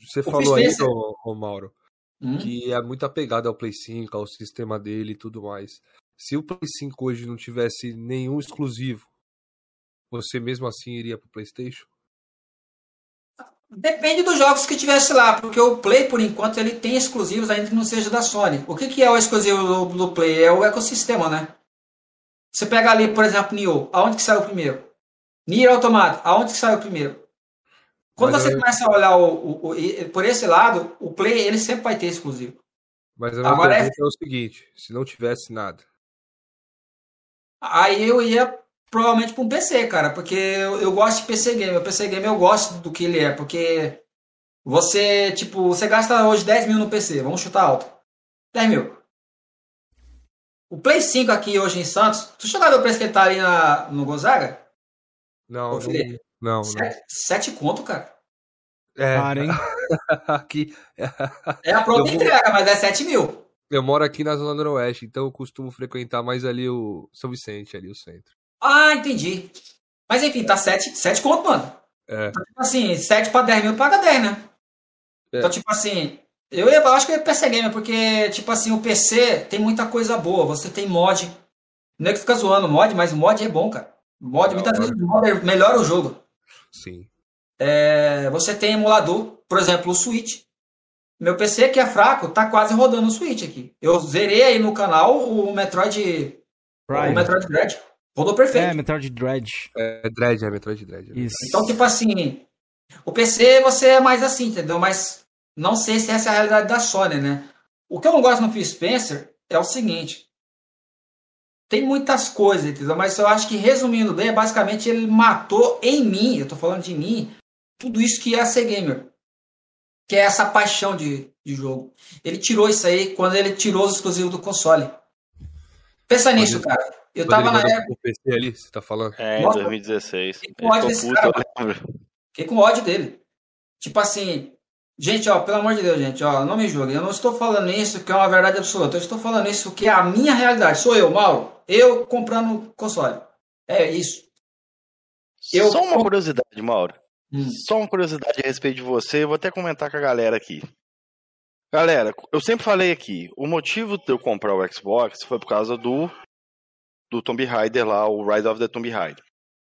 Você falou aí, ô, ô Mauro, hum? que é muito apegado ao Play 5, ao sistema dele e tudo mais. Se o Play 5 hoje não tivesse nenhum exclusivo, você mesmo assim iria pro PlayStation? Depende dos jogos que tivesse lá, porque o Play, por enquanto, ele tem exclusivos ainda que não seja da Sony. O que, que é o exclusivo do, do Play? É o ecossistema, né? Você pega ali, por exemplo, Nioh, aonde que saiu primeiro? Nier Automata, aonde que saiu primeiro? Quando Mas você eu... começa a olhar o, o, o, por esse lado, o Play ele sempre vai ter exclusivo. Mas a minha Agora pergunta é... é o seguinte: se não tivesse nada, Aí eu ia provavelmente para um PC, cara, porque eu, eu, gosto de PC game. O PC game eu gosto do que ele é, porque você, tipo, você gasta hoje 10 mil no PC, vamos chutar alto. 10 mil. O Play 5 aqui hoje em Santos, tu chegou a ver o preço que ele tá ali na, no Gonzaga? Não, Ô, não, não, sete, não. Sete conto, cara. É, Para, hein? aqui. É a pronta vou... entrega, mas é 7 mil. Eu moro aqui na Zona Noroeste, então eu costumo frequentar mais ali o São Vicente, ali o centro. Ah, entendi. Mas enfim, tá 7, 7 conto, mano. É. Então, tipo assim, 7 pra 10 mil paga 10, né? É. Então, tipo assim, eu, eu acho que eu ia PC Gamer, porque, tipo assim, o PC tem muita coisa boa. Você tem mod. Não é que fica zoando mod, mas mod é bom, cara. Mod, muitas vezes, mod melhora o jogo. Sim. É, você tem emulador, por exemplo, o Switch. Meu PC que é fraco, tá quase rodando o Switch aqui. Eu zerei aí no canal o Metroid. Prime. O Metroid Dread. Rodou perfeito. É, Metroid Dread. É, Dread, é Metroid Dread. É Isso. Então, tipo assim, o PC você é mais assim, entendeu? Mas não sei se essa é a realidade da Sony, né? O que eu não gosto no Phil Spencer é o seguinte. Tem muitas coisas, entendeu? Mas eu acho que, resumindo bem, basicamente ele matou em mim, eu tô falando de mim, tudo isso que é ser gamer que é essa paixão de, de jogo. Ele tirou isso aí quando ele tirou os exclusivos do console. Pensa nisso, cara. Eu tava na época. PC ali, você tá falando? É, em 2016. Fiquei com ódio desse cara. Fiquei com ódio dele. Tipo assim, gente, ó, pelo amor de Deus, gente, ó, não me julguem. Eu não estou falando isso que é uma verdade absoluta. Eu estou falando isso que é a minha realidade. Sou eu, Mauro. Eu comprando console. É isso. Eu Só uma curiosidade, Mauro. Hum. Só uma curiosidade a respeito de você, eu vou até comentar com a galera aqui. Galera, eu sempre falei aqui, o motivo de eu comprar o Xbox foi por causa do do Tomb Raider lá, o Rise of the Tomb Raider.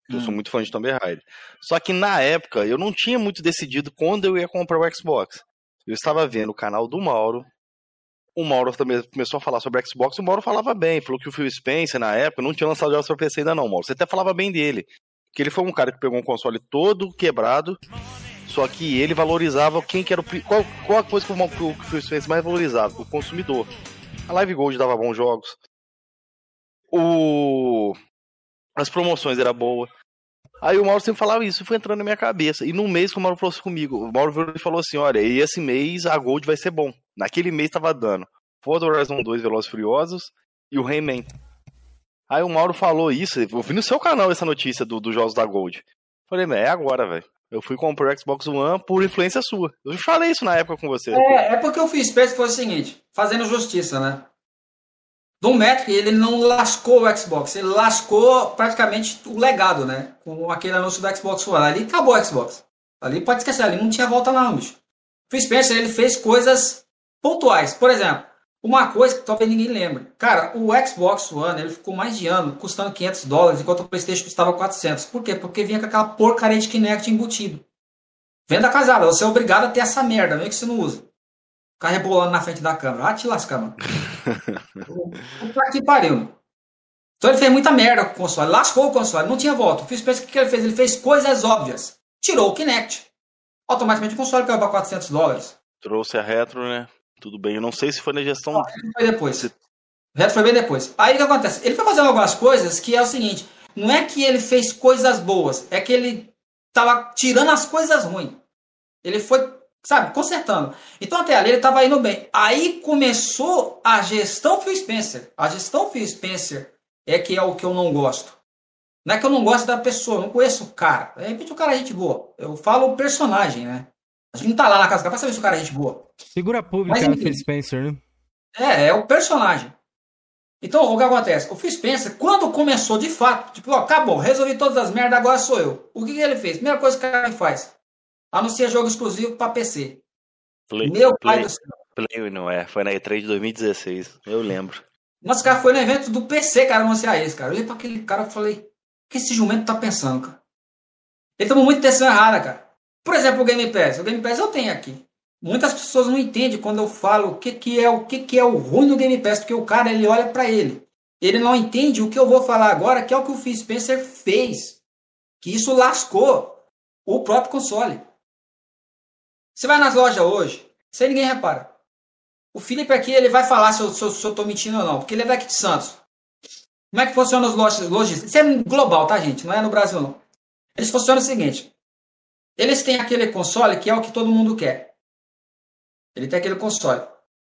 Hum. Eu sou hum. muito fã de Tomb Raider. Só que na época eu não tinha muito decidido quando eu ia comprar o Xbox. Eu estava vendo o canal do Mauro. O Mauro também começou a falar sobre o Xbox. O Mauro falava bem, falou que o Phil Spencer na época não tinha lançado jogos para PC ainda não, Mauro. Você até falava bem dele que ele foi um cara que pegou um console todo quebrado, só que ele valorizava quem que era o. Qual, qual a coisa que o, que o Phil Spencer mais valorizava? O consumidor. A Live Gold dava bons jogos. O. As promoções era boa. Aí o Mauro sempre falava isso, foi entrando na minha cabeça. E no mês que o Mauro falou assim comigo, o Mauro falou assim: olha, esse mês a Gold vai ser bom. Naquele mês tava dando Forza Horizon 2 Velozes Furiosos e o Rayman. Aí o Mauro falou isso, eu vi no seu canal essa notícia do, dos jogos da Gold. Falei, é agora, velho. Eu fui comprar o Xbox One por influência sua. Eu falei isso na época com você. É, é porque eu fiz espécie foi o seguinte, fazendo justiça, né? Do Metric, ele não lascou o Xbox, ele lascou praticamente o legado, né? Com aquele anúncio do Xbox One. Ali acabou o Xbox. Ali pode esquecer, ali não tinha volta não, bicho. Phil Spencer ele fez coisas pontuais. Por exemplo, uma coisa que talvez ninguém lembre. Cara, o Xbox One ele ficou mais de ano custando 500 dólares, enquanto o PlayStation custava 400. Por quê? Porque vinha com aquela porcaria de Kinect embutido. Venda casada, você é obrigado a ter essa merda, mesmo que você não usa. Ficar rebolando na frente da câmera. Ah, te lascar, mano. Puta que pariu. Então ele fez muita merda com o console. Lascou o console. Não tinha volta. O Phil Spencer, o que ele fez? Ele fez coisas óbvias. Tirou o Kinect. Automaticamente o console caiu para 400 dólares. Trouxe a retro, né? Tudo bem. Eu não sei se foi na gestão. Não, foi depois. O retro foi bem depois. Aí o que acontece? Ele foi fazendo algumas coisas que é o seguinte. Não é que ele fez coisas boas. É que ele tava tirando as coisas ruins. Ele foi sabe, consertando. Então até ali ele estava indo bem. Aí começou a gestão Phil Spencer. A gestão Phil Spencer é que é o que eu não gosto. Não é que eu não gosto da pessoa, eu não conheço o cara. De repente o cara é gente boa. Eu falo o personagem, né? A gente não tá lá na casa do cara pra saber se o cara é gente boa. Segura pública Mas, Phil Spencer, né? É, é o personagem. Então, o que acontece? O Phil Spencer, quando começou de fato, tipo, ó, acabou, resolvi todas as merdas, agora sou eu. O que, que ele fez? Primeira coisa que o cara faz, anuncia jogo exclusivo para PC. Play, Meu pai do céu. Play não é, foi na E3 de 2016, eu lembro. Nossa, cara, foi no evento do PC, cara, anunciar isso, cara. Eu olhei pra aquele cara e falei, o que esse jumento tá pensando, cara? Ele tomou muita decisão errada, cara. Por exemplo, o Game Pass. O Game Pass eu tenho aqui. Muitas pessoas não entendem quando eu falo o que, que é o que, que é o ruim do Game Pass, porque o cara ele olha para ele. Ele não entende o que eu vou falar agora, que é o que o Phil Spencer fez. Que isso lascou o próprio console. Você vai nas lojas hoje, sem ninguém repara. O Felipe aqui ele vai falar se eu, se, eu, se eu tô mentindo ou não, porque ele é daqui de Santos. Como é que funciona os lojistas? Isso é global, tá, gente? Não é no Brasil, não. Eles funcionam o seguinte: eles têm aquele console que é o que todo mundo quer. Ele tem aquele console.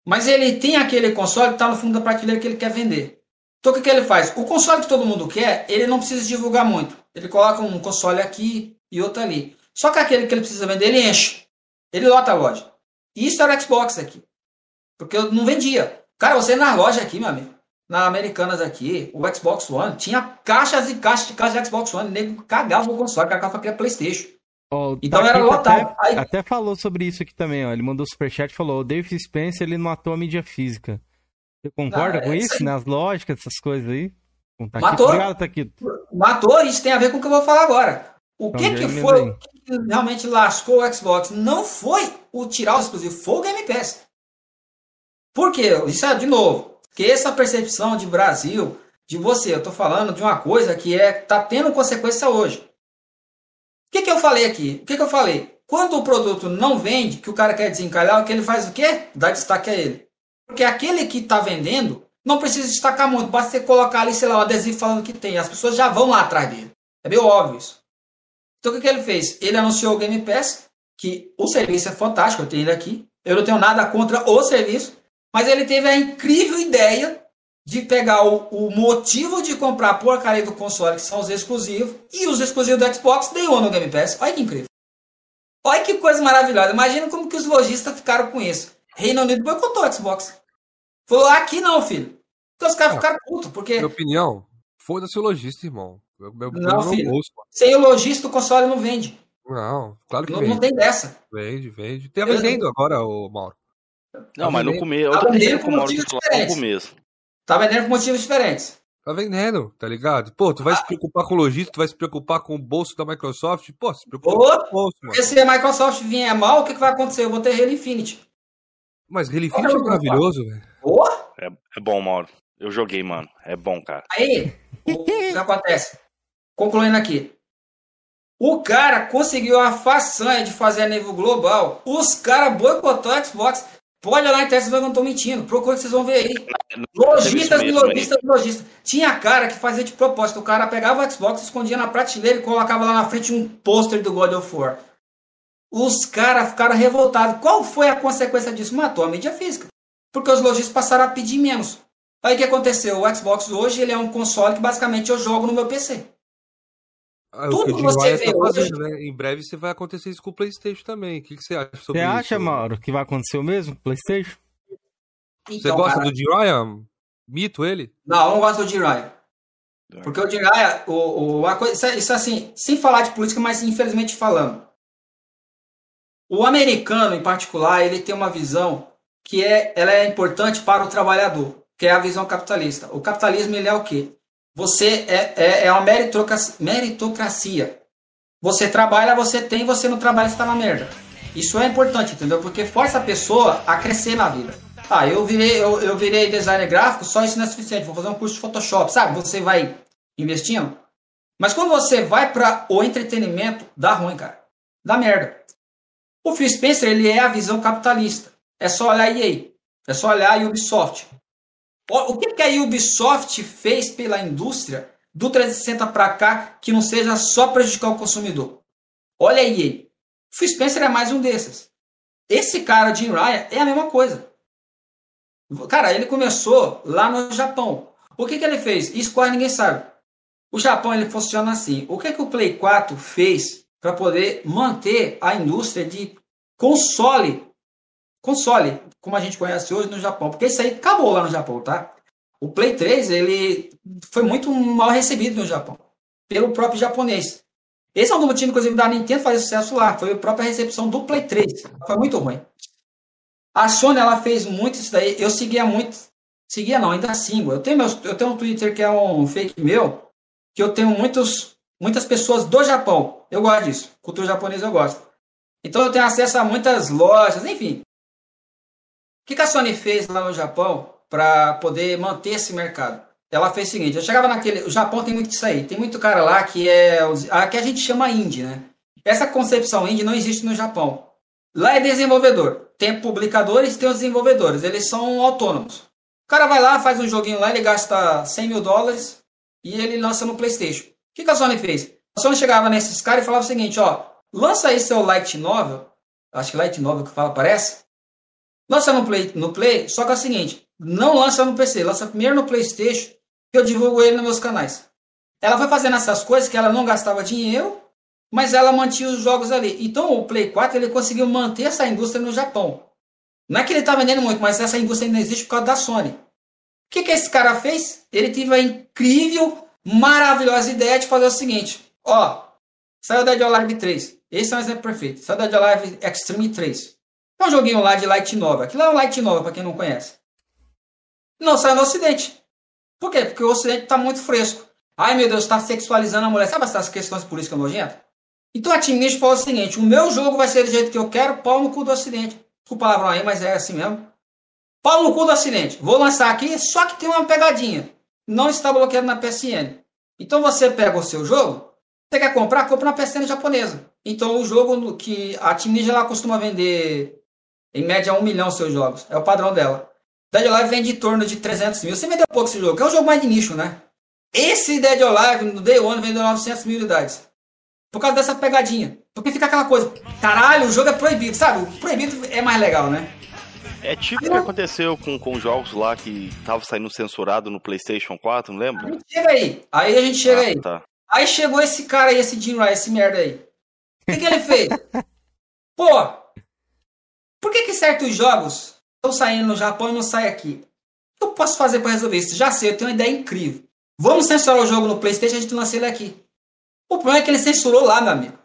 Mas ele tem aquele console que está no fundo da prateleira que ele quer vender. Então o que, que ele faz? O console que todo mundo quer, ele não precisa divulgar muito. Ele coloca um console aqui e outro ali. Só que aquele que ele precisa vender, ele enche. Ele lota a loja. E isso era Xbox aqui. Porque eu não vendia. Cara, você na loja aqui, meu amigo, na Americanas aqui, o Xbox One, tinha caixas e caixas de caixas de Xbox One. O nego cagava o console, cagava para PlayStation. Oh, então era lotado. Até, Aí... até falou sobre isso aqui também, ó. Ele mandou superchat e falou: o Dave Spencer ele matou a mídia física. Você concorda ah, com é isso? Nas lógicas, essas coisas aí? Tá matou. Obrigado, Matou, isso tem a ver com o que eu vou falar agora. O então, que, que foi o que realmente lascou o Xbox? Não foi o tirar o exclusivo, foi o Game Pass. Por quê? Isso é de novo. Que essa percepção de Brasil, de você, eu tô falando de uma coisa que é tá tendo consequência hoje. O que, que eu falei aqui? O que, que eu falei? Quando o produto não vende, que o cara quer desencalhar, o que ele faz o quê? Dá destaque a ele. Porque aquele que está vendendo não precisa destacar muito, basta você colocar ali, sei lá, um adesivo falando que tem. As pessoas já vão lá atrás dele. É meio óbvio isso. Então o que, que ele fez? Ele anunciou o Game Pass, que o serviço é fantástico, eu tenho ele aqui. Eu não tenho nada contra o serviço, mas ele teve a incrível ideia de pegar o, o motivo de comprar a porcaria do console, que são os exclusivos, e os exclusivos do Xbox, deu no Game Pass. Olha que incrível. Olha que coisa maravilhosa. Imagina como que os lojistas ficaram com isso. Reino Unido boicotou o Xbox. Falou, aqui não, filho. Então os caras ah, ficaram putos, porque... Minha opinião, foda-se o lojista, irmão. Meu, meu não, filho. Bolso, sem o lojista, o console não vende. Não, claro que não, vende. Não tem dessa. Vende, vende. Tá vendendo agora, o Mauro. Não, tá mas no começo. Tá vendendo com motivos diferentes. No começo. Tá vendendo com motivos diferentes. Tá vendendo, tá ligado? Pô, tu vai ah. se preocupar com o lojista, tu vai se preocupar com o bolso da Microsoft. Pô, se preocupa com o bolso, mano. Se a Microsoft vier mal, o que, que vai acontecer? Eu vou ter Halo Infinity. Mas Halo Infinity é maravilhoso, velho. É, é bom, Mauro. Eu joguei, mano. É bom, cara. Aí, o que acontece? Concluindo aqui. O cara conseguiu a façanha de fazer a nível global. Os caras boicotou a Xbox. Pode olhar na internet, vocês não estão mentindo. Procura que vocês vão ver aí. Lojistas e lojistas e lojistas. Tinha cara que fazia de propósito. O cara pegava o Xbox, escondia na prateleira e colocava lá na frente um pôster do God of War. Os caras ficaram revoltados. Qual foi a consequência disso? Matou a mídia física. Porque os lojistas passaram a pedir menos. Aí o que aconteceu? O Xbox hoje ele é um console que basicamente eu jogo no meu PC. Ah, Tudo que você vê tá fazendo, hoje... né? Em breve você vai acontecer isso com o PlayStation também. O que, que você acha sobre você isso? Você acha, Mauro, que vai acontecer o mesmo com o PlayStation? Então, você gosta cara... do Jiraiya? Mito ele? Não, eu não gosto do Jiraiya. Porque o Jiraiya, o, o, a coisa, isso, isso assim, sem falar de política, mas infelizmente falando. o americano, em particular, ele tem uma visão que é, ela é importante para o trabalhador, que é a visão capitalista. O capitalismo ele é o quê? Você é, é, é uma meritocracia, meritocracia. Você trabalha, você tem, você não trabalha, você está na merda. Isso é importante, entendeu? Porque força a pessoa a crescer na vida. Ah, eu virei, eu, eu virei designer gráfico, só isso não é suficiente. Vou fazer um curso de Photoshop, sabe? Você vai investindo. Mas quando você vai para o entretenimento, dá ruim, cara. Dá merda. O Phil Spencer, ele é a visão capitalista. É só olhar a EA. É só olhar a Ubisoft. O que, que a Ubisoft fez pela indústria do 360 para cá que não seja só prejudicar o consumidor? Olha a EA. O Phil Spencer é mais um desses. Esse cara, Jim Ryan, é a mesma coisa. Cara, ele começou lá no Japão. O que, que ele fez? Isso quase ninguém sabe. O Japão ele funciona assim. O que, que o Play 4 fez para poder manter a indústria de console, console, como a gente conhece hoje no Japão? Porque isso aí acabou lá no Japão, tá? O Play 3 ele foi muito mal recebido no Japão pelo próprio japonês. Esse é um dos motivos, inclusive, da Nintendo fazer sucesso lá. Foi a própria recepção do Play 3. Foi muito ruim. A Sony ela fez muito isso daí. Eu seguia muito. Seguia não, ainda sigo. Eu tenho, meu, eu tenho um Twitter que é um fake meu, que eu tenho muitos, muitas pessoas do Japão. Eu gosto disso. Cultura japonesa eu gosto. Então eu tenho acesso a muitas lojas, enfim. O que, que a Sony fez lá no Japão para poder manter esse mercado? Ela fez o seguinte: eu chegava naquele. O Japão tem muito disso aí. Tem muito cara lá que é. A que a gente chama indie, né? Essa concepção indie não existe no Japão. Lá é desenvolvedor. Tem publicadores tem os desenvolvedores. Eles são autônomos. O cara vai lá, faz um joguinho lá, ele gasta 100 mil dólares e ele lança no PlayStation. O que, que a Sony fez? A Sony chegava nesses caras e falava o seguinte: ó, lança aí seu Light Novel. Acho que Light Novel que fala, parece. Lança no Play, no Play, só que é o seguinte: não lança no PC, lança primeiro no PlayStation, que eu divulgo ele nos meus canais. Ela foi fazendo essas coisas que ela não gastava dinheiro mas ela mantinha os jogos ali. Então o Play 4 ele conseguiu manter essa indústria no Japão. Não é que ele está vendendo muito, mas essa indústria ainda existe por causa da Sony. O que, que esse cara fez? Ele teve a incrível, maravilhosa ideia de fazer o seguinte: ó, saiu Dead or Alive 3. Esse é um exemplo perfeito. Saiu Dead or Alive Extreme 3. É um joguinho lá de Light Nova. Aquilo é um Light Nova, para quem não conhece. Não saiu no Ocidente. Por quê? Porque o Ocidente está muito fresco. Ai meu Deus, está sexualizando a mulher. Sabe essas questões políticas nojentas? Então a Team Ninja falou o seguinte: o meu jogo vai ser do jeito que eu quero, pau no cu do Ocidente. Desculpa o palavrão aí, mas é assim mesmo. Pau no cu do Ocidente. Vou lançar aqui, só que tem uma pegadinha. Não está bloqueado na PSN. Então você pega o seu jogo, você quer comprar, compra na PSN japonesa. Então o jogo que a Team Ninja ela costuma vender em média um milhão seus jogos. É o padrão dela. Dead Alive vende em torno de 300 mil. Você vendeu pouco esse jogo, que é um jogo mais de nicho, né? Esse Dead Alive no Day One vendeu 900 mil unidades. Por causa dessa pegadinha. Porque fica aquela coisa, caralho, o jogo é proibido, sabe? O proibido é mais legal, né? É tipo o que aconteceu com, com jogos lá que tava saindo censurado no PlayStation 4, não? A gente chega aí. Aí a gente chega Ah, aí. tá. Aí chegou esse cara aí, esse Jim Ryan, esse merda aí. O que, que ele fez? Pô, por que, que certos jogos estão saindo no Japão e não saem aqui? O que eu posso fazer para resolver isso? Já sei, eu tenho uma ideia incrível. Vamos censurar o jogo no PlayStation e a gente lança ele aqui. O problema é que ele censurou lá, meu amigo.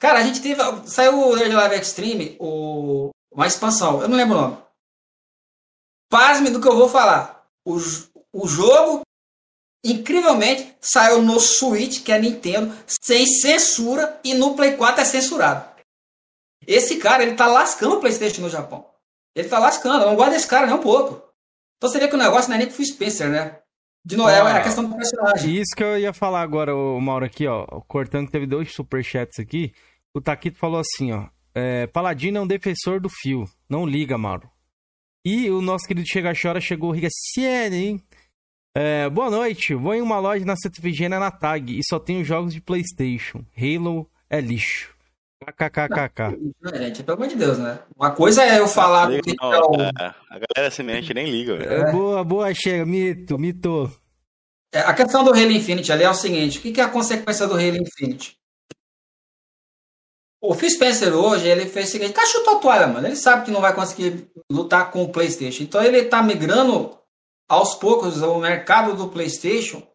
Cara, a gente teve. Saiu o Nerd Live Extreme, o, uma expansão, eu não lembro o nome. Pasme do que eu vou falar. O, o jogo, incrivelmente, saiu no Switch, que é Nintendo, sem censura, e no Play 4 é censurado. Esse cara, ele tá lascando o PlayStation no Japão. Ele tá lascando, eu não gosto desse cara nem um pouco. Então você vê que o negócio não é nem com o Spencer, né? De é Ah. a questão do personagem. Isso que eu ia falar agora, o Mauro, aqui, ó. Cortando que teve dois superchats aqui. O Taquito falou assim, ó. É, Paladino é um defensor do fio. Não liga, Mauro. E o nosso querido Chega Chora chegou, Riga hein? É, boa noite. Vou em uma loja na Santa Efigênia na TAG e só tenho jogos de Playstation. Halo é lixo. KKKKK. Não, gente, pelo amor de Deus, né? Uma coisa é eu falar Liga, que não, é é, a galera semente nem liga, velho. É, boa, boa, chega. Mito, mito. É, A questão do Halo Infinite ali é o seguinte: o que que é a consequência do Halo Infinite? O Phil Spencer hoje, ele fez o seguinte: o cara chutou a toalha, mano. Ele sabe que não vai conseguir lutar com o PlayStation. Então ele tá migrando aos poucos o mercado do PlayStation,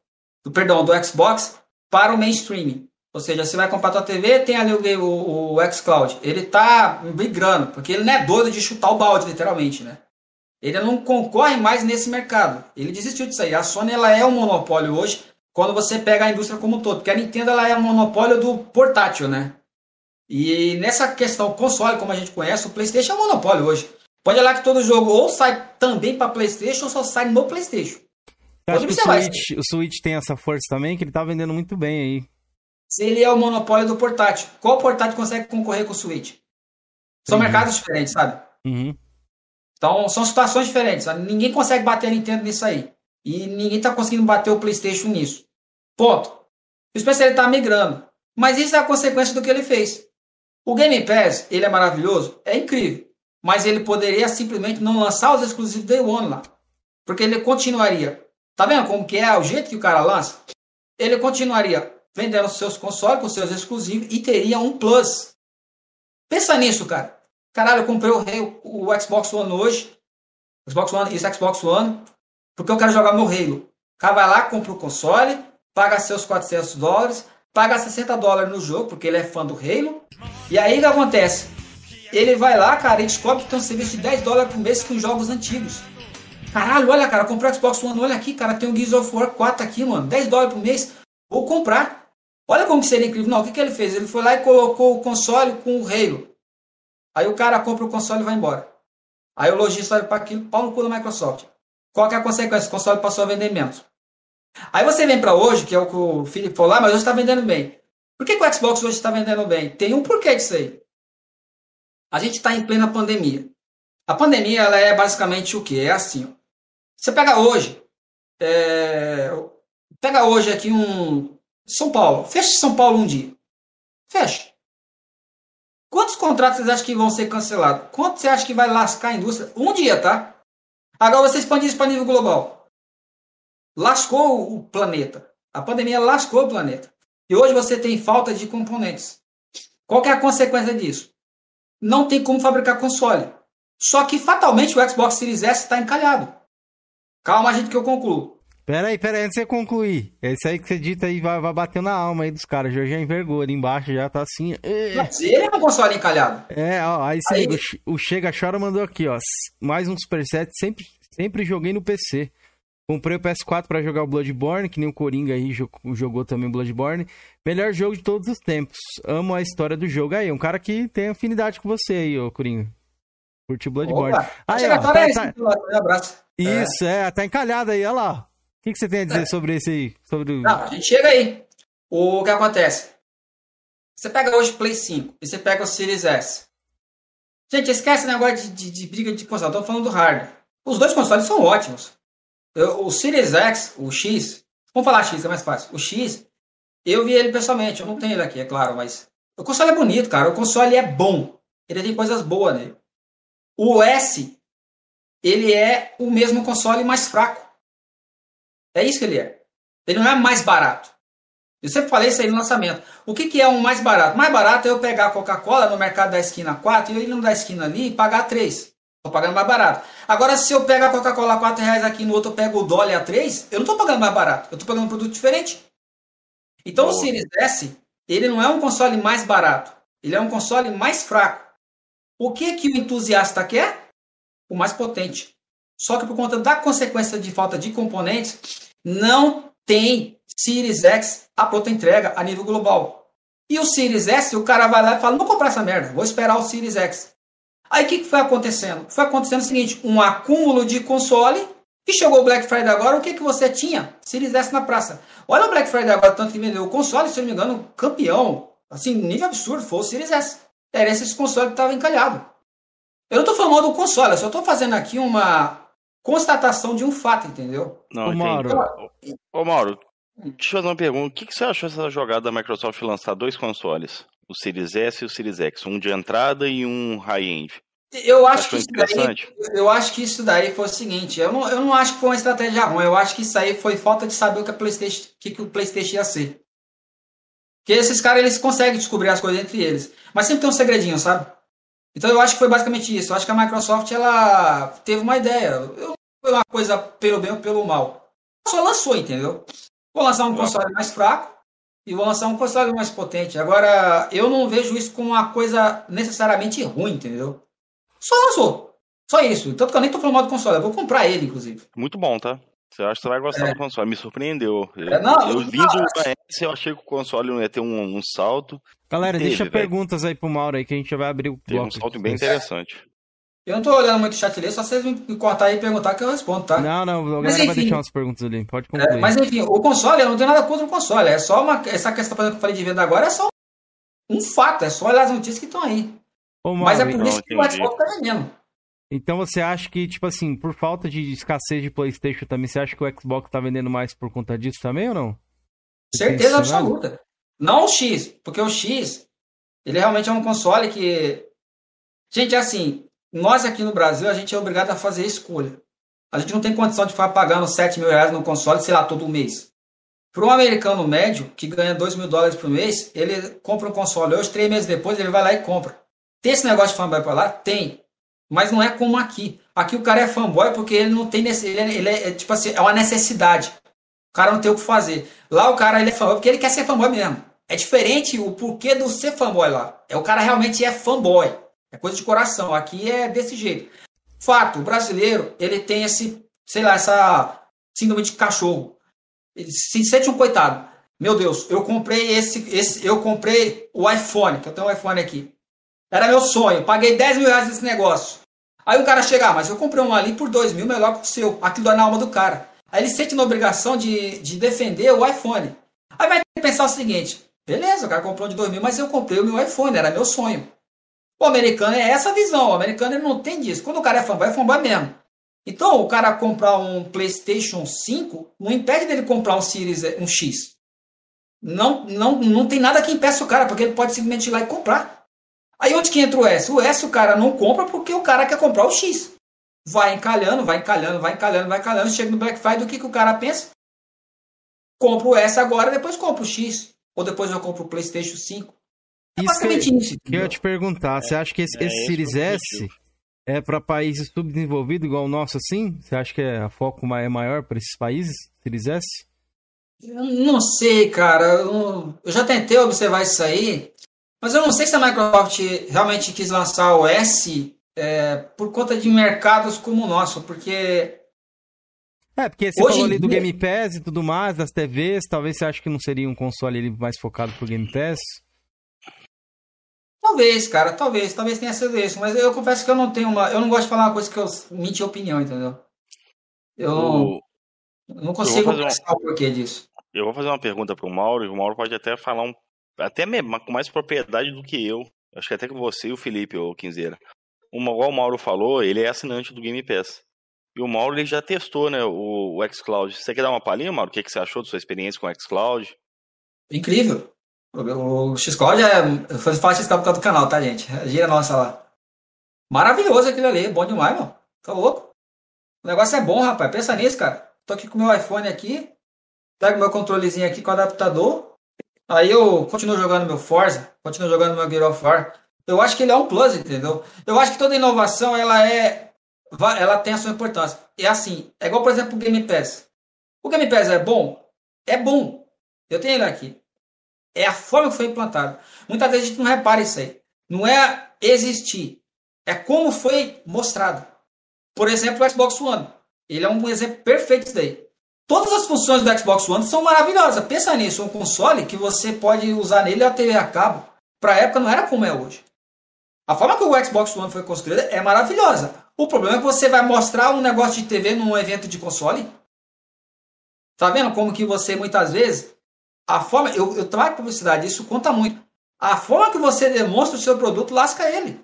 do, perdão, do Xbox, para o mainstream. Ou seja, você vai comprar tua TV, tem ali o, o, o xCloud. Ele tá migrando, porque ele não é doido de chutar o balde, literalmente, né? Ele não concorre mais nesse mercado. Ele desistiu disso aí. A Sony ela é um monopólio hoje, quando você pega a indústria como um todo. Porque a Nintendo ela é um monopólio do portátil, né? E nessa questão console, como a gente conhece, o PlayStation é um monopólio hoje. Pode olhar que todo jogo ou sai também para PlayStation ou só sai no PlayStation. O Switch, o Switch tem essa força também, que ele tá vendendo muito bem aí. Se ele é o monopólio do portátil, qual portátil consegue concorrer com o Switch? São uhum. mercados diferentes, sabe? Uhum. Então, são situações diferentes. Sabe? Ninguém consegue bater a Nintendo nisso aí. E ninguém tá conseguindo bater o PlayStation nisso. Ponto. O Spencer ele tá migrando. Mas isso é a consequência do que ele fez. O Game Pass, ele é maravilhoso? É incrível. Mas ele poderia simplesmente não lançar os exclusivos Day One lá. Porque ele continuaria. Tá vendo como que é o jeito que o cara lança? Ele continuaria vendendo seus consoles com seus exclusivos e teria um Plus. Pensa nisso, cara. Caralho, eu comprei o, o Xbox One hoje. Xbox One, esse Xbox One, porque eu quero jogar meu Halo. O cara vai lá, compra o console, paga seus 400 dólares, paga 60 dólares no jogo, porque ele é fã do Halo. E aí o que acontece? Ele vai lá, cara, e descobre que tem um serviço de 10 dólares por mês com jogos antigos. Caralho, olha, cara, comprei o Xbox One, olha aqui, cara, tem o Gears of War 4 aqui, mano, 10 dólares por mês, vou comprar. Olha como que seria incrível. Não, o que, que ele fez? Ele foi lá e colocou o console com o Halo. Aí o cara compra o console e vai embora. Aí o lojista olha para aquilo, pau no cu da Microsoft. Qual que é a consequência? O console passou a vender menos. Aí você vem para hoje, que é o que o Felipe falou lá, mas hoje está vendendo bem. Por que, que o Xbox hoje está vendendo bem? Tem um porquê disso aí. A gente está em plena pandemia. A pandemia ela é basicamente o que? É assim. Ó. Você pega hoje, é... pega hoje aqui um São Paulo, fecha São Paulo um dia, fecha. Quantos contratos vocês acham que vão ser cancelados? Quanto você acha que vai lascar a indústria? Um dia, tá? Agora você expandir isso para nível global. Lascou o planeta. A pandemia lascou o planeta. E hoje você tem falta de componentes. Qual é a consequência disso? Não tem como fabricar console. Só que fatalmente o Xbox Series S está encalhado. Calma, gente, que eu concluo. Pera aí, pera aí, antes de você concluir. Esse aí que você dita aí vai, vai bater na alma aí dos caras. Já, já envergou ali embaixo, já tá assim. Mas ele é um console encalhado. É, ó, aí, aí... O, o Chega Chora mandou aqui, ó. Mais um Superset, sempre, sempre joguei no PC. Comprei o PS4 para jogar o Bloodborne, que nem o Coringa aí jogou também Bloodborne. Melhor jogo de todos os tempos. Amo a história do jogo aí. Um cara que tem afinidade com você aí, ô Coringa. Curtiu Bloodborne. Opa, aí, ó, tá, tá... Um abraço. Isso, é. é, tá encalhado aí, olha lá. O que, que você tem a dizer é. sobre esse aí? Sobre... Não, a gente chega aí. O que acontece? Você pega hoje o Play 5 e você pega o Series S. Gente, esquece o negócio de, de, de briga de console. Estou falando do hardware. Os dois consoles são ótimos. Eu, o Series X, o X, vamos falar X, é mais fácil. O X, eu vi ele pessoalmente. Eu não tenho ele aqui, é claro, mas o console é bonito, cara. O console é bom. Ele tem coisas boas nele. O S ele é o mesmo console mais fraco. É isso que ele é. Ele não é mais barato. Eu sempre falei isso aí no lançamento. O que, que é um mais barato? Mais barato é eu pegar a Coca-Cola no mercado da esquina 4 e ir no da esquina ali e pagar 3. Estou pagando mais barato. Agora, se eu pego a Coca-Cola a 4 reais aqui no outro eu pego o Dolly a 3, eu não estou pagando mais barato. Eu estou pagando um produto diferente. Então, o Series S, ele não é um console mais barato. Ele é um console mais fraco. O que, que o entusiasta quer? o mais potente. Só que por conta da consequência de falta de componentes, não tem Series X a pronta entrega a nível global. E o Series S, o cara vai lá e fala: não vou comprar essa merda, vou esperar o Series X. Aí o que, que foi acontecendo? Foi acontecendo o seguinte: um acúmulo de console. E chegou o Black Friday agora, o que, que você tinha? Series S na praça. Olha o Black Friday agora, tanto que vendeu o console, se eu não me engano, campeão. Assim, nível absurdo, foi o Series S. Era esse console que estava encalhado. Eu não estou falando do console, eu só estou fazendo aqui uma constatação de um fato, entendeu? Não, Ô, Mauro. Ô, Mauro, deixa eu fazer uma pergunta. O que, que você achou dessa jogada da Microsoft lançar dois consoles? O Series S e o Series X, um de entrada e um high-end. Eu acho, que isso daí, eu acho que isso daí foi o seguinte, eu não, eu não acho que foi uma estratégia ruim, eu acho que isso aí foi falta de saber o que, a PlayStation, que, que o PlayStation ia ser. Porque esses caras eles conseguem descobrir as coisas entre eles, mas sempre tem um segredinho, sabe? Então eu acho que foi basicamente isso. Eu acho que a Microsoft ela teve uma ideia. Eu, foi uma coisa pelo bem ou pelo mal. Só lançou, entendeu? Vou lançar um console mais fraco e vão lançar um console mais potente. Agora, eu não vejo isso como uma coisa necessariamente ruim, entendeu? Só lançou. Só isso. Tanto que eu nem tô falando mal do console, eu vou comprar ele, inclusive. Muito bom, tá? Você acha que você vai gostar É. do console? Me surpreendeu. É, não, eu vindo da S, eu achei que o console ia ter um, um salto. Galera, Teve, deixa velho. perguntas aí pro Mauro aí que a gente já vai abrir o Teve um bloco. salto bem interessante. Eu não tô olhando muito o chat ali, só vocês me cortar aí e perguntar que eu respondo, tá? Não, não, a Mas, galera vai enfim. deixar umas perguntas ali. Pode É, concluir. mas enfim, o console, eu não tenho nada contra o console. É só uma. Essa questão que eu falei de venda agora é só um fato, é só olhar as notícias que estão aí. Ô, Mauro, Mas é por Não, isso que o. Xbox tá vendendo. Então você acha que, tipo assim, por falta de escassez de Playstation também, você acha que o Xbox tá vendendo mais por conta disso também ou não? Certeza absoluta. Não o X, porque o X, ele realmente é um console que. Gente, é assim, nós aqui no Brasil, a gente é obrigado a fazer escolha. A gente não tem condição de ficar pagando 7 mil reais no console, sei lá, todo mês. Para um americano médio, que ganha 2 mil dólares por mês, ele compra um console hoje, três meses depois, ele vai lá e compra. Tem esse negócio de fanboy para lá? Tem. Mas não é como aqui. Aqui o cara é fanboy porque ele não tem. Ele, é- ele é, é, tipo assim, é uma necessidade. O cara não tem o que fazer. Lá o cara ele é fanboy porque ele quer ser fanboy mesmo. É diferente o porquê do ser fanboy lá. É o cara realmente é fanboy. É coisa de coração. Aqui é desse jeito. Fato, o brasileiro, ele tem esse, sei lá, essa síndrome de cachorro. Ele se sente um coitado. Meu Deus, eu comprei esse, esse eu comprei o iPhone, que eu tenho um iPhone aqui. Era meu sonho, paguei 10 mil reais nesse negócio. Aí o cara chega, ah, mas eu comprei um ali por 2 mil, melhor que o seu. Aquilo dói na alma do cara. Aí ele sente na obrigação de, de defender o iPhone. Aí vai pensar o seguinte: beleza, o cara comprou de 2 mil, mas eu comprei o meu iPhone, era meu sonho. O americano é essa visão, o americano ele não tem disso. Quando o cara é fanboy, é fanboy mesmo. Então, o cara comprar um PlayStation 5 não impede dele comprar um Series um X. Não, não, não tem nada que impeça o cara, porque ele pode simplesmente ir lá e comprar. Aí onde que entra o S? O S o cara não compra porque o cara quer comprar o X. Vai encalhando, vai encalhando, vai encalhando, vai encalhando. Chega no Black Friday, o que, que o cara pensa? Compra o S agora, depois compra o X. Ou depois eu compro o PlayStation 5. É Isso que, basicamente isso. que eu ia te perguntar. Você acha que esse, é esse esse Series S é para países subdesenvolvidos igual o nosso assim? Você acha que é, a foco é maior para esses países? Series S? Eu não sei, cara. Eu, eu já tentei observar isso aí, mas eu não sei se a Microsoft realmente quis lançar o S é, por conta de mercados como o nosso, porque É, porque você Hoje falou ali do dia- Game Pass e tudo mais, das TVs, talvez você ache que não seria um console ali mais focado pro Game Pass? talvez, cara, talvez, talvez tenha sido isso, mas eu confesso que eu não tenho uma, eu não gosto de falar uma coisa que eu menti opinião, entendeu? Eu O- não consigo fazer um- pensar o porquê disso. Eu vou fazer uma pergunta pro Mauro, e o Mauro pode até falar um, até mesmo, com mais propriedade do que eu. Acho que até que você e o Felipe, ou Quinzeira. Igual o Mauro falou, ele é assinante do Game Pass. E o Mauro ele já testou, né, o, o xCloud. Você quer dar uma palhinha, Mauro? O que, que você achou da sua experiência com o xCloud? Incrível. O, o X-Cloud é. Eu falo X-Cloud por causa do canal, tá, gente? Gira nossa lá. Maravilhoso aquilo ali, bom demais, mano. Tá louco? O negócio é bom, rapaz. Pensa nisso, cara. Tô aqui com o meu iPhone aqui. Pego meu controlezinho aqui com o adaptador. Aí eu continuo jogando meu Forza, continuo jogando meu Gear of War. Eu acho que ele é um plus, entendeu? Eu acho que toda inovação ela é. Ela tem a sua importância. É assim, é igual, por exemplo, o Game Pass. O Game Pass é bom? É bom. Eu tenho ele aqui. É a forma que foi implantado. Muitas vezes a gente não repara isso aí. Não é existir. É como foi mostrado. Por exemplo, o Xbox One. Ele é um exemplo perfeito disso daí. Todas as funções do Xbox One são maravilhosas. Pensa nisso, um console que você pode usar nele a TV a cabo. Para a época não era como é hoje. A forma que o Xbox One foi construída é maravilhosa. O problema é que você vai mostrar um negócio de TV num evento de console. Tá vendo como que você muitas vezes a forma eu, eu trago publicidade, isso conta muito. A forma que você demonstra o seu produto lasca ele.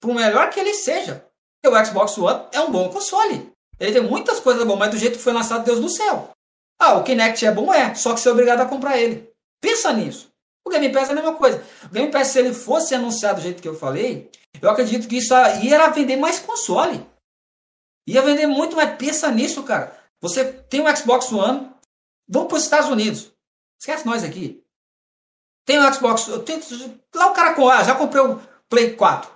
Por melhor que ele seja. O Xbox One é um bom console. Ele tem muitas coisas boas, mas do jeito que foi lançado, Deus do céu. Ah, o Kinect é bom, é. Só que você é obrigado a comprar ele. Pensa nisso. O Game Pass é a mesma coisa. O Game Pass, se ele fosse anunciado do jeito que eu falei, eu acredito que isso ia vender mais console. Ia vender muito mais. Pensa nisso, cara. Você tem um Xbox One, vamos para os Estados Unidos. Esquece nós aqui. Tem o Xbox. tenho- lá o cara com. Ah, já comprei o Play 4.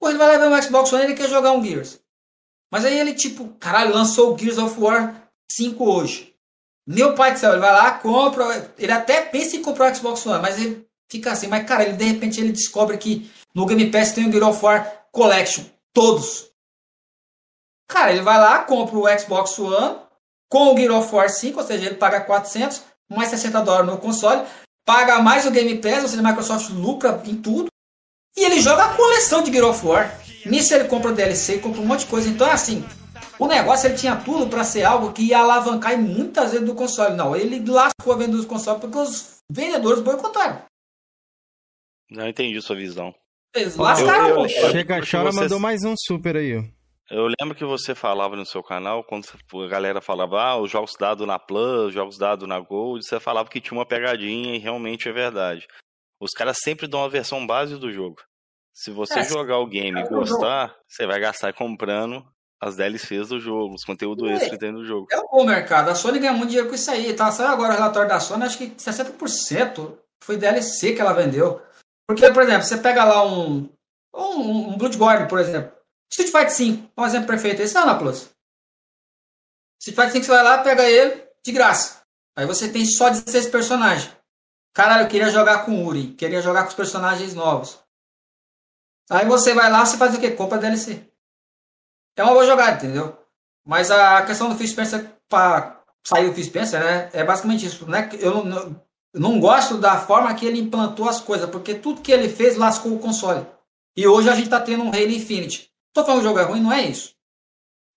Pô, ele vai lá ver um Xbox One ele quer jogar um Gears. Mas aí ele, tipo, caralho, lançou o Gears of War 5 hoje. Meu pai do céu, ele vai lá, compra. Ele até pensa em comprar o Xbox One, mas ele fica assim. Mas, cara, ele de repente ele descobre que no Game Pass tem o Gear of War Collection. Todos. Cara, ele vai lá, compra o Xbox One com o Gear of War 5, ou seja, ele paga 400, mais 60 dólares no console, paga mais o Game Pass, ou seja, a Microsoft lucra em tudo, e ele joga a coleção de Gear of War. Nisso ele compra o DLC, compra um monte de coisa. Então é assim, o negócio ele tinha tudo para ser algo que ia alavancar muitas vezes do console. Não, ele lascou a venda dos consoles porque os vendedores boicotaram. Não entendi sua visão. Eles lascaram. Eu- eu- Chega, porque chora, vocês- mandou mais um super aí, ó. Eu lembro que você falava no seu canal, quando a galera falava, ah, os jogos dados na Plus, os jogos dados na Gold, você falava que tinha uma pegadinha e realmente é verdade. Os caras sempre dão a versão base do jogo. Se você É, jogar o game e gostar, você vai gastar comprando as DLCs do jogo, os conteúdos É. extras dentro do jogo. É um bom mercado. A Sony ganha muito dinheiro com isso aí. Tá? Saiu agora o relatório da Sony, acho que 60% foi DLC que ela vendeu. Porque, por exemplo, você pega lá um, um, um Bloodborne, por exemplo. Street Fighter 5, um exemplo perfeito. Esse não é na Plus. Street Fighter 5 você vai lá, pega ele de graça. Aí você tem só 16 personagens. Caralho, eu queria jogar com o Uri. Queria jogar com os personagens novos. Aí você vai lá, você faz o quê? Compra DLC. É uma boa jogada, entendeu? Mas a questão do Phil Spencer para sair o Phil Spencer, né? É basicamente isso. Né? Eu não, não, gosto da forma que ele implantou as coisas, porque tudo que ele fez lascou o console. E hoje a gente tá tendo um Halo Infinite. Tô falando que o jogo é ruim, não é isso.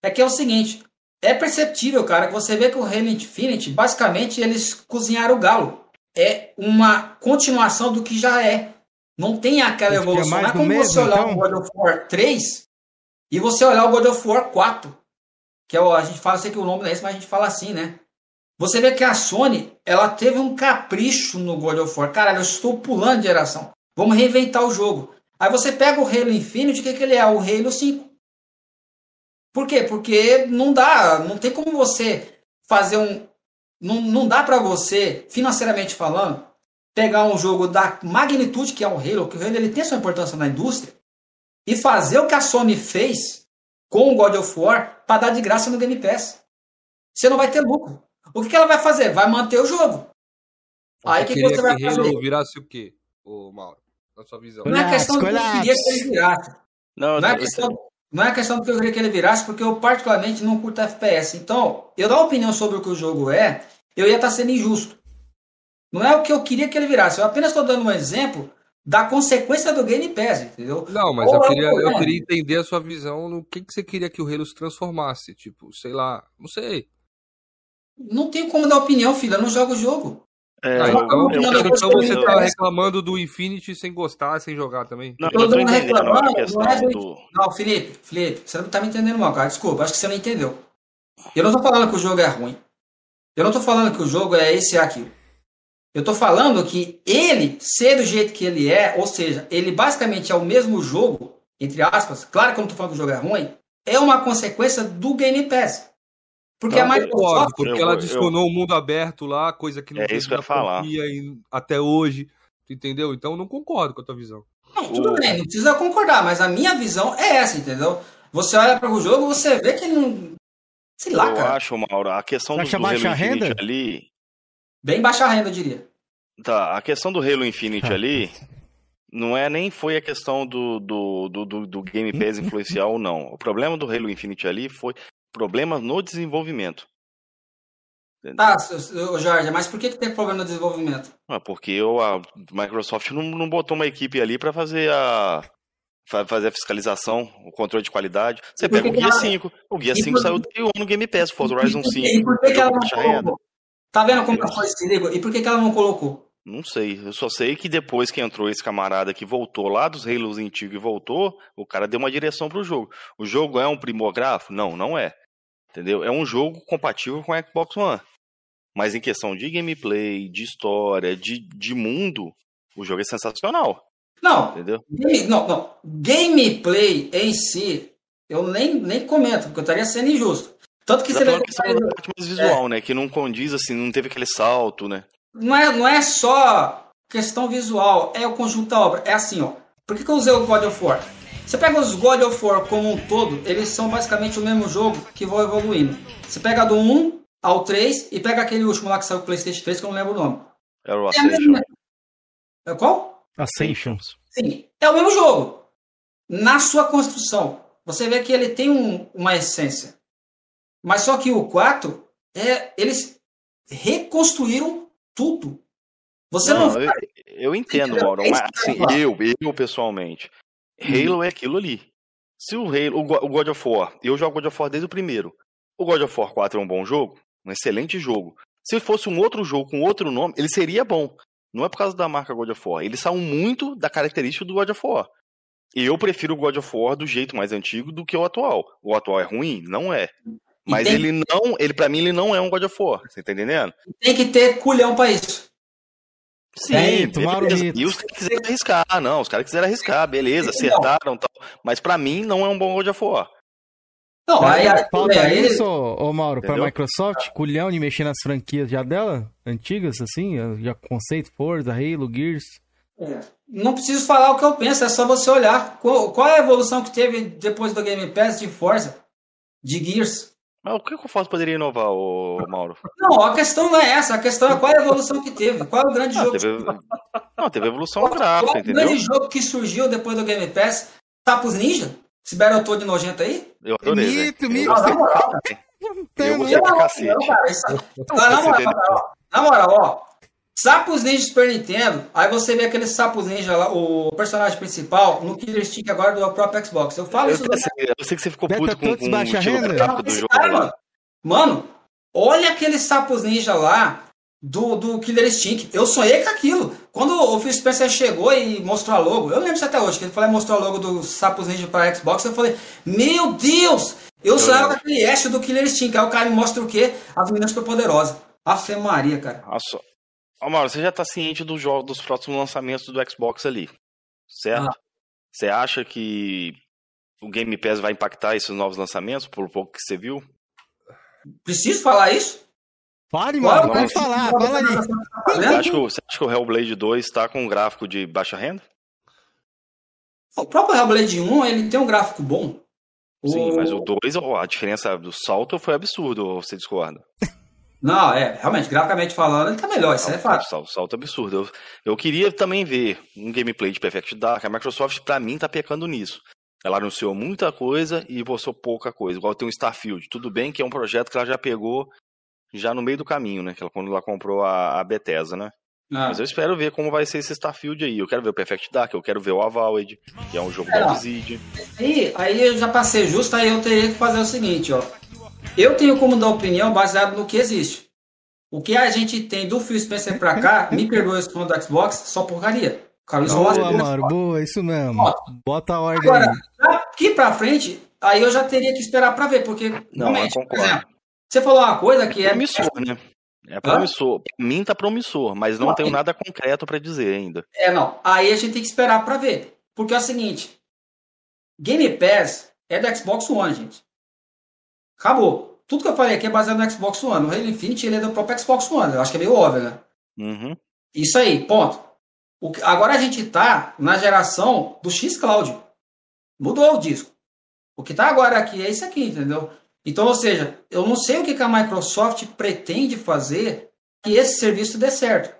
É que é o seguinte, é perceptível, cara, que você vê que o Halo Infinite, basicamente, eles cozinharam o galo. É uma continuação do que já é. Não tem aquela é evolução. Não é como você mesmo, olhar então? o God of War 3 e você olhar o God of War 4. Que é o, a gente fala, sei que o nome não é esse, mas a gente fala assim, né? Você vê que a Sony, ela teve um capricho no God of War. Caralho, eu estou pulando de geração. Vamos reinventar o jogo. Aí você pega o Halo Infinite, o que, que ele é? O Halo 5. Por quê? Porque não dá, não tem como você fazer um. Não, não dá pra você, financeiramente falando, pegar um jogo da magnitude que é o Halo, que o Halo ele tem sua importância na indústria, e fazer o que a Sony fez com o God of War para dar de graça no Game Pass. Você não vai ter lucro. O que, que ela vai fazer? Vai manter o jogo. Aí o que, que você vai que Halo fazer? virasse o quê, ô Mauro? Na sua visão. Não é questão do que eu queria que ele virasse. Não, Não é, questão, não é questão do que eu queria que ele virasse, porque eu particularmente não curto FPS. Então, eu dar uma opinião sobre o que o jogo é, eu ia estar sendo injusto. Não é o que eu queria que ele virasse. Eu apenas estou dando um exemplo da consequência do Game Pass, entendeu? Não, mas eu Ou é queria, eu queria entender a sua visão no que, que você queria que o Halo se transformasse. Tipo, sei lá, não sei. Não tenho como dar opinião, filho. Eu não jogo o jogo. é, Ah, eu- então, eu- eu- então eu- você tá reclamando do Infinity sem gostar, sem jogar também? Não, Eu tô reclamando, a questão não é do- do. Não, Felipe, Felipe, você não tá me entendendo mal, cara. Desculpa, acho que você não entendeu. Eu não tô falando que o jogo é ruim. Eu não tô falando que o jogo é esse e aquilo. Eu tô falando que ele ser do jeito que ele é, ou seja, ele basicamente é o mesmo jogo, entre aspas, claro que eu não tô falando que o jogo é ruim, é uma consequência do Game Pass. Porque Não, a Microsoft. porque eu- ela eu- adicionou o mundo aberto lá, coisa que não É isso que eu falar. até hoje. Entendeu? Então eu não concordo com a tua visão. Não, tudo bem, não precisa concordar, mas a minha visão é essa, entendeu? Você olha para o jogo, você vê que ele não. Sei lá, eu cara. acho, Mauro, a questão Você do, acha do Halo baixa Infinite renda? ali. Bem baixa renda, eu diria. Tá, a questão do Halo Infinite ali não é nem foi a questão do, do, do, do, do Game Pass influenciar ou não. O problema do Halo Infinite ali foi problema no desenvolvimento. Tá, Jorge, mas por que, que tem problema no desenvolvimento? Ah, porque o- a Microsoft não, não botou uma equipe ali para fazer a fa- fazer a fiscalização, o controle de qualidade. Você pega o Guia ela- 5. O Guia e 5 por- saiu day one no Game Pass, Forza Horizon E por que- 5. E por que, que ela não colocou? Tá vendo como foi esse ligo? E por que, que ela não colocou? Não sei, eu só sei que depois que entrou esse camarada que voltou lá dos Halos antigos e voltou, o cara deu uma direção pro jogo. O jogo é um primográfico? Não, não é. Entendeu? É um jogo compatível com a Xbox One. Mas em questão de gameplay, de história, de, de mundo, o jogo é sensacional, Não, entendeu? game- não, não. Gameplay em si, eu nem, nem comento, porque eu estaria sendo injusto. Tanto que Você você tá vê falando questão da parte mais visual, né? Que não condiz assim, não teve aquele salto, né? não é, não é só questão visual, é o conjunto da obra. É assim, ó. Por que, que eu usei o God of War? Você pega os God of War como um todo, eles são basicamente o mesmo jogo que vão evoluindo. Você pega do 1 ao 3 e pega aquele último lá que saiu o PlayStation 3, que eu não lembro o nome. Era o É a mesma- Ascension. É Qual? Ascension. Sim, é o mesmo jogo. Na sua construção, você vê que ele tem um- uma essência. Mas só que o 4, é, eles reconstruíram tudo. Você não, Não, eu, eu entendo? Mauro, mas assim, eu, eu pessoalmente, Halo é aquilo ali. Se o Halo, o Go- o God of War, eu jogo God of War desde o primeiro. O God of War 4 é um bom jogo, um excelente jogo. Se fosse um outro jogo com outro nome, ele seria bom. Não é por causa da marca God of War. Eles são muito da característica do God of War. E eu prefiro o God of War do jeito mais antigo do que o atual. O atual é ruim? Não é. Mas ele não, ele para mim ele não é um God of War, você tá entendendo? tem que ter culhão para isso. Tem, tomaram beleza. E os caras quiseram arriscar, não, os caras quiseram arriscar, beleza, Então. acertaram tal. Mas pra mim não é um bom God of War. Não, aí, aí, Falta aí- isso, ô, ô Mauro, pra Entendeu? Microsoft, culhão de mexer nas franquias já dela, antigas, assim, já conceito, Forza, Halo, Gears. não preciso falar o que eu penso, é só você olhar. Qual, qual é a evolução que teve depois do Game Pass de Forza, de Gears? Mas o que que o Forza poderia inovar, ô Mauro? Não, a questão não é essa, a questão é qual é a evolução que teve. Qual é o grande Ah, jogo? teve... Não, teve evolução Qual, qual gráfica, é o entendeu? grande jogo que surgiu depois do Game Pass? Tapos Ninja? Esse Battletoad nojento aí? Eu adorei, velho. Mito, Eu mito. na moral, pra Tem, Eu né? gostei pra cacete. Cara, na moral, ó. Sapos Ninja Super Nintendo, aí você vê aquele Sapos Ninja lá, o personagem principal, no Killer Stick agora do próprio Xbox. Eu falo Eu, isso sei- eu sei que você ficou Beta puto com, com o baixa renda? cara, mano. Mano, olha aqueles sapos ninja lá do, do Killer Instinct. Eu sonhei com aquilo. Quando o Phil Spencer chegou e mostrou a logo, eu lembro isso até hoje, que ele falou mostrou a logo do sapos ninja para Xbox, eu falei, meu Deus! Eu sonhava com aquele Ash do Killer Instinct. Aí o cara me mostra o quê? As meninas super poderosas. Afe Maria, cara. Nossa. Ó, Mauro, você já tá ciente do jogo, dos próximos lançamentos do Xbox ali, certo? Ah. Você acha que o Game Pass vai impactar esses novos lançamentos, por pouco que você viu? Preciso falar isso? Fale, mano, o pode falar, fala aí. você acha, que, o- você acha que o Hellblade 2 tá com um gráfico de baixa renda? O próprio Hellblade 1, ele tem um gráfico bom. Sim, mas o 2, ó, a diferença do salto foi absurdo, você discorda? Não, é, realmente, graficamente falando, ele tá melhor, isso é O fato. salto, salto absurdo. Eu, eu queria também ver um gameplay de Perfect Dark. A Microsoft, pra mim, tá pecando nisso. Ela anunciou muita coisa e postou pouca coisa. Igual tem o Starfield. Tudo bem que é um projeto que ela já pegou já no meio do caminho, né? Que ela, quando ela comprou a, a Bethesda, né? Ah. Mas eu espero ver como vai ser esse Starfield aí. Eu quero ver o Perfect Dark, eu quero ver o Avowed, que é um jogo É, da. Obsidian. Aí, aí eu já passei justo, aí eu teria que fazer o seguinte, ó. Eu tenho como dar opinião baseado no que existe. O que a gente tem do Phil Spencer pra cá, me perdoe os fãs do Xbox, só porcaria. Isso Boa, Mauro, boa, isso mesmo. Ó, Bota a ordem Agora, aí. daqui pra frente, aí eu já teria que esperar pra ver, porque, Não, eu realmente, por exemplo, você falou uma coisa que é... Promissor, né? É promissor. Pra mim tá promissor, mas não Não, tenho e- nada concreto pra dizer ainda. É, não. Aí a gente tem que esperar pra ver. Porque é o seguinte: Game Pass é do Xbox One, gente. Acabou. Tudo que eu falei aqui é baseado no Xbox One. O Halo Infinite ele é do próprio Xbox One. Eu acho que é meio óbvio, né? Uhum. Isso aí, ponto. O agora a gente tá na geração do X Cloud. Mudou o disco. O que tá agora aqui é isso aqui, entendeu? Então, ou seja, eu não sei o que, que a Microsoft pretende fazer que esse serviço dê certo.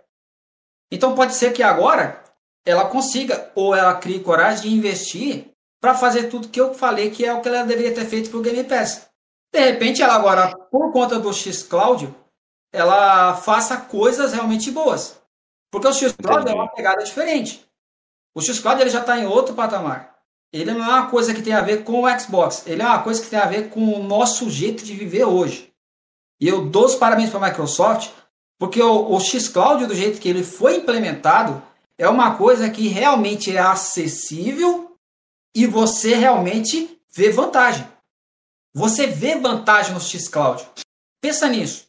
Então pode ser que agora ela consiga ou ela crie coragem de investir para fazer tudo que eu falei que é o que ela deveria ter feito para o Game Pass. De repente, ela agora, por conta do X Cloud, ela faça coisas realmente boas. Porque o X Cloud é uma pegada diferente. O X Cloud ele já está em outro patamar. Ele não é uma coisa que tem a ver com o Xbox. Ele é uma coisa que tem a ver com o nosso jeito de viver hoje. E eu dou os parabéns para a Microsoft, porque o, o X Cloud, do jeito que ele foi implementado, é uma coisa que realmente é acessível e você realmente vê vantagem. Você vê vantagem no X Cloud. Pensa nisso.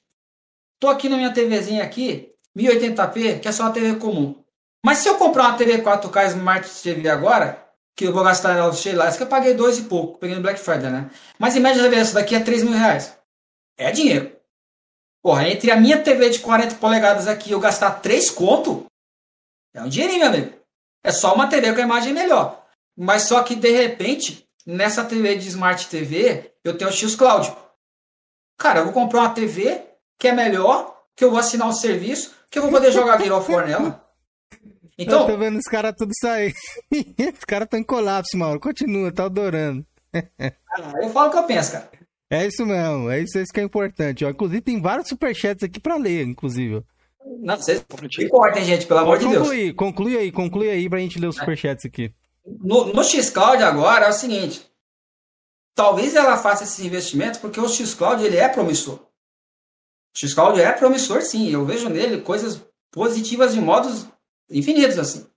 Tô aqui na minha TVzinha aqui, 1080p, que é só uma TV comum. Mas se eu comprar uma TV 4K Smart TV agora, que eu vou gastar ela cheia lá, que eu paguei dois e pouco, peguei no Black Friday, né? Mas em média essa daqui é 3 mil reais. É dinheiro. Porra, entre a minha TV de 40 polegadas aqui eu gastar 3 conto, é um dinheirinho, meu amigo. É só uma TV com a imagem melhor. Mas só que, de repente, nessa TV de Smart TV, eu tenho o X Cloud. Cara, eu vou comprar uma TV que é melhor, que eu vou assinar o serviço, que eu vou poder jogar Gear of War nela. Então, Eu tô vendo os caras tudo sair. os caras estão em colapso, Mauro. Continua, tá adorando. eu falo o que eu penso, cara. É isso mesmo, é isso, é isso que é importante. Ó. Inclusive, tem vários superchats aqui pra ler, inclusive. Não, vocês me cortem, gente, pelo amor Pode de Deus. conclui aí, conclui aí pra gente ler os superchats aqui. No, no Xcloud agora é o seguinte. Talvez ela faça esses investimentos porque o Xcloud ele é promissor. O Xcloud é promissor, sim. Eu vejo nele coisas positivas de modos infinitos, assim.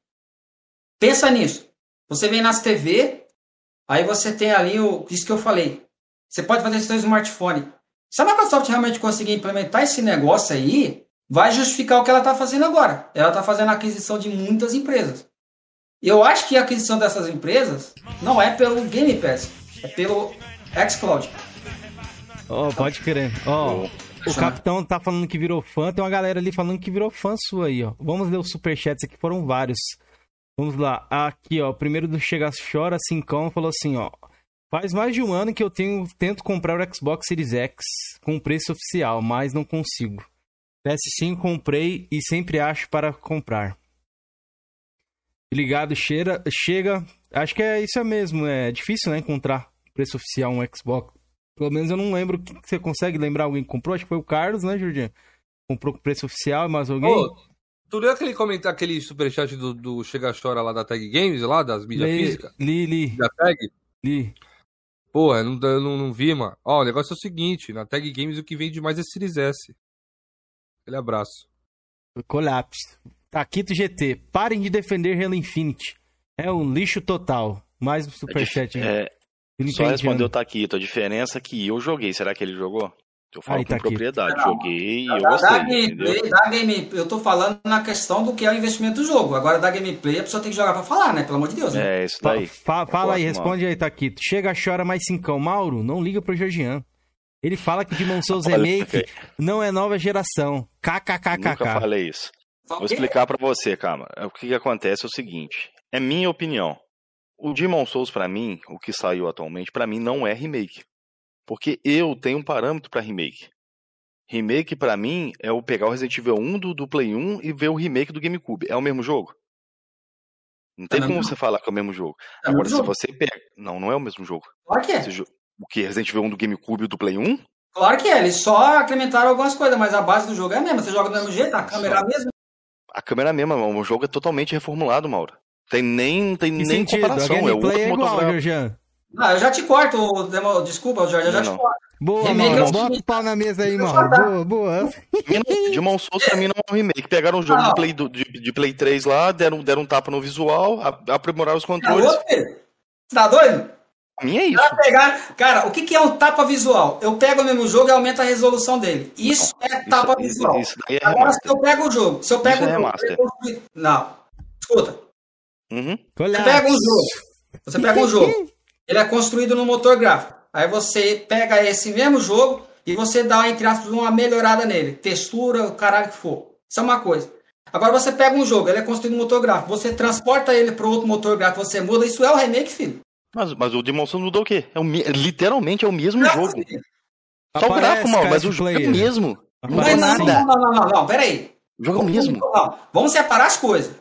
Pensa nisso. Você vem nas TV, aí você tem ali o isso que eu falei. Você pode fazer isso no smartphone. Se a Microsoft realmente conseguir implementar esse negócio aí, vai justificar o que ela está fazendo agora. Ela está fazendo a aquisição de muitas empresas. Eu acho que a aquisição dessas empresas não é pelo Game Pass, é pelo xCloud. Ó, pode crer. Ó, o capitão tá falando que virou fã, tem uma galera ali falando que virou fã sua aí, ó. Vamos ler os superchats aqui, foram vários. Vamos lá. Aqui, ó, primeiro do Chega Chora, Cincão, falou assim, ó. Faz mais de um ano que eu tenho, tento comprar o Xbox Series X com preço oficial, mas não consigo. PS5 comprei e sempre acho para comprar. Ligado, cheira, chega. Acho que é isso é mesmo. É difícil, né? Encontrar preço oficial um Xbox. Pelo menos eu não lembro. que Você consegue lembrar alguém que comprou? Acho que foi o Carlos, né, Jordinho? Comprou com preço oficial, mais alguém? Ô, tu leu aquele comentário, aquele superchat do, do Chega Chora lá da Tag Games, lá, das mídias físicas? li, li, Da Tag? li. Porra, eu não, não, não vi, mano. Ó, o negócio é o seguinte: na Tag Games o que vende mais é Series S. Aquele abraço. Colapso. Taquito GT. Parem de defender Halo Infinite. É um lixo total. Mais um superchat. hein? É, Ele só respondeu Ana. o Taquito. A diferença é que eu joguei. Será que ele jogou? Eu falo Aí, com Taquito. propriedade. Não. Joguei e eu Da, gostei. da gameplay, da game, eu tô falando na questão do que é o investimento do jogo. Agora, da gameplay, a pessoa tem que jogar pra falar, né? Pelo amor de Deus. né? É, isso daí. fa- fala aí, responde aí, Taquito. Chega, chora mais cincão. Mauro, não liga pro Georgian. Ele fala que Demon Souls Remake não é nova geração. Nunca KKKKK. falei isso. Vou explicar pra você, calma. O que, que acontece é o seguinte. É minha opinião. O Demon Souls, pra mim, o que saiu atualmente, pra mim não é remake. Porque eu tenho um parâmetro pra remake. Remake, pra mim, é o pegar o Resident Evil 1 do, do Play 1 e ver o remake do GameCube. É o mesmo jogo? Não tem como você falar que é o mesmo jogo. É Agora, mesmo se jogo. você pega. Não, não é o mesmo jogo. Claro que é. Esse O que? Resident Evil 1 do GameCube e do Play 1? Claro que é. Eles só incrementaram algumas coisas, mas a base do jogo é a mesma. Você joga do mesmo jeito, a câmera é a mesma. A câmera é a mesma, o jogo é totalmente reformulado, Mauro. Tem nem, tem Que nem sentido? A comparação. É outro gameplay é igual, motográfico. Georgian. Ah, eu já te corto, demo... desculpa, Jorge, eu já Não, te não. corto. Boa, Remake Mauro. é Bota o pau na mesa aí, falar. Boa, boa. Demon Souls pra mim não é um remake. Pegaram um jogo Não. de, Play, do- de, de Play 3 lá, deram, deram um tapa no visual, a- aprimoraram os Tá controles. louco, filho? Você tá doido? Pra mim é isso. Pegar... Cara, o que, que é um tapa visual? Eu pego o mesmo jogo e aumento a resolução dele. Isso é tapa Isso, visual. isso, isso daí é Agora, se remaster. eu pego o jogo, se eu pego Isso é o jogo... remaster. eu Não, escuta. Uhum. Você pega um jogo. Você pega um jogo. Ele é construído no motor gráfico. Aí você pega esse mesmo jogo e você dá, entre aspas, uma melhorada nele. Textura, o caralho que for. Isso é uma coisa. Agora você pega um jogo, ele é construído no motor gráfico. Você transporta ele para outro motor gráfico, você muda. Isso é o remake, filho. Mas, mas o Demon Souls mudou o quê? É o, me- literalmente é o mesmo Não, jogo. filho. Só o gráfico, mal, mas o jogo é o mesmo. Não Aparece mudou Não, sim. nada. não, não, não, não, não, peraí. O jogo é o mesmo. Não, vamos separar as coisas.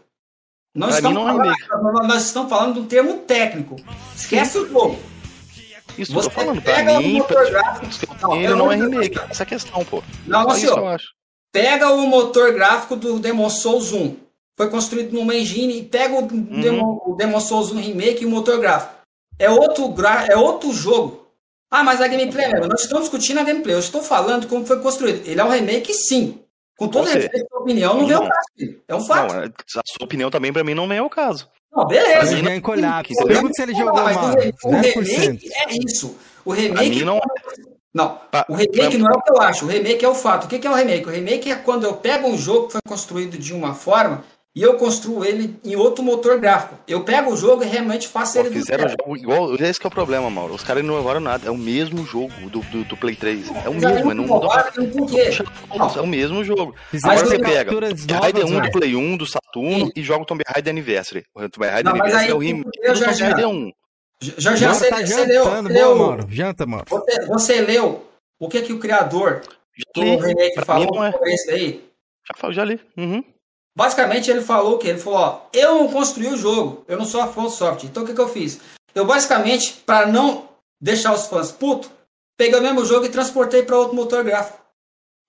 Estamos, não é falando, nós- estamos falando de um termo técnico. Esquece o jogo. Isso Você falando. Pega o mim, motor pra- gráfico. Não, ele pelo não é remake. Essa é questão, pô. Não, não, isso senhor. Pega o motor gráfico do Demon Souls 1. Foi construído numa engine e pega o, Uhum. Demon, o Demon Souls 1 Remake e o motor gráfico. É outro, gra- é outro jogo. Ah, mas a gameplay é. Nós estamos discutindo a gameplay. Eu estou falando como foi construído. Ele é um remake, sim. Com todo Você- respeito à sua opinião, não vê o Não. caso. filho. É um fato. Não, a sua opinião também pra mim não é o caso. Não, beleza. Georgian em colapso. Pergunta se ele jogou mal. o re- o 10%. remake é isso. O remake não Não, Pra- o remake pra- não é o que eu acho. O remake é o fato. O que que é o remake? O remake é quando eu pego um jogo que foi construído de uma forma e eu construo ele em outro motor gráfico. Eu pego o jogo e realmente faço Pô, ele do fizeram jogo igual. Esse que é o problema, Mauro. Os caras não inovaram nada. É o mesmo jogo do, do, do Play 3. É o mesmo, não mudou. É o mesmo jogo. Agora você pega Tomb Raider novas, 1 do velho. Play 1, do Saturno, Sim. e joga o Tomb Raider Anniversary. O Tomb Raider Anniversary é o remake do Tomb. Raider 1. Já, já você, tá você leu, jantando. leu- Boa, Mauro. Janta, Mauro. você, você leu o que que o criador que o remake Pra falou é. sobre esse aí? Já, já li. Uhum. Basicamente, ele falou o que? Ele falou, ó, eu não construí o jogo, eu não sou a Software. Então, o que, que eu fiz? Eu, basicamente, para não deixar os fãs putos, peguei o mesmo jogo e transportei para outro motor gráfico.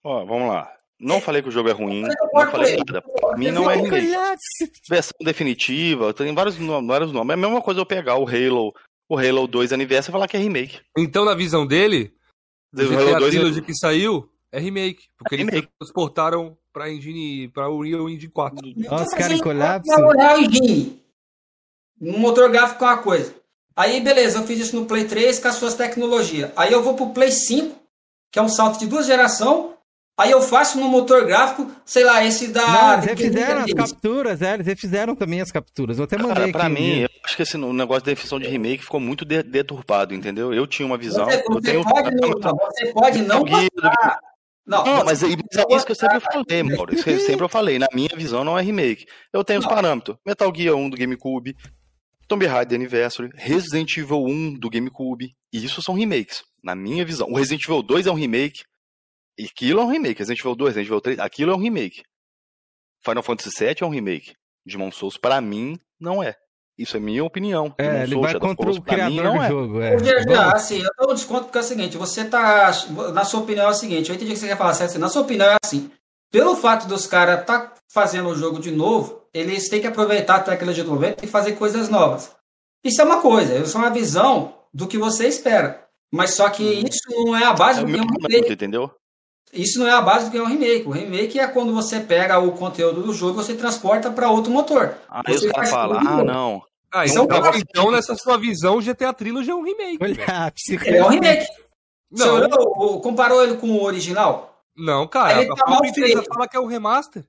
Ó, vamos lá. Não falei que o jogo é ruim, não falei ele. nada. Pra mim não é remake. Colapse. Versão definitiva, tem vários, vários nomes. É a mesma coisa eu pegar o Halo, o Halo 2 Aniversário e falar que é remake. Então, na visão dele, o GTA Halo 2 Trilogy que saiu é remake. Porque É eles remake. transportaram pra engine, pra Unreal Engine 4. Ó, os caras colapso. Um motor gráfico é uma coisa. Aí, beleza, eu fiz isso no Play 3 com as suas tecnologias. Aí eu vou pro Play 5, que é um salto de duas gerações. Aí eu faço no motor gráfico, sei lá, esse da. Não, eles refizeram as capturas, é, eles refizeram também as capturas. Eu até mandei Cara, pra mim, dia. eu acho que esse o negócio da definição de remake ficou muito de- deturpado, entendeu? Eu tinha uma visão. Você, eu você tenho pode não, não, você pode não gostar. Não, Não, você- mas, mas é isso que eu sempre falei, Mauro. Isso que eu sempre eu falei. Na minha visão, não é remake. Eu tenho os parâmetros. Metal Gear 1 do GameCube, Tomb Raider Anniversary, Resident Evil 1 do GameCube. E isso são remakes, na minha visão. O Resident Evil 2 é um remake. E aquilo é um remake. Resident Evil 2, Resident Evil 3, aquilo é um remake. Final Fantasy VII é um remake. Demon Souls, pra mim, não é. Isso é minha opinião. É, ele vai contra o criador não do é. jogo. É. Vamos- assim, eu dou um desconto porque é o seguinte, você tá, na sua opinião é o seguinte, eu entendi o que você quer falar, certo? Assim, na sua opinião é assim, pelo fato dos caras tá fazendo o jogo de novo, eles têm que aproveitar a tecnologia do momento e fazer coisas novas. Isso é uma coisa, isso é uma visão do que você espera. Mas só que isso não é a base É do que é um remake. entendeu? Isso não é a base do que é um remake. O remake é quando você pega o conteúdo do jogo e você transporta para outro motor. Aí os Você caras falam, ah, não. Ah, é um então, clássico. então, nessa sua visão, o GTA Trilogy é um remake. Ele é um remake. Você Não, olhou, o- comparou ele com o original? não, cara. Ele a tá mal feito. fala que é um remaster.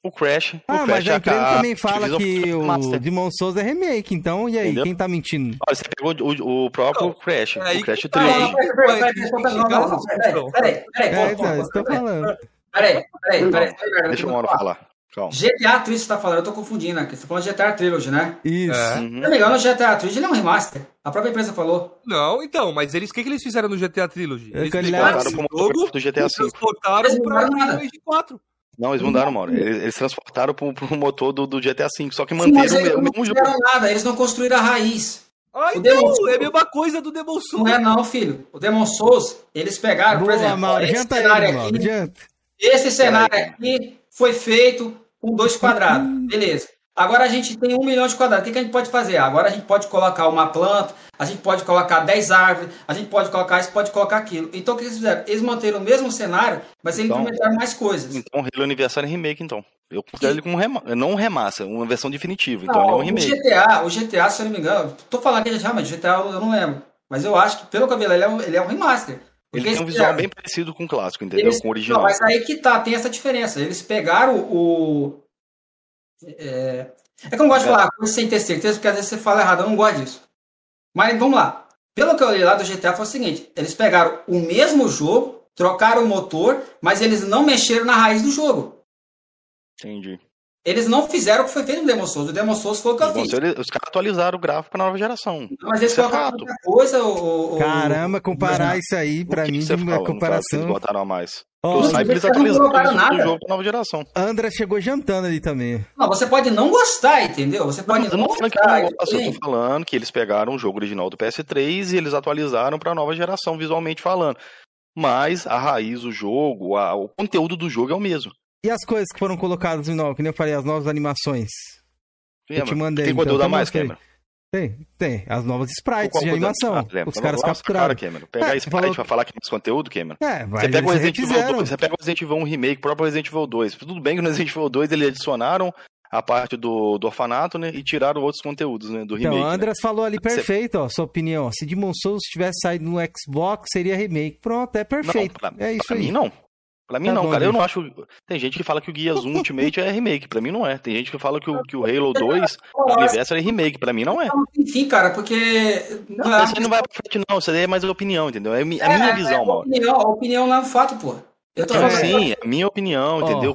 O Crash. o Ah, Crash mas a empresa a- também fala que o Master. Demon Souls é remake, então, e aí, Entendeu? quem tá mentindo? Olha, você pegou o, o próprio Não, Crash, é aí o Crash que tá, Não, não, Trilogy. peraí, peraí, peraí, peraí, peraí, não, não, não, peraí, peraí, peraí, É, pô, então, pô, estou peraí, falando. Peraí, peraí, peraí, peraí. Deixa o Mauro falar. Calma. GTA Trilogy você tá falando, eu tô confundindo aqui. Você tá falando de GTA Trilogy, né? Isso. É. Se Uhum. não me o GTA Trilogy ele é um remaster. A própria empresa falou. Não, então, mas eles, o que, que eles fizeram no GTA Trilogy? Eles pegaram esse pro jogo motor do GTA V. transportaram Eles pra mudaram nada. Rage 4. Não, eles mudaram, Mauro. Eles, eles transportaram pro, pro motor do, do GTA V, só que Sim, mas manteram o eles me- o não mesmo jogo. fizeram nada, eles não construíram a raiz. Ah, O então, Demon Souls- é a mesma coisa do Demon Souls. Não é não, filho. O Demon Souls, eles pegaram, por Boa, exemplo, ó, Mauro, esse cenário Mauro, aqui, janta. esse cenário aqui foi feito com dois quadrados. Hum. Beleza. Agora a gente tem um milhão de quadrados. O que, que a gente pode fazer? Agora a gente pode colocar uma planta, a gente pode colocar 10 árvores, a gente pode colocar isso, pode colocar aquilo. Então o que eles fizeram? Eles manteram o mesmo cenário, mas eles Então- implementaram mais coisas. Então, Halo Aniversário é remake, então. Eu considero ele como um rema... não um remaster, uma versão definitiva. Então, ele é um o remake. GTA, o GTA, se eu não me engano, tô falando que realmente, GTA eu não lembro. Mas eu acho que, pelo que eu vi, ele é um, ele é um remaster. Porque Ele tem um visual bem parecido com o clássico, entendeu? Eles- Com o original. Não, mas aí que tá, tem essa diferença. Eles pegaram o. É, é que eu não gosto de É. falar coisa sem ter certeza, porque às vezes você fala errado, eu não gosto disso. Mas vamos lá. Pelo que eu li lá do GTA foi o seguinte: eles pegaram o mesmo jogo, trocaram o motor, mas eles não mexeram na raiz do jogo. Entendi. Eles não fizeram o que foi feito no Demon Souls. O Demon Souls foi o que eu fiz. ele- os caras atualizaram o gráfico pra nova geração. Mas eles Isso é colocaram outra coisa. O, o- Caramba, comparar o- isso aí, pra O que mim, que uma que eles comparação. botaram a mais? Porque eu saiba, eles eles não atualizaram o jogo pra nova geração. André chegou jantando ali também. Não, você pode não gostar, entendeu? Você pode Eu não tô falando que eu gostar. não gosto, eu tô falando que eles pegaram o jogo original do PS3 e eles atualizaram pra nova geração, visualmente falando. Mas a raiz, o jogo, a- o conteúdo do jogo é o mesmo. E as coisas que foram colocadas no novo, que nem eu falei, as novas animações. Eu te mandei, Tem então, conteúdo a mais. Cameron? Tem, tem. As novas sprites de animação. Ah, lembra? Os caras Nossa, capturaram. Cara, Cameron. Pegar É, esse falou- pra falar que mais conteúdo, Cameron. É, mas Você pega o Resident Evil refizeram. 2, você pega o Resident Evil 1 Remake, o próprio Resident Evil 2. Tudo bem que no Resident Evil 2 eles adicionaram a parte do, do orfanato, né? E tiraram outros conteúdos, né? Do remake. Então, né? Andras falou ali perfeito, ó, sua opinião. Se Demon Souls tivesse saído no Xbox, seria remake. Pronto, é perfeito. Não, pra, é isso pra aí. mim não. Pra mim Tá não, bom, cara. Eu gente. não acho. Tem gente que fala que o Guias 1 Ultimate é remake. Pra mim não é. Tem gente que fala que o, que o Halo 2 Anniversary é remake. Pra mim não é. Enfim, cara, porque. Não, isso aí não vai pra frente, não. Isso aí é mais opinião, entendeu? É a mi- a minha visão, a mano. opinião, a opinião não é um fato, pô. Eu tô Então, falando. sim, é a minha opinião, Ó. entendeu?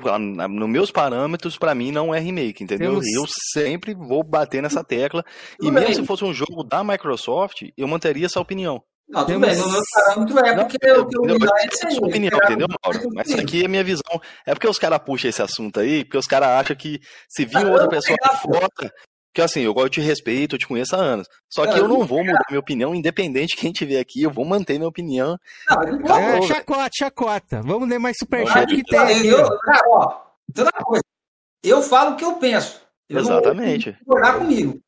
Nos meus parâmetros, pra mim, não é remake, entendeu? Temos- Eu sempre vou bater nessa tecla. E Tudo mesmo bem. se fosse um jogo da Microsoft, eu manteria essa opinião. Não, tudo Temos- bem, no meu parâmetro é Não, porque eu, eu, eu, eu, eu, eu, sua opinião, entendeu, Mauro? Mas isso aqui é minha visão. É porque os caras puxam esse assunto aí, porque os caras acham que se vir Ah, outra eu pessoa de fora. Que assim, eu gosto de respeito, eu te conheço há anos. Só que Ah, eu não vou mudar minha opinião, independente de quem tiver aqui, eu vou manter minha opinião. Não, não vou- É, chacota, chacota. Vamos ler mais Não, superchat que tem eu, aqui. eu, ó. cara, ó, toda coisa. Eu falo o que eu penso. Eu Exatamente. Não vou comigo.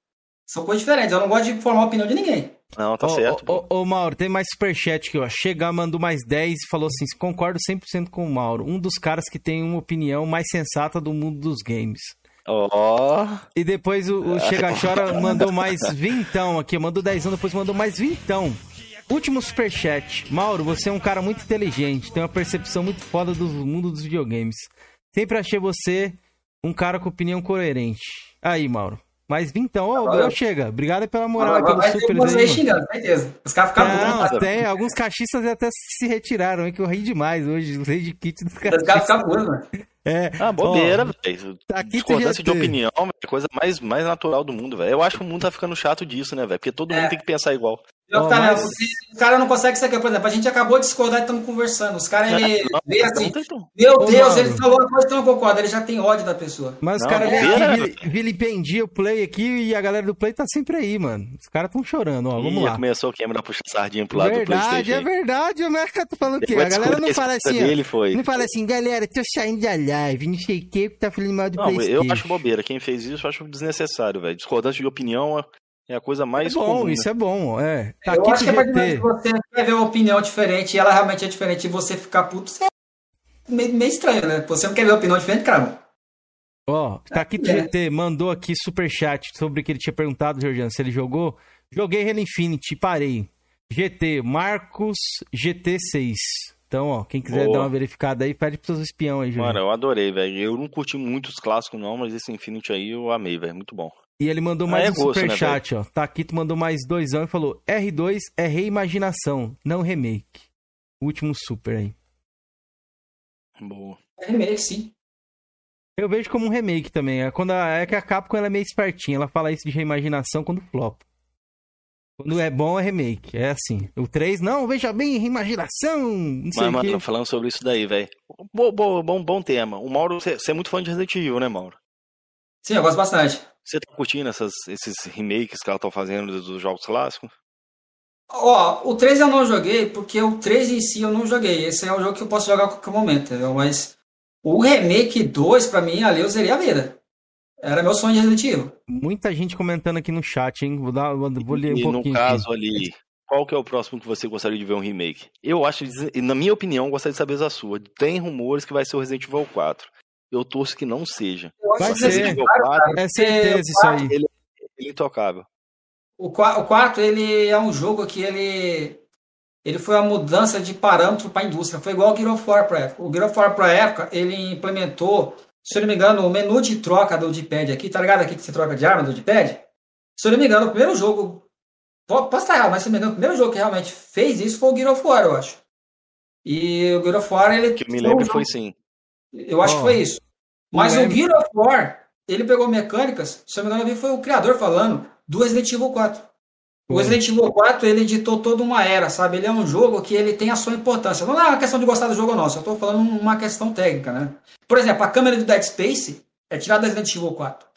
São coisas diferentes. Eu não gosto de formar a opinião de ninguém. Não, tá Ô, certo. Ô, ô, ô, Mauro, tem mais superchat aqui, ó. Chegar, mandou mais 10 e falou assim: concordo 100% com o Mauro. Um dos caras que tem uma opinião mais sensata do mundo dos games. Ó, E depois o, o Chega Chora mandou mais vintão aqui. Mandou 10 depois mandou mais vintão. Último superchat. Mauro, você é um cara muito inteligente. Tem uma percepção muito foda do mundo dos videogames. Sempre achei você um cara com opinião coerente. Aí, Mauro. Mais vintão. Ô, ô, Chega. Obrigado pela moral pelo super você aí, mano. xingando, certeza. Os caras ficam Não, tem. Alguns cachistas até se retiraram, hein, que eu ri demais hoje. Usei de kit dos Os caras ficam putos, mano. É. ah, bobeira, velho. tá aqui Discordância de opinião velho, é a coisa mais, mais natural do mundo, velho. Eu acho que o mundo tá ficando chato disso, né, velho? Porque todo É. mundo tem que pensar igual. Ó, tá, né, mas- Os caras não conseguem isso aqui. Por exemplo, a gente acabou de discordar e estamos conversando. Os caras, ele Não, vê assim, meu Ô, Deus, Mauro. ele falou uma coisa que eu não concordo. Ele já tem ódio da pessoa. Mas os Não, caras aqui, né, vil- vilipendia o Play aqui e a galera do Play tá sempre aí, mano. Os caras tão chorando, ó. Vamos Ih, lá. Começou a quebrar puxa sardinha pro lado do Verdade, Playstation. é aí. verdade, mas tô falando o quê? A galera não fala assim, ó. dele foi. Não fala assim, galera, tô saindo da live, não sei o que, que tá falando mal do Não, Playstation. eu acho bobeira. Quem fez isso eu acho desnecessário, velho. Discordância de opinião é a coisa É mais bom, comum. isso né? é bom, é. Tá eu aqui acho que a partir do você quer ver uma opinião diferente e ela realmente é diferente e você ficar puto, você é meio, meio estranho, né? Você não quer ver uma opinião diferente, cara. Ó, tá aqui do É. GT, mandou aqui superchat sobre o que ele tinha perguntado, Georgiano, se ele jogou. Joguei Halo Infinite e parei. GT, Marcos GT6. Então, ó, quem quiser Boa. dar uma verificada aí, pede pros seus espião aí, Mano, Georgiano. eu adorei, velho. Eu não curti muito os clássicos, não, mas esse Infinity aí eu amei, velho. Muito bom. E ele mandou Ah, mais é um gosto, né, superchat, ó. Tá aqui, tu mandou mais doisão e falou: R2 é reimaginação, não remake. Último super aí. Boa. É remake, sim. Eu vejo como um remake também. É, quando a, é que a Capcom ela é meio espertinha. Ela fala isso de reimaginação quando flop. Quando é bom, é remake. É assim. O 3, não, veja bem, reimaginação. Não sei Mas, o mano, falando sobre isso daí, velho. Bom, bom, bom, bom tema. O Mauro, você você é muito fã de Resident Evil, né, Mauro? Sim, eu gosto bastante. Você tá curtindo essas, esses remakes que ela tá fazendo dos jogos clássicos? Ó, o 3 eu não joguei, porque o 3 em si eu não joguei. Esse é um jogo que eu posso jogar a qualquer momento, entendeu? Mas o remake 2, pra mim, ali eu zerei a vida. Era meu sonho de Resident Evil. Muita gente comentando aqui no chat, hein? Vou, dar, vou, vou ler um e no pouquinho. caso aqui. ali, qual que é o próximo que você gostaria de ver um remake? Eu acho, e na minha opinião, gostaria de saber a sua. Tem rumores que vai ser o Resident Evil 4. Eu torço que não seja. Vai ser. 4 É certeza isso aí. ele é intocável. O 4, ele é um jogo que ele ele foi uma mudança de parâmetro para a indústria. Foi igual o Gear of War para época. O Gear of War para época, ele implementou, se eu não me engano, o menu de troca do D-pad aqui, tá ligado aqui que você troca de arma do D-pad? Se eu não me engano, o primeiro jogo, po- posso estar errado, mas se eu não me engano, o primeiro jogo que realmente fez isso foi o Gear of War, eu acho. E o Gear of War, ele Que eu me foi um lembro jogo- foi sim. Eu acho Ó, que foi isso. Mas o Gear of War, ele pegou mecânicas, se eu não me engano, eu vi, foi o criador falando, do Resident Evil 4. O. Resident Evil 4, ele editou toda uma era, sabe? Ele é um jogo que ele tem a sua importância. Não é uma questão de gostar do jogo ou não, só estou falando uma questão técnica, né? Por exemplo, a câmera do Dead Space é tirada do Resident Evil 4.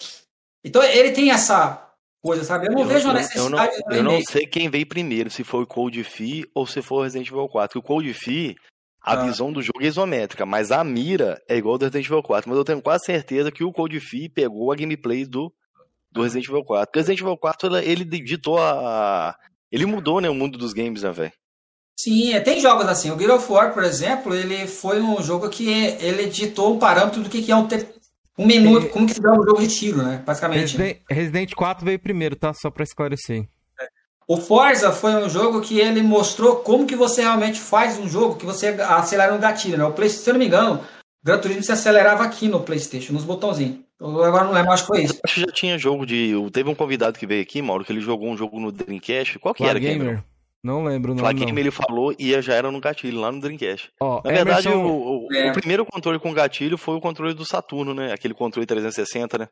Então ele tem essa coisa, sabe? Eu não vejo a eu, não, necessidade de um eu não sei quem veio primeiro, se foi o Cold Fee ou se foi o Resident Evil 4. Porque o Cold Fee, a Ah. visão do jogo é isométrica, mas a mira é igual ao do Resident Evil 4. Mas eu tenho quase certeza que o Fee pegou a gameplay do, do Resident Evil 4. Porque o Resident Evil 4, ele, ele ditou a... Ele mudou, né, o mundo dos games, né, velho? Sim, é, tem jogos assim. O Gear of War, por exemplo, ele foi um jogo que ele ditou um parâmetro do que é um, te- um menu, como que se dá um jogo de tiro, né? Basicamente. né? Resident, Resident 4 veio primeiro, tá? Só pra esclarecer. O Forza foi um jogo que ele mostrou como que você realmente faz um jogo que você acelera no gatilho, né? O Play, se eu não me engano, o Gran Turismo se acelerava aqui no PlayStation, nos botãozinhos. Eu agora não lembro, acho que foi isso. Acho que já tinha jogo de... Teve um convidado que veio aqui, Mauro, que ele jogou um jogo no Dreamcast. Qual que era, Gamer. Não lembro não. ele falou e já era no gatilho, lá no Dreamcast. Ó, Na verdade, Emerson- o, o- É. o primeiro controle com gatilho foi o controle do Saturno, né? Aquele controle 360, né?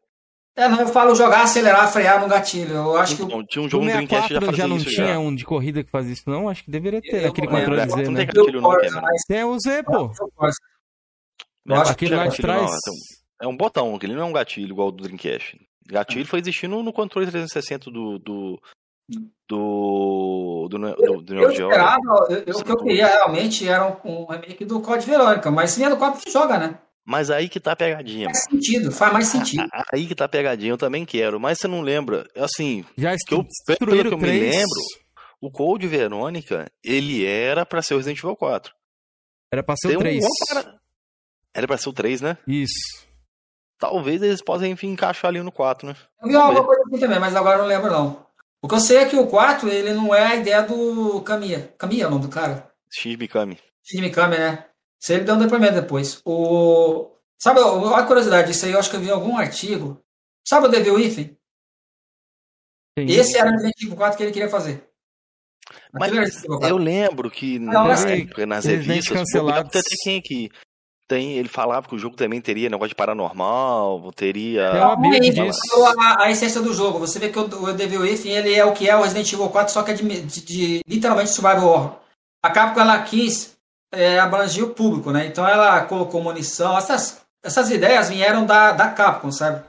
É, não, eu falo jogar, acelerar, frear no gatilho. Eu acho que. Então, tinha um O jogo no Dreamcast que já 64 fazia já não isso tinha já. um de corrida que fazia isso, não? Acho que deveria ter Eu aquele controle é, Z, não né? tem gatilho não, Forza, Kevin. mas- Tem o Z, pô. Eu. Não Eu Aquele lá de não, trás. é um- botão, aquele não é um gatilho igual do Dreamcast. Gatilho foi existindo no controle 360 do. do. do. do, do, do Eu Neo Geo. esperava, eu, eu- o que eu queria realmente era um, um remake do Code Verônica, mas se vier do 4, você joga, né? Mas aí que tá a pegadinha. Faz sentido, faz mais sentido. Aí que tá a pegadinha, eu também quero. Mas você não lembra, assim, Já que eu, pelo que eu o me 3. lembro, o Code Verônica, ele era pra ser o Resident Evil 4. Era pra ser Tem o um 3. bom para- Era pra ser o 3, né? Isso. Talvez eles possam, enfim, encaixar ali no 4, né? Eu vi alguma coisa assim também, mas agora eu não lembro não. O que eu sei é que o 4, ele não é a ideia do Kamiya. Kamiya é o nome do cara? Shinji Mikami. Shinji Mikami, né? Aí ele deu um depoimento depois. O... Sabe, a curiosidade, isso aí eu acho que eu vi em algum artigo. Sabe o Devil Within? Tem Esse era o Resident Evil 4 que ele queria fazer. Mas Aquele era o Resident Evil 4. eu lembro que Não, nas, mas- épocas, nas Resident revistas, tem quem que tem, ele falava que o jogo também teria negócio de paranormal, teria disso. a, a essência do jogo. Você vê que o, o Devil Within ele é o que é o Resident Evil 4, só que é de, de- de- literalmente survival horror. A Capcom ela quis é, abranger o público, né? Então ela colocou munição. Essas, essas ideias vieram da, da Capcom, sabe?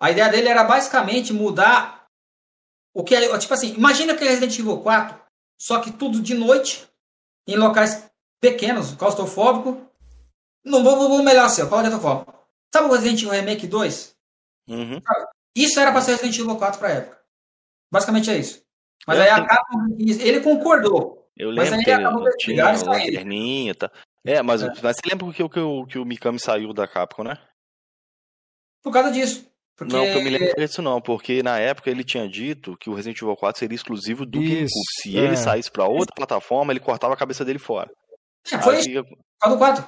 A ideia dele era basicamente mudar o que é. Tipo assim, imagina que é Resident Evil 4, só que tudo de noite, em locais pequenos, claustrofóbico. Não vou, vou, vou melhor assim, ó, claustrofóbico. Sabe o Resident Evil Remake 2? Uhum. Isso era pra ser Resident Evil 4 pra época. Basicamente é isso. Mas É, aí a Capcom, ele concordou. Eu Mas lembro que ele tinha sair. lanterninha e tal. É, mas, mas você lembra que, o- que, o, que o Mikami saiu da Capcom, né? Por causa disso. Porque Não, que eu me lembro disso não, porque na época ele tinha dito que o Resident Evil 4 seria exclusivo do Isso, GameCube. Se é. ele saísse pra outra plataforma, ele cortava a cabeça dele fora. É, foi aí, isso, que- do 4.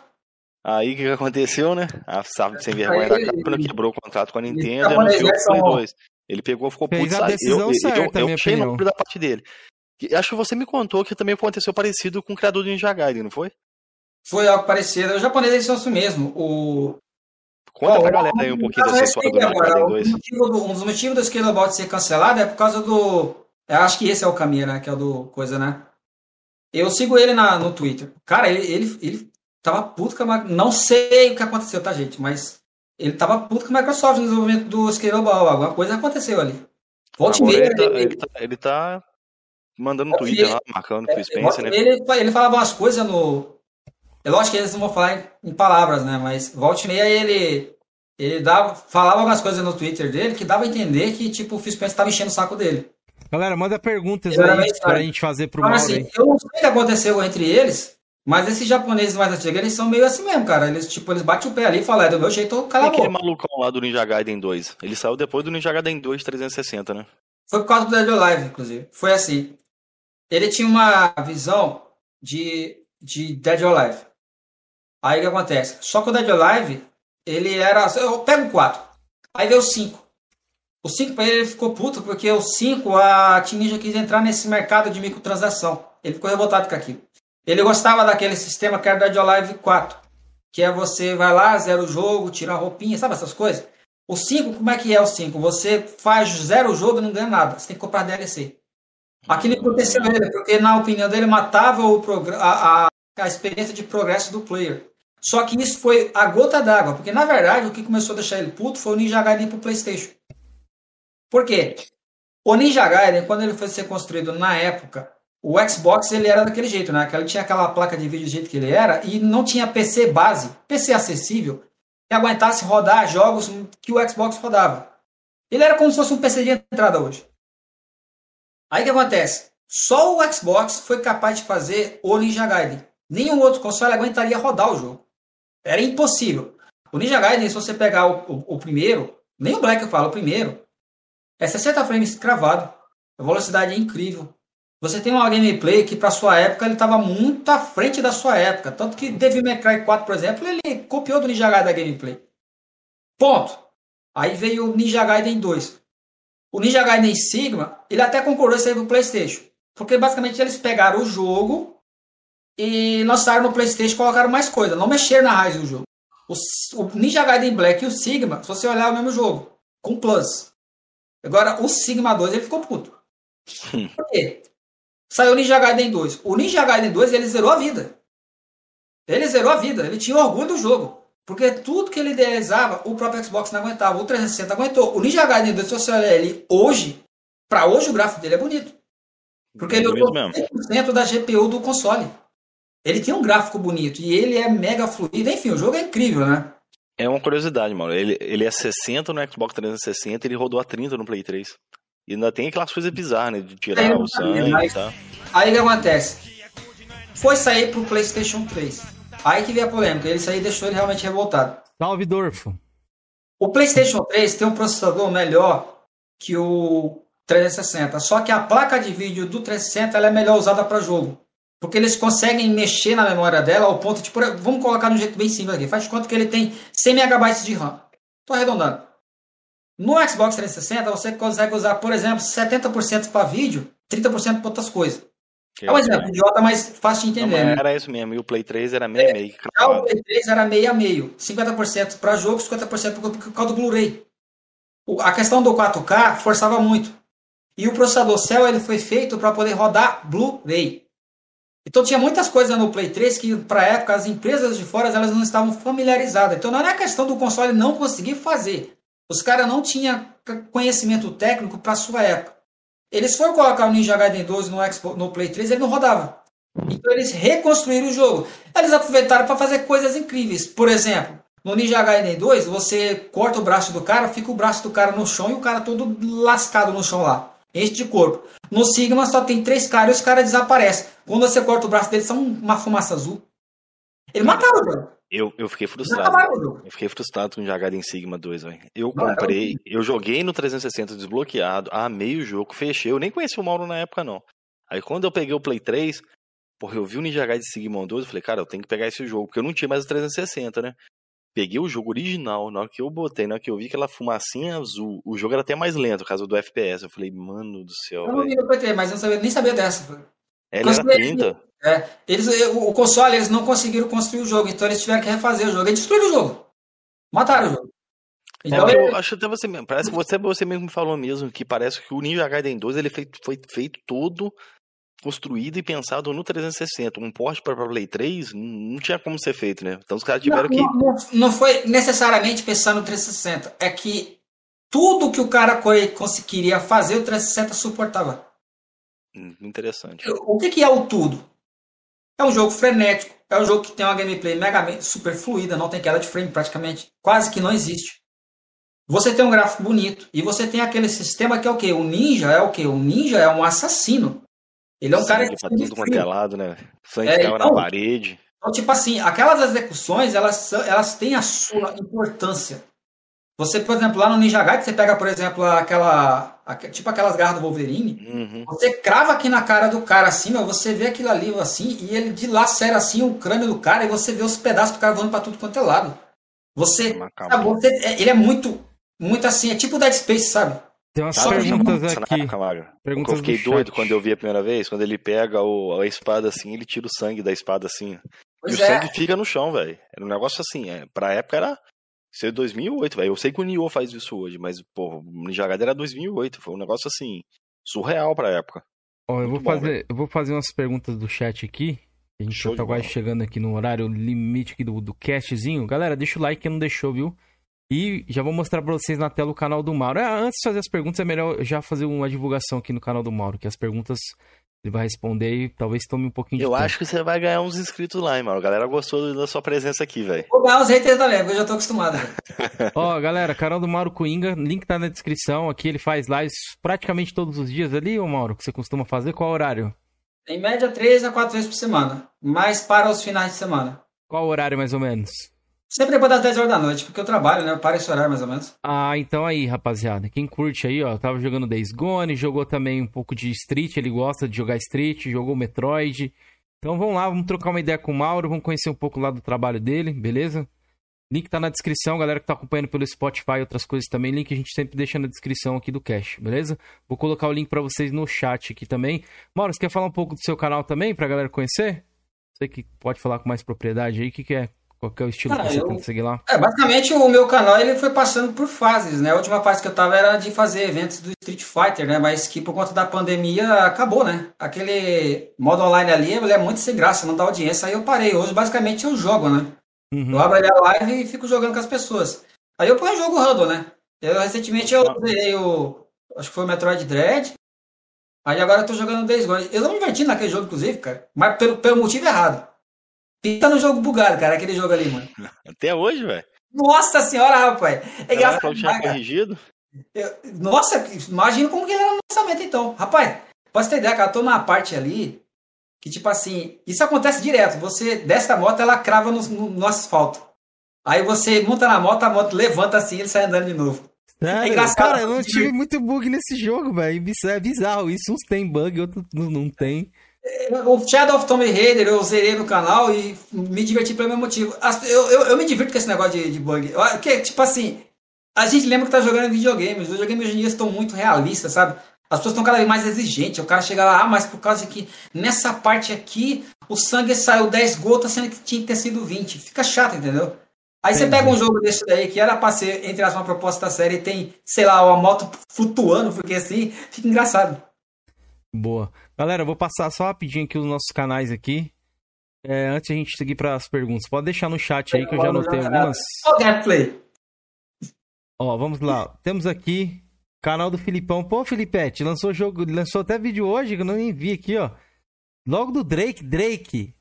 aí o que que aconteceu, né? A sabe, sem vergonha da Capcom quebrou o contrato com a Nintendo e anunciou o Play são- 2. Ele pegou, ficou puto e a saiu. decisão Eu, eu, eu, minha eu achei da parte dele. Acho que você me contou que também aconteceu parecido com o criador do Ninja Gaiden, não foi? Foi algo parecido. Japoneses eles são assim mesmo. O... Conta Ó, pra galera aí um pouquinho dessa história do Ninja Gaiden agora, 2. o motivo do- um dos motivos do Scalebout ser cancelado é por causa do. Eu acho que esse é o caminho, né? Que é o do coisa, né? Eu sigo ele na, no Twitter. Cara, ele, ele, ele tava puto com a. Não sei o que aconteceu, tá, gente? Mas ele tava puto com a Microsoft no desenvolvimento do Scalebout. Alguma coisa aconteceu ali. Volte meia, ele tá, ele- ele, tá, ele tá mandando um Volte e Twitter meia- lá, marcando o Phil Volte Spencer, né? ele, ele falava umas coisas no. É lógico que eles não vão falar em, em palavras, né? Mas volte e meia ele. Ele dava, falava algumas coisas no Twitter dele que dava a entender que, tipo, o Phil Spencer tava enchendo o saco dele. Galera, manda perguntas Eu aí pra gente fazer pro Mauro assim, eu não sei o que aconteceu entre eles, mas esses japoneses mais antigos, eles são meio assim mesmo, cara. Eles, tipo, eles batem o pé ali e falam, é do meu jeito, eu cala a aquele boca. malucão lá do Ninja Gaiden 2? Ele saiu depois do Ninja Gaiden 2 360, né? Foi por causa do Dead or Alive, inclusive. Foi assim. Ele tinha uma visão de, de Dead or Alive. Aí o que acontece? Só que o Dead or Alive, ele era. Eu pego o 4. Aí veio o 5. O 5 pra ele, ele ficou puto, porque o 5, a Team Ninja quis entrar nesse mercado de microtransação. Ele ficou revoltado com aquilo. Ele gostava daquele sistema que era o Dead or Alive 4. Que é você vai lá, zera o jogo, tira a roupinha, sabe essas coisas? O 5, como é que é o 5? Você faz zero o jogo e não ganha nada. Você tem que comprar DLC. Aquilo aconteceu ele, porque na opinião dele matava o a, a, a experiência de progresso do player. Só que isso foi a gota d'água, porque na verdade o que começou a deixar ele puto foi o Ninja Gaiden pro PlayStation. Por quê? O Ninja Gaiden, quando ele foi ser construído na época, o Xbox ele era daquele jeito, né? Ele tinha aquela placa de vídeo do jeito que ele era e não tinha PC base, PC acessível, que aguentasse rodar jogos que o Xbox rodava. Ele era como se fosse um PC de entrada hoje. Aí o que acontece? Só o Xbox foi capaz de fazer o Ninja Gaiden. Nenhum outro console aguentaria rodar o jogo. Era impossível. O Ninja Gaiden, se você pegar o, o, o primeiro, nem o Black eu falo, o primeiro, é 60 frames cravado. A velocidade é incrível. Você tem uma gameplay que, para sua época, ele estava muito à frente da sua época. Tanto que Devil May Cry 4, por exemplo, ele copiou do Ninja Gaiden da gameplay. Ponto. Aí veio o Ninja Gaiden 2. O Ninja Gaiden Sigma, ele até concordou isso aí pro PlayStation. Porque basicamente eles pegaram o jogo e lançaram no PlayStation e colocaram mais coisa. Não mexeram na raiz do jogo. O, o Ninja Gaiden Black e o Sigma, se você olhar, é o mesmo jogo. com Plus. Agora, o Sigma 2 ele ficou puto. Por quê? Saiu o Ninja Gaiden 2. O Ninja Gaiden 2 ele zerou a vida. Ele zerou a vida. Ele tinha orgulho do jogo. Porque tudo que ele idealizava, o próprio Xbox não aguentava. O 360 aguentou. O Ninja Gaiden 2, se você olhar ele hoje, para hoje o gráfico dele é bonito. Porque ele usou 100% da GPU do console. Ele tem um gráfico bonito e ele é mega fluido. Enfim, o jogo é incrível, né? É uma curiosidade, mano. Ele, ele é 60 no Xbox 360 ele rodou a 30 no Play 3. E ainda tem aquelas coisas bizarras, né? De tirar é, o sangue e tal. Aí o que acontece? Foi sair pro PlayStation 3. Aí que veio a polêmica. Ele saiu e deixou ele realmente revoltado. Salve, Dorfo. O PlayStation 3 tem um processador melhor que o 360. Só que a placa de vídeo do 360 ela é melhor usada para jogo. Porque eles conseguem mexer na memória dela ao ponto de. Vamos colocar de um jeito bem simples aqui. Faz conta que ele tem 100 MB de RAM. Estou arredondando. No Xbox 360, você consegue usar, por exemplo, 70% para vídeo, 30% para outras coisas. É um exemplo idiota, mas fácil de entender. Não, né? Era isso mesmo. E o Play 3 era meio a meio. Já o Play 3 era meio a meio. 50% para jogo, 50% por causa do Blu-ray. A questão do 4K forçava muito. E o processador Cell ele foi feito para poder rodar Blu-ray. Então tinha muitas coisas no Play 3 que, para a época, as empresas de fora elas não estavam familiarizadas. Então não era questão do console não conseguir fazer. Os caras não tinham conhecimento técnico para a sua época. Eles foram colocar o Ninja Gaiden 12 no, Expo, no Play 3 ele não rodava. Então eles reconstruíram o jogo. Eles aproveitaram para fazer coisas incríveis. Por exemplo, no Ninja Gaiden 2, você corta o braço do cara, fica o braço do cara no chão e o cara todo lascado no chão lá. Enche de corpo. No Sigma só tem três caras e os caras desaparecem. Quando você corta o braço deles, são uma fumaça azul. Ele mataram o jogo. Eu, eu fiquei frustrado. Eu fiquei frustrado com o Jagada em Sigma 2, velho. Eu comprei, eu joguei no 360 desbloqueado, amei o jogo, fechei. Eu nem conheci o Mauro na época, não. Aí quando eu peguei o Play 3, porra, eu vi o Ninja Gaiden Sigma 2, eu falei, cara, eu tenho que pegar esse jogo, porque eu não tinha mais o 360, né? Peguei o jogo original, na hora que eu botei, na hora que eu vi aquela fumacinha azul, o jogo era até mais lento, por causa do FPS. Eu falei, mano do céu. Eu não vi o PT, mas eu sabia, nem sabia dessa. Ele era 30. É, eles, o console, eles não conseguiram construir o jogo, então eles tiveram que refazer o jogo. E destruíram o jogo. Mataram o jogo. É, então, é, eu acho até você mesmo, parece que você, você mesmo falou mesmo, que parece que o Ninja Gaiden 2 ele foi, foi feito todo construído e pensado no 360. Um porte para Play 3 não tinha como ser feito, né? Então os caras tiveram não, que. Não, não, foi necessariamente pensando no 360. É que tudo que o cara conseguiria fazer, o 360 suportava. Hum, interessante. O que, que é o tudo? É um jogo frenético. É um jogo que tem uma gameplay mega super fluida, não tem queda de frame praticamente. Quase que não existe. Você tem um gráfico bonito. E você tem aquele sistema que é o quê? O ninja é o quê? O ninja é um assassino. Ele é um cara que. Pra tudo quanto é né? Sangue é, então, na parede. Então, tipo assim, aquelas execuções, elas, elas têm a sua importância. Você, por exemplo, lá no Ninja Gaiden, você pega, por exemplo, aquela. Tipo aquelas garras do Wolverine. Uhum. Você crava aqui na cara do cara assim, mas você vê aquilo ali assim, e ele dilacera assim o crânio do cara, e você vê os pedaços do cara voando pra tudo quanto é lado. Você. Sabe, você é, ele é muito. Muito assim, é tipo Dead Space, sabe? Tem umas perguntas aqui. Perguntas eu fiquei doido quando eu vi a primeira vez, quando ele pega o, a espada assim, ele tira o sangue da espada assim. Pois e é. o sangue fica no chão, velho. Era um negócio assim, é, pra época era. Isso é 2008, velho. Eu sei que o Nioh faz isso hoje, mas, pô, o Ninja Gaiden era 2008. Foi um negócio assim, surreal pra época. Ó, eu vou, bom, fazer, eu vou fazer umas perguntas do chat aqui. A gente Show já tá quase chegando aqui no horário limite aqui do, do castzinho. Galera, deixa o like que não deixou, viu? E já vou mostrar pra vocês na tela o canal do Mauro. Ah, antes de fazer as perguntas, é melhor já fazer uma divulgação aqui no canal do Mauro, que as perguntas ele vai responder e talvez tome um pouquinho de Eu tempo. acho que você vai ganhar uns inscritos lá, hein, Mauro. A galera gostou da sua presença aqui, velho. Vou ganhar os haters da Leva, eu já tô acostumado. Ó, galera, canal do Mauro Coinga, link tá na descrição. Aqui ele faz lives praticamente todos os dias ali, ô Mauro, que você costuma fazer. Qual horário? Em média, três a quatro vezes por semana, mas para os finais de semana. Qual horário, mais ou menos? Sempre depois das 10 horas da noite, porque eu trabalho, né? Para esse horário mais ou menos. Ah, então aí, rapaziada. Quem curte aí, ó, tava jogando Days Gone, jogou também um pouco de Street, ele gosta de jogar Street, jogou Metroid. Então vamos lá, vamos trocar uma ideia com o Mauro, vamos conhecer um pouco lá do trabalho dele, beleza? Link tá na descrição, galera que tá acompanhando pelo Spotify e outras coisas também. Link a gente sempre deixa na descrição aqui do Cash, beleza? Vou colocar o link para vocês no chat aqui também. Mauro, você quer falar um pouco do seu canal também, pra galera conhecer? Você que pode falar com mais propriedade aí, o que, que é Qual que é o estilo Cara, que você eu- tenta seguir lá? É, basicamente o meu canal ele foi passando por fases, né? A última fase que eu tava era de fazer eventos do Street Fighter, né? Mas que por conta da pandemia acabou, né? Aquele modo online ali ele é muito sem graça, não dá audiência, aí eu parei. Hoje basicamente eu jogo, né? Uhum. Eu abro ali a live e fico jogando com as pessoas. Aí eu ponho jogo Rumble, né? Eu, recentemente eu zerei o. Acho que foi o Metroid Dread. Aí agora eu tô jogando Days Gone. Eu não me diverti naquele jogo, inclusive, cara. Mas pelo, pelo motivo errado. Fica no jogo bugado, cara, aquele jogo ali, mano. Até hoje, velho. Nossa senhora, rapaz. É engraçado. tinha cara. corrigido. Eu- Nossa, imagina como que ele era no lançamento, então. Rapaz, pra você ter ideia, cara, eu tô numa parte ali que, tipo assim, isso acontece direto. Você desce da moto, ela crava no, no- no asfalto. Aí você monta na moto, a moto levanta assim e ele sai andando de novo. Sério? engraçado, Cara, eu não porque- tive muito bug nesse jogo, velho. Isso é bizarro. Isso uns tem bug, outros não, não tem. O Shadow of Tomb Raider eu zerei no canal e me diverti pelo mesmo motivo. Eu, eu, eu me divirto com esse negócio de, de bug. Que, tipo assim, a gente lembra que tá jogando videogames. Os videogames hoje em dia estão muito realistas, sabe? As pessoas estão cada vez mais exigentes. O cara chega lá, ah, mas por causa que nessa parte aqui o sangue saiu 10 gotas, sendo que tinha que ter sido 20. Fica chato, entendeu? Aí você Entendi. pega um jogo desse daí que era pra ser, entre as uma proposta da série, e tem, sei lá, uma moto flutuando, porque assim, fica engraçado. Boa. Galera, eu vou passar só rapidinho aqui os nossos canais aqui. É, antes de a gente seguir para as perguntas. Pode deixar no chat aí que eu já anotei algumas. O gameplay. Ó, vamos lá. Temos aqui canal do Filipão. Pô, Filipete, lançou jogo, lançou até vídeo hoje que eu nem vi aqui, ó. Logo do Drake, Drake.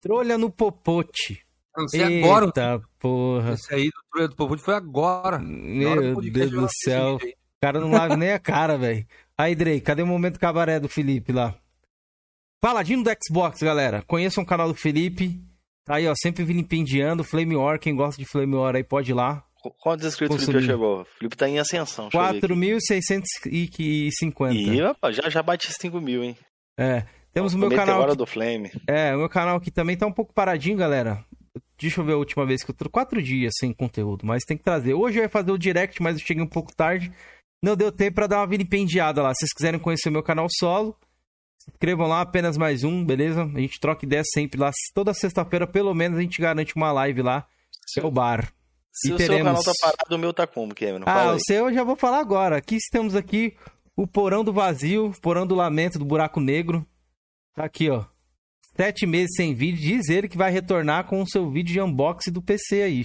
Trolha no popote. Lancei agora. Eita, porra. Esse aí do Trulha do Povo foi agora. Meu Deus eu do céu. O cara não lava nem a cara, velho. Aí, Drake, cadê o momento cabaré do Felipe lá? Paladino do Xbox, galera. Conheçam o canal do Felipe. Tá aí, ó, sempre vilipendiando. Flame War, quem gosta de Flame War aí pode ir lá. Qu- Quantos inscritos o Felipe já chegou? O Felipe tá em ascensão. deixa eu ver aqui. 4.650. Ih, rapaz, já, já bate 5 mil, hein? É. Temos o meu canal. aqui- do Flame. É, o meu canal aqui também tá um pouco paradinho, galera. Deixa eu ver a última vez que eu tô. Quatro dias sem conteúdo, mas tem que trazer. Hoje eu ia fazer o direct, mas eu cheguei um pouco tarde. Não deu tempo pra dar uma vilipendiada lá. Se vocês quiserem conhecer o meu canal solo, se inscrevam lá, apenas mais um, beleza? A gente troca ideia sempre lá. Toda sexta-feira, pelo menos, a gente garante uma live lá. Que é o bar. Se E o seu teremos- canal tá parado, o meu tá como, Cameron? Ah, o seu eu já vou falar agora. Aqui temos aqui o porão do vazio, porão do lamento, do buraco negro. Tá aqui, ó. Sete meses sem vídeo. Diz ele que vai retornar com o seu vídeo de unboxing do PC aí.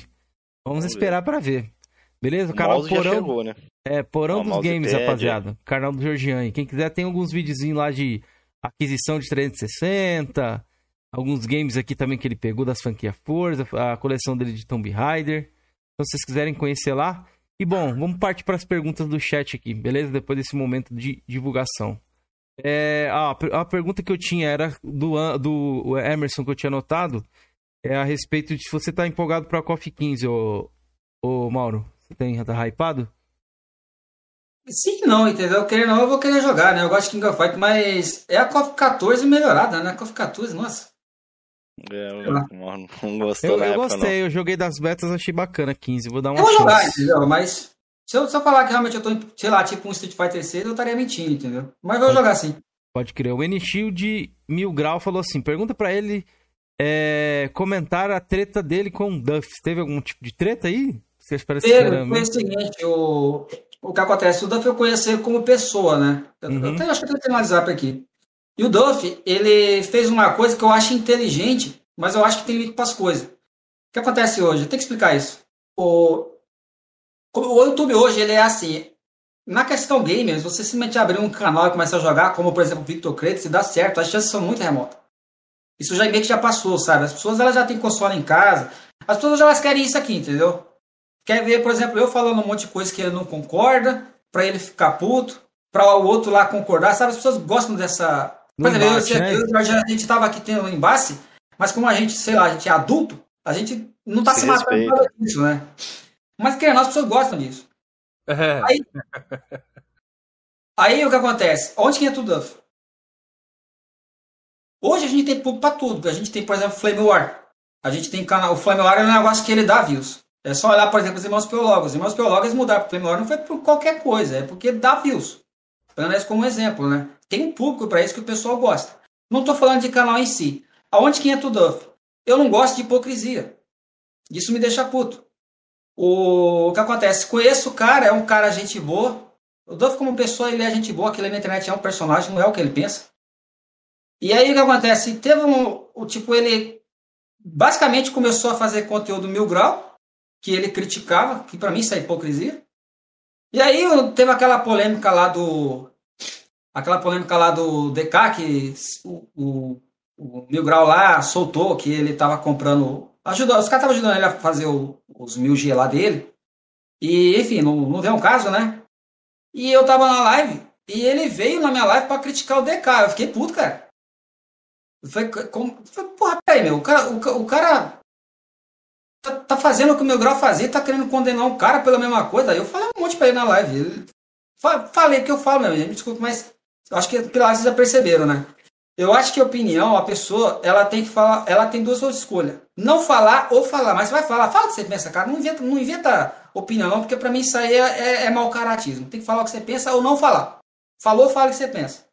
Vamos, Vamos esperar pra ver. Beleza? O canal mouse Porão, chegou, né? é, porão dos Games, rapaziada. Canal do Georgiane. Quem quiser tem alguns videozinhos lá de aquisição de 360. Alguns games aqui também que ele pegou das franquias Forza. A coleção dele de Tomb Raider. Então, se vocês quiserem conhecer lá. E bom, vamos partir para as perguntas do chat aqui, beleza? Depois desse momento de divulgação. É, a a pergunta que eu tinha era do, do Emerson que eu tinha notado. É a respeito de se você tá empolgado pra KOF 15, ô, ô Mauro. Você tem, tá hypado? Sim, não, entendeu? Querer não, eu vou querer jogar, né? Eu gosto de King of Fight, mas é a KOF 14 melhorada, né? A KOF 14, nossa. É, eu não, não gostou Eu, na eu época, gostei, eu joguei das betas, achei bacana 15. Vou dar uma Eu vou jogar, chance. entendeu? Mas se eu, se eu falar que realmente eu tô, sei lá, tipo um Street Fighter 6, eu estaria mentindo, entendeu? Mas vou jogar sim. Pode crer. O N-Shield Mil Grau falou assim: pergunta pra ele é, comentar a treta dele com o Duff. Teve algum tipo de treta aí? Vocês Pedro, foi o seguinte, o, o que acontece, o Duff eu conheci ele como pessoa, né? Eu, Uhum. eu até acho que eu tenho no WhatsApp aqui. E o Duff, ele fez uma coisa que eu acho inteligente, mas eu acho que tem limite para as coisas. O que acontece hoje? Tem que explicar isso. O, o YouTube hoje, ele é assim, na questão gamers, você simplesmente abrir um canal e começar a jogar, como por exemplo o Victor Create, se dá certo, as chances são muito remotas. Isso já meio que já passou, sabe? As pessoas elas já têm console em casa, as pessoas elas querem isso aqui, entendeu? Quer ver, por exemplo, eu falando um monte de coisa que ele não concorda, pra ele ficar puto, pra o outro lá concordar, sabe? As pessoas gostam dessa. Do Por exemplo, eu- embate, né? eu- eu- a gente tava aqui tendo um embate, mas como a gente, sei lá, a gente é adulto, a gente não tá se, Se matando por causa disso, né? Mas não, as pessoas gostam disso. É, Aí- Aí o que acontece? Onde que entra o Duff? Hoje a gente tem público pra tudo. A gente tem, por exemplo, Flame War. A gente tem canal. O Flame War é um negócio que ele dá views. É só olhar, por exemplo, os irmãos Piologos. Os irmãos Piologos mudaram pro Flame War não foi por qualquer coisa, é porque dá views. Pegando isso como exemplo, né? Tem um público pra isso que o pessoal gosta. Não tô falando de canal em si. Aonde que entra o Duff? Eu não gosto de hipocrisia. Isso me deixa puto. O, o que acontece? Conheço o cara, é um cara gente boa. O Duff, como pessoa, ele é gente boa, aquele na internet é um personagem, não é o que ele pensa. E aí o que acontece? Teve um. O tipo, ele basicamente começou a fazer conteúdo mil grau, que ele criticava, que para mim isso é hipocrisia. E aí teve aquela polêmica lá do. Aquela polêmica lá do DK, que o, o, o Mil Grau lá soltou que ele tava comprando. Ajudou, os caras estavam ajudando ele a fazer o, os mil G lá dele. E, enfim, não, não veio um caso, né? E eu tava na live e ele veio na minha live para criticar o DK. Eu fiquei puto, cara. Foi, como, foi, porra, peraí, meu. O cara, o, o cara tá, tá, fazendo o que o meu grau fazia, tá querendo condenar um cara pela mesma coisa. Eu falei um monte pra ele na live. Ele, falei que eu falo mesmo, me desculpa, mas acho que pela vocês já perceberam, né? Eu acho que a opinião, a pessoa, ela tem que falar, ela tem duas escolhas. Não falar ou falar, mas vai falar, fala o que você pensa, cara. Não inventa, não inventa opinião, não, porque para mim isso aí é, é, é mau caratismo. Tem que falar o que você pensa ou não falar. Falou, fala o que você pensa.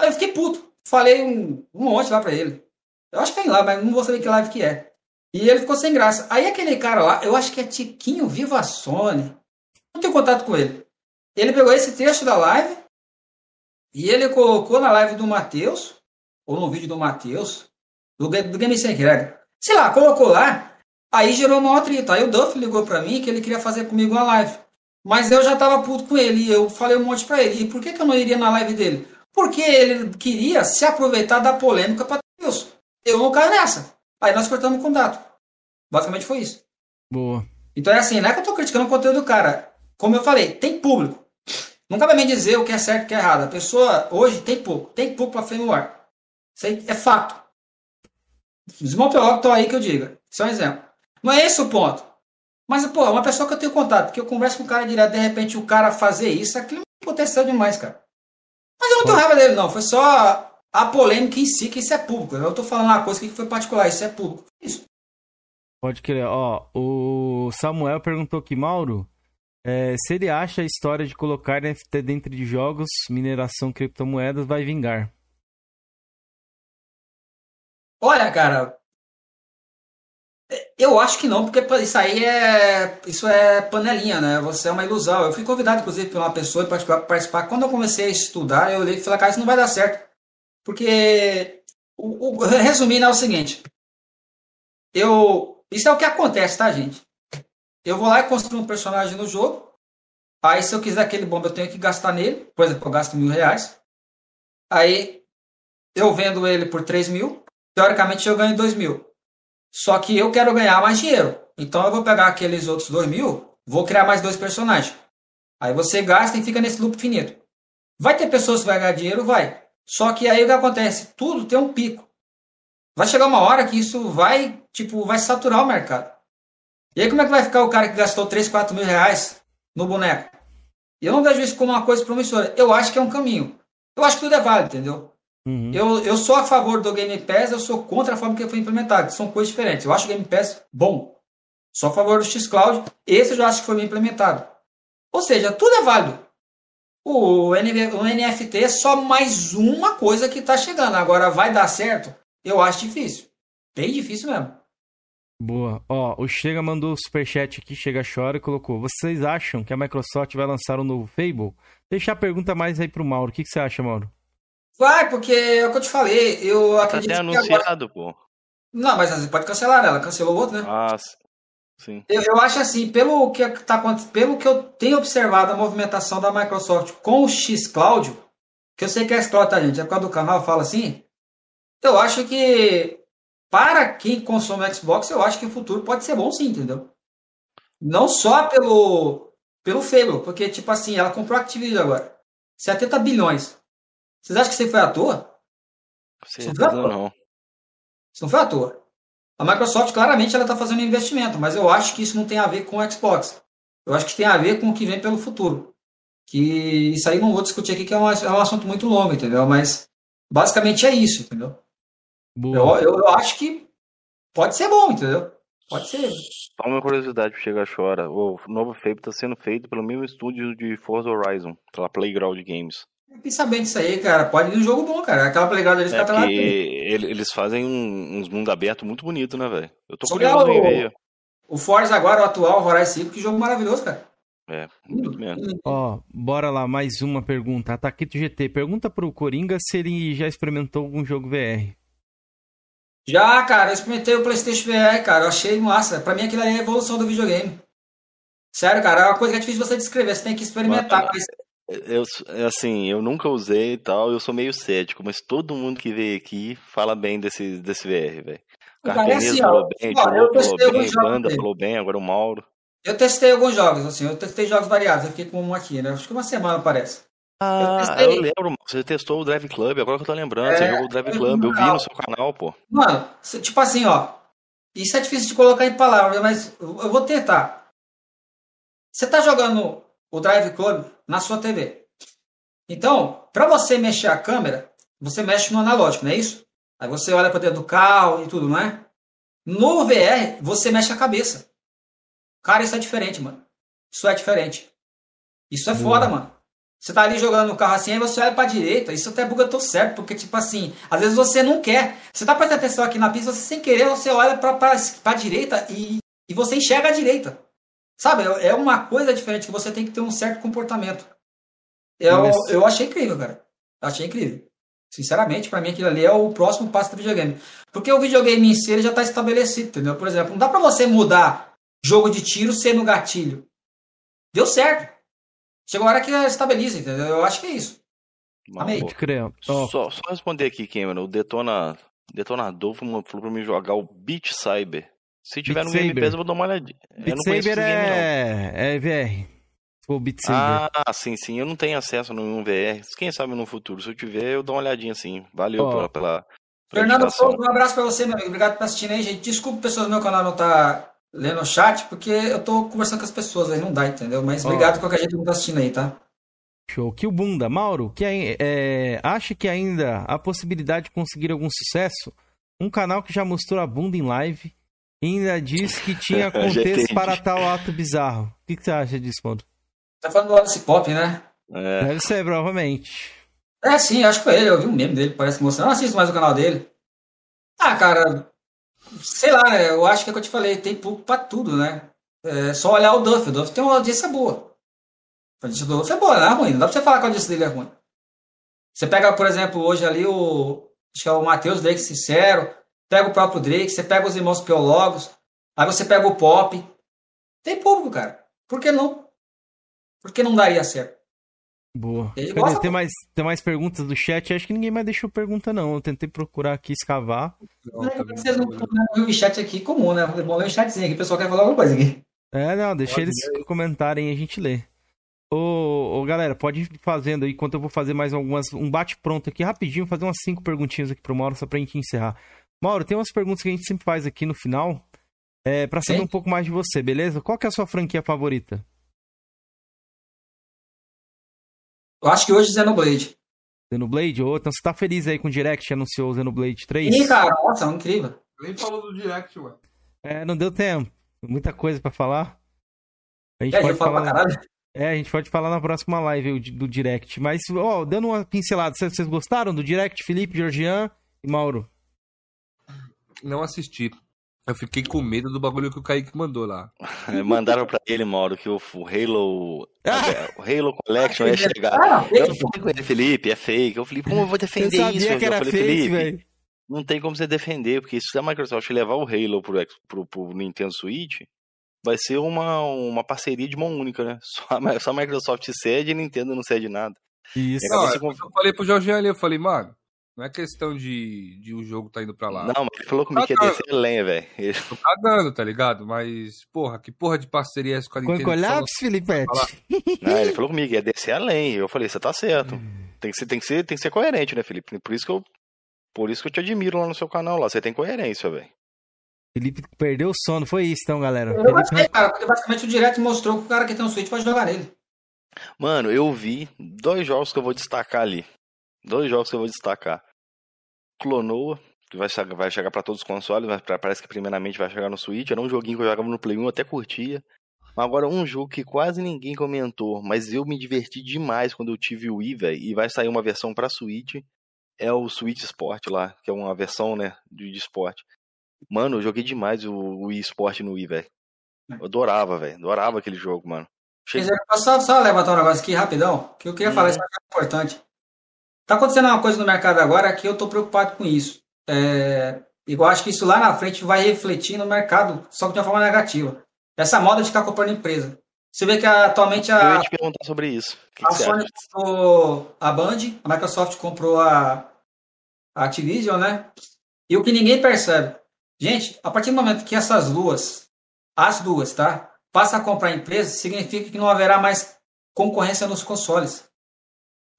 Aí eu fiquei puto. Falei um, um monte lá pra ele. Eu acho que tem lá, mas não vou saber que live que é. E ele ficou sem graça. Aí aquele cara lá, eu acho que é Tiquinho Viva Sony. Não tenho contato com ele. Ele pegou esse trecho da live e ele colocou na live do Matheus, ou no vídeo do Matheus, do, do Game Sem Regra. Sei lá, colocou lá, aí gerou uma outra. Aí o Duff ligou pra mim que ele queria fazer comigo uma live. Mas eu já tava puto com ele e eu falei um monte pra ele. E por que, que eu não iria na live dele? Porque ele queria se aproveitar da polêmica para Deus. Eu não caio nessa. Aí nós cortamos o contato. Basicamente foi isso. Boa. Então é assim, não é que eu tô criticando o conteúdo do cara. Como eu falei, tem público. Nunca vai me dizer o que é certo e o que é errado. A pessoa hoje tem pouco. Tem pouco para ar. Isso aí é fato. Os montólogos estão aí que eu diga. Isso é um exemplo. Não é esse o ponto. Mas, pô, uma pessoa que eu tenho contato, que eu converso com o cara direto, de repente o cara fazer isso, aquilo é potencial demais, cara. Mas eu não tenho raiva dele, não. Foi só a polêmica em si, que isso é público. Eu tô falando uma coisa que foi particular, isso é público. Isso. Pode crer. Ó, o Samuel perguntou aqui, Mauro, é, se ele acha a história de colocar NFT dentro de jogos, mineração, criptomoedas, vai vingar. Olha, cara, eu acho que não, porque isso aí é. Isso é panelinha, né? Você é uma ilusão. Eu fui convidado, inclusive, por uma pessoa para participar. Quando eu comecei a estudar, eu olhei e falei, cara, isso não vai dar certo. Porque. O, o, resumindo é o seguinte. Eu. Isso é o que acontece, tá, gente? Eu vou lá e construo um personagem no jogo. Aí, se eu quiser aquele bomba, eu tenho que gastar nele. Por exemplo, eu gasto mil reais. Aí, eu vendo ele por 3 mil. Teoricamente, eu ganho 2 mil. Só que eu quero ganhar mais dinheiro. Então eu vou pegar aqueles outros dois mil, vou criar mais dois personagens. Aí você gasta e fica nesse loop finito. Vai ter pessoas que vão ganhar dinheiro? Vai. Só que aí o que acontece? Tudo tem um pico. Vai chegar uma hora que isso vai, tipo, vai saturar o mercado. E aí como é que vai ficar o cara que gastou 3, 4 mil reais no boneco? E eu não vejo isso como uma coisa promissora. Eu acho que é um caminho. Eu acho que tudo é válido, entendeu? Uhum. Eu, eu sou a favor do Game Pass, eu sou contra a forma que foi implementado. São coisas diferentes. Eu acho o Game Pass bom. Sou a favor do Xcloud. Esse eu já acho que foi bem implementado. Ou seja, tudo é válido. O, o NFT é só mais uma coisa que está chegando. Agora, vai dar certo? Eu acho difícil. Bem difícil mesmo. Boa. Ó, o Chega mandou o superchat aqui, Chega Chora e colocou. Vocês acham que a Microsoft vai lançar um novo Fable? Deixa a pergunta mais aí pro Mauro. O que, que você acha, Mauro? Vai, porque é o que eu te falei. Eu tá acredito até anunciado, agora... pô. Não, mas você pode cancelar, né? Ela cancelou o outro, né? Ah, sim. Eu, eu acho assim, pelo que, tá, pelo que eu tenho observado a movimentação da Microsoft com o X Cloud, que eu sei que é Cloud, tá, gente? É por causa do canal, fala assim. Eu acho que para quem consome Xbox, eu acho que o futuro pode ser bom sim, entendeu? Não só pelo, pelo Fable, porque, tipo assim, ela comprou a Activision agora. 70 bilhões. Vocês acham que isso foi à toa? Certeza não, não. Isso não foi à toa. A Microsoft, claramente, ela está fazendo investimento, mas eu acho que isso não tem a ver com o Xbox. Eu acho que tem a ver com o que vem pelo futuro. Que isso aí não vou discutir aqui, que é um, é um assunto muito longo, entendeu? Mas basicamente é isso, entendeu? Eu, eu, eu, acho que pode ser bom, entendeu? Pode ser. Só uma curiosidade para chegar chora. O novo Fable está sendo feito pelo mesmo estúdio de Forza Horizon, pela Playground Games. Fiquei sabendo disso aí, cara. Pode ir um jogo bom, cara. Aquela plegada deles é tá lá. Eles fazem uns mundo aberto muito bonito, né, velho? Eu tô curioso em ver. O Forza agora, o atual, o Horizon 5, que jogo maravilhoso, cara. É, muito mesmo. Ó, bora lá, mais uma pergunta. Ataquito GT, pergunta pro Coringa se ele já experimentou algum jogo VR. Já, cara, eu experimentei o PlayStation VR, cara. Eu achei massa. Pra mim aquilo ali é a evolução do videogame. Sério, cara, é uma coisa que é difícil você descrever, você tem que experimentar. Mas... Eu, assim, eu nunca usei e tal, eu sou meio cético, mas todo mundo que veio aqui fala bem desse, desse VR, velho. Cara, é Carpenês assim, falou bem, ó, eu falou alguns bem, Banda falou bem, agora o Mauro. Eu testei alguns jogos, assim, eu testei jogos variados, eu fiquei com um aqui, né? Acho que uma semana parece. Ah, testei. eu, lembro, você testou o Drive Club, agora que eu tô lembrando, você É, jogou o Drive eu Club, eu vi no seu canal, pô. Mano, tipo assim, ó. Isso é difícil de colocar em palavras, mas eu eu vou tentar. Você tá jogando o Drive Club na sua TV. Então, para você mexer a câmera, você mexe no analógico, não é isso? Aí você olha para dentro do carro e tudo, não é? No VR, você mexe a cabeça. Cara, isso é diferente, mano. Isso é diferente. Isso é Boa. foda, mano. Você tá ali jogando no carro assim, aí você olha pra direita, isso até buga teu certo, porque, tipo assim, às vezes você não quer. Você tá prestando atenção aqui na pista, você sem querer, você olha pra, pra, pra direita e, e você enxerga a direita. Sabe? É é uma coisa diferente que você tem que ter um certo comportamento. Eu, Mas- eu achei incrível, cara. Achei incrível. Sinceramente, pra mim aquilo ali é o próximo passo do videogame. Porque o videogame em si ele já tá estabelecido, entendeu? Por exemplo, não dá pra você mudar jogo de tiro sendo gatilho. Deu certo. Chegou a hora que estabiliza, entendeu? Eu acho que é isso. Amei. Pode crer. Ó, Só, só responder aqui, Cameron, o Detona, Detonador falou falou pra mim jogar o Beat Cyber. Se tiver Beat no Game. Pass, eu vou dar uma olhadinha. eu Beat não conheço Saber esse game, não. é... é VR. Ou Beat Saber. Ah, sim, sim. Eu não tenho acesso no VR. Quem sabe no futuro, se eu tiver, eu dou uma olhadinha sim. Valeu Ó, pela, pela, Fernando. Souza, um abraço pra você, meu amigo. Obrigado por assistindo aí, gente. Desculpa, pessoas do meu canal não tá lendo o chat, porque eu tô conversando com as pessoas, aí não dá, entendeu? Mas Ó. obrigado por qualquer jeito que tá assistindo aí, tá? Show. Que o Bunda. Mauro, que ai- é, acha que ainda há possibilidade de conseguir algum sucesso? Um canal que já mostrou a bunda em live ainda diz que tinha contexto para tal ato bizarro. O que, que você acha disso, Bunda? Tá falando do Alice Pop, né? É, Deve ser, provavelmente. É, sim, acho que foi ele. Eu vi um meme dele, parece que mostrando. Eu não assisto mais o canal dele. Ah, cara, sei lá, né? Eu acho que é o que eu te falei, tem público pra tudo, né? É só olhar o Duff. O Duff tem uma audiência boa. A audiência do Duff é boa, não é ruim. Não dá pra você falar que a audiência dele é ruim. Você pega, por exemplo, hoje ali o. Acho que é o Matheus Drake Sincero. Pega o próprio Drake, você pega os irmãos Piologos. Aí você pega o Pop. Tem público, cara. Por que não? Por que não daria certo? Boa. Ele Cadê? gosta, Tem mais, tem mais perguntas do chat? Acho que ninguém mais deixou pergunta, não. Eu tentei procurar aqui, escavar. Vocês não viu o chat aqui comum, né? Vou ler um chatzinho aqui, o pessoal quer falar alguma coisa aqui. É, não, deixa Pode eles comentarem e a gente lê. Ô, ô, galera, pode ir fazendo aí, enquanto eu vou fazer mais algumas. Um bate-pronto aqui rapidinho, fazer umas cinco perguntinhas aqui pro Mauro, só pra gente encerrar. Mauro, tem umas perguntas que a gente sempre faz aqui no final. É, pra saber Sim. um pouco mais de você, beleza? Qual que é a sua franquia favorita? Eu acho que hoje Xenoblade. Xenoblade? Ô, então você tá feliz aí com o Direct que anunciou o Xenoblade 3? Ih, cara, nossa, incrível. Nem falou do direct, mano. É, não deu tempo. Muita coisa pra falar. A gente É, pode falar. pra caralho. É, a gente pode falar na próxima live do Direct. Mas, ó, dando uma pincelada, vocês vocês gostaram do Direct, Felipe, Georgian e Mauro? Não assisti. Eu fiquei com medo do bagulho que o Kaique mandou lá. mandaram pra ele, Mauro, que o, Halo. O Halo Collection ia chegar. Ah, Eu fake, falei com ele, Felipe, é fake. Eu falei, como eu vou Eu defender sabia isso? que eu era falei, fake, Felipe, velho. não tem como você defender, porque se a Microsoft levar o Halo pro, pro, pro Nintendo Switch, vai ser uma, uma parceria de mão única, né? Só a, só a Microsoft cede e a Nintendo não cede nada. Isso. Se eu falei pro Jorge ali, eu falei, mano, não é questão de, de o jogo tá indo pra lá. Não, mas ele falou comigo que ia descer a lenha, velho. Ele- Tô cagando, tá ligado? Mas, porra, que porra de parceria é essa com a Nintendo? Concolapse, Felipe? Não, ele falou comigo que ia descer a lenha. Eu falei, você tá certo. Tem que ser, tem que ser, tem que ser coerente, né, Felipe? Por isso que eu. Por isso que eu te admiro lá no seu canal lá. Você tem coerência, velho. Felipe perdeu o sono, foi isso então, galera. Eu Felipe... gostei, cara, porque basicamente o Direct mostrou que o cara que tem um Switch pode jogar nele. Mano, eu vi dois jogos que eu vou destacar ali. Dois jogos que eu vou destacar. Clonoa, que vai chegar, vai chegar pra todos os consoles, mas parece que primeiramente vai chegar no Switch. Era um joguinho que eu jogava no Play 1, eu até curtia. Mas agora um jogo que quase ninguém comentou, mas eu me diverti demais quando eu tive o Wii, velho, e vai sair uma versão pra Switch, é o Switch Sport lá, que é uma versão, né, de, de esporte. Mano, eu joguei demais o, o Wii Sport no Wii, velho. Eu adorava, velho. Adorava aquele jogo, mano. Quer dizer, só, só levantar um negócio aqui rapidão, que eu queria falar, Uhum. isso aqui é importante. Tá acontecendo uma coisa no mercado agora que eu tô preocupado com isso. É, eu acho que isso lá na frente vai refletir no mercado, só que de uma forma negativa. Essa moda de ficar comprando empresa. Você vê que atualmente Eu a, ia te perguntar sobre isso. Que, a que Sony acha? comprou a Band, a Microsoft comprou a, a Activision, né? E o que ninguém percebe. Gente, a partir do momento que essas duas, as duas, tá? Passa a comprar empresa, significa que não haverá mais concorrência nos consoles.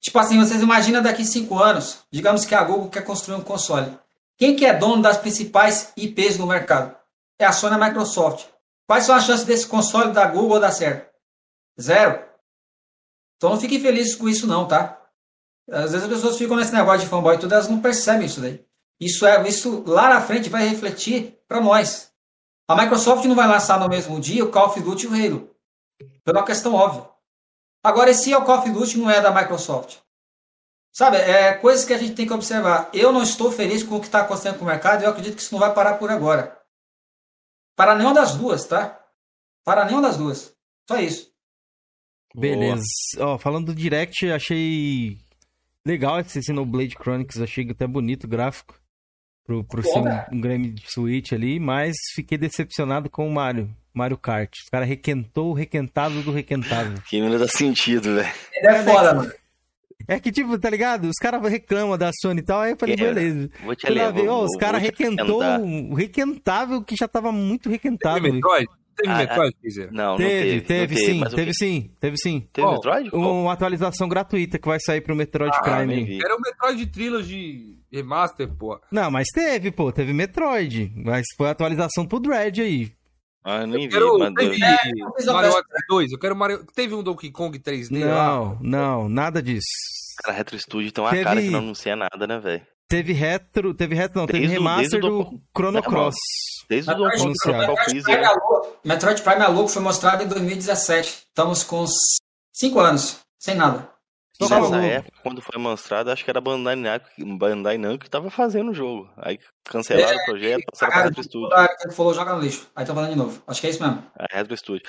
Tipo assim, vocês imaginam daqui cinco anos, digamos que a Google quer construir um console. Quem que é dono das principais IPs no mercado? É a Sony e a Microsoft. Quais são as chances desse console da Google dar certo? Zero. Então não fiquem felizes com isso não, tá? Às vezes as pessoas ficam nesse negócio de fanboy e tudo, elas não percebem isso daí. Isso é isso lá na frente vai refletir para nós. A Microsoft não vai lançar no mesmo dia o Call of Duty e o Halo. Por uma questão óbvia. Agora, e se o Call of Duty não é da Microsoft? Sabe, é coisas que a gente tem que observar. Eu não estou feliz com o que está acontecendo com o mercado e eu acredito que isso não vai parar por agora. Para nenhuma das duas, tá? Para nenhuma das duas. Só isso. Beleza. Ó, falando do Direct, achei legal esse Xenoblade Chronicles, achei até bonito o gráfico pro, pro Bom, ser um, um de Switch ali, mas fiquei decepcionado com o Mario, Mario Kart. Os caras requentou o requentado do requentado. Que não dá sentido, velho. Ele é foda, mano. É que, tipo, tá ligado? Os caras reclamam da Sony e tal, aí eu falei, Que é? beleza. Vou te levar. ver, ó, vou- os caras requentou o requentável que já tava muito requentado. Teve Metroid? Teve Ah, Metroid, Kizer? Não, não Teve, teve. teve, não sim, teve que- sim, teve sim. Teve Qual? Metroid? Uma atualização gratuita que vai sair pro Metroid Ah, Prime. Era o Metroid Trilogy Remaster, pô. Não, mas teve, pô, teve Metroid. Mas foi a atualização pro Dread aí. Ah, eu nem vi, Quero, mas teve não a Mario. Odyssey 2. Eu quero Mario... Teve um Donkey Kong 3D lá. Não, não, nada disso. cara, Retro Studio tem uma Teve- cara que não anuncia nada, né, velho? Teve retro, teve retro, não, teve Desde o- remaster do do- Chrono É, Cross. Desde o Metroid Donkey Kong Metroid. Prime, é louco. Metroid Prime é louco foi mostrado em 2017. Estamos com 5 anos, sem nada. E Só nessa época, quando foi mostrado, acho que era a Bandai Namco, Bandai Namco que tava fazendo o jogo. Aí cancelaram o projeto, passaram pra Cara, Retro Studio. que falou joga no lixo. Aí tá falando de novo. Acho que é isso mesmo. A Retro Studio.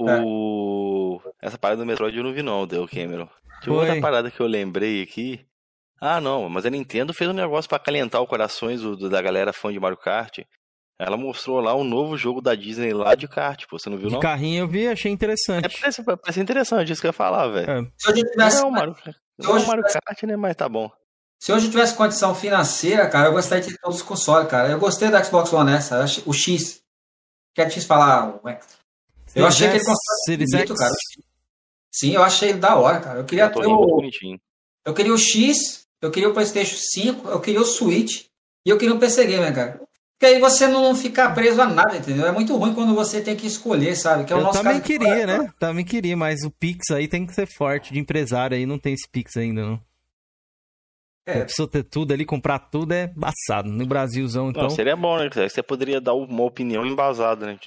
É. O... Essa parada do Metroid eu não vi não, deu Cameron. Tinha outra parada que eu lembrei aqui. Ah, não, mas a Nintendo fez um negócio pra acalentar os corações do- do- da galera fã de Mario Kart. Ela mostrou lá um novo jogo da Disney lá de kart, pô. Você não viu, De não? carrinho eu vi, achei É, interessante. parece, parece interessante isso que eu ia falar, velho. É. Se hoje eu Não tivesse, é o Mario, não é o Mario Kart, né? Mas tá bom. se hoje eu tivesse condição financeira, cara, eu gostaria de ter todos os consoles, cara. Eu gostei do Xbox One S, o X. Quer X falar? o X. Eu achei aquele console Series bonito, X. cara. Sim, eu achei ele da hora, cara. Eu queria Eu ter muito o, bonitinho. eu queria o X, eu queria o PlayStation 5, eu queria o Switch e eu queria o PC Gamer, cara. Porque aí você não fica preso a nada, entendeu? É muito ruim quando você tem que escolher, sabe? Que é o Eu nosso também queria, né? Também queria, mas o Pix aí tem que ser forte de empresário aí, não tem esse Pix ainda, não. É. A pessoa ter tudo ali, comprar tudo é embaçado. No Brasilzão, então. Não, seria bom, né? Aí Você poderia dar uma opinião embasada, né?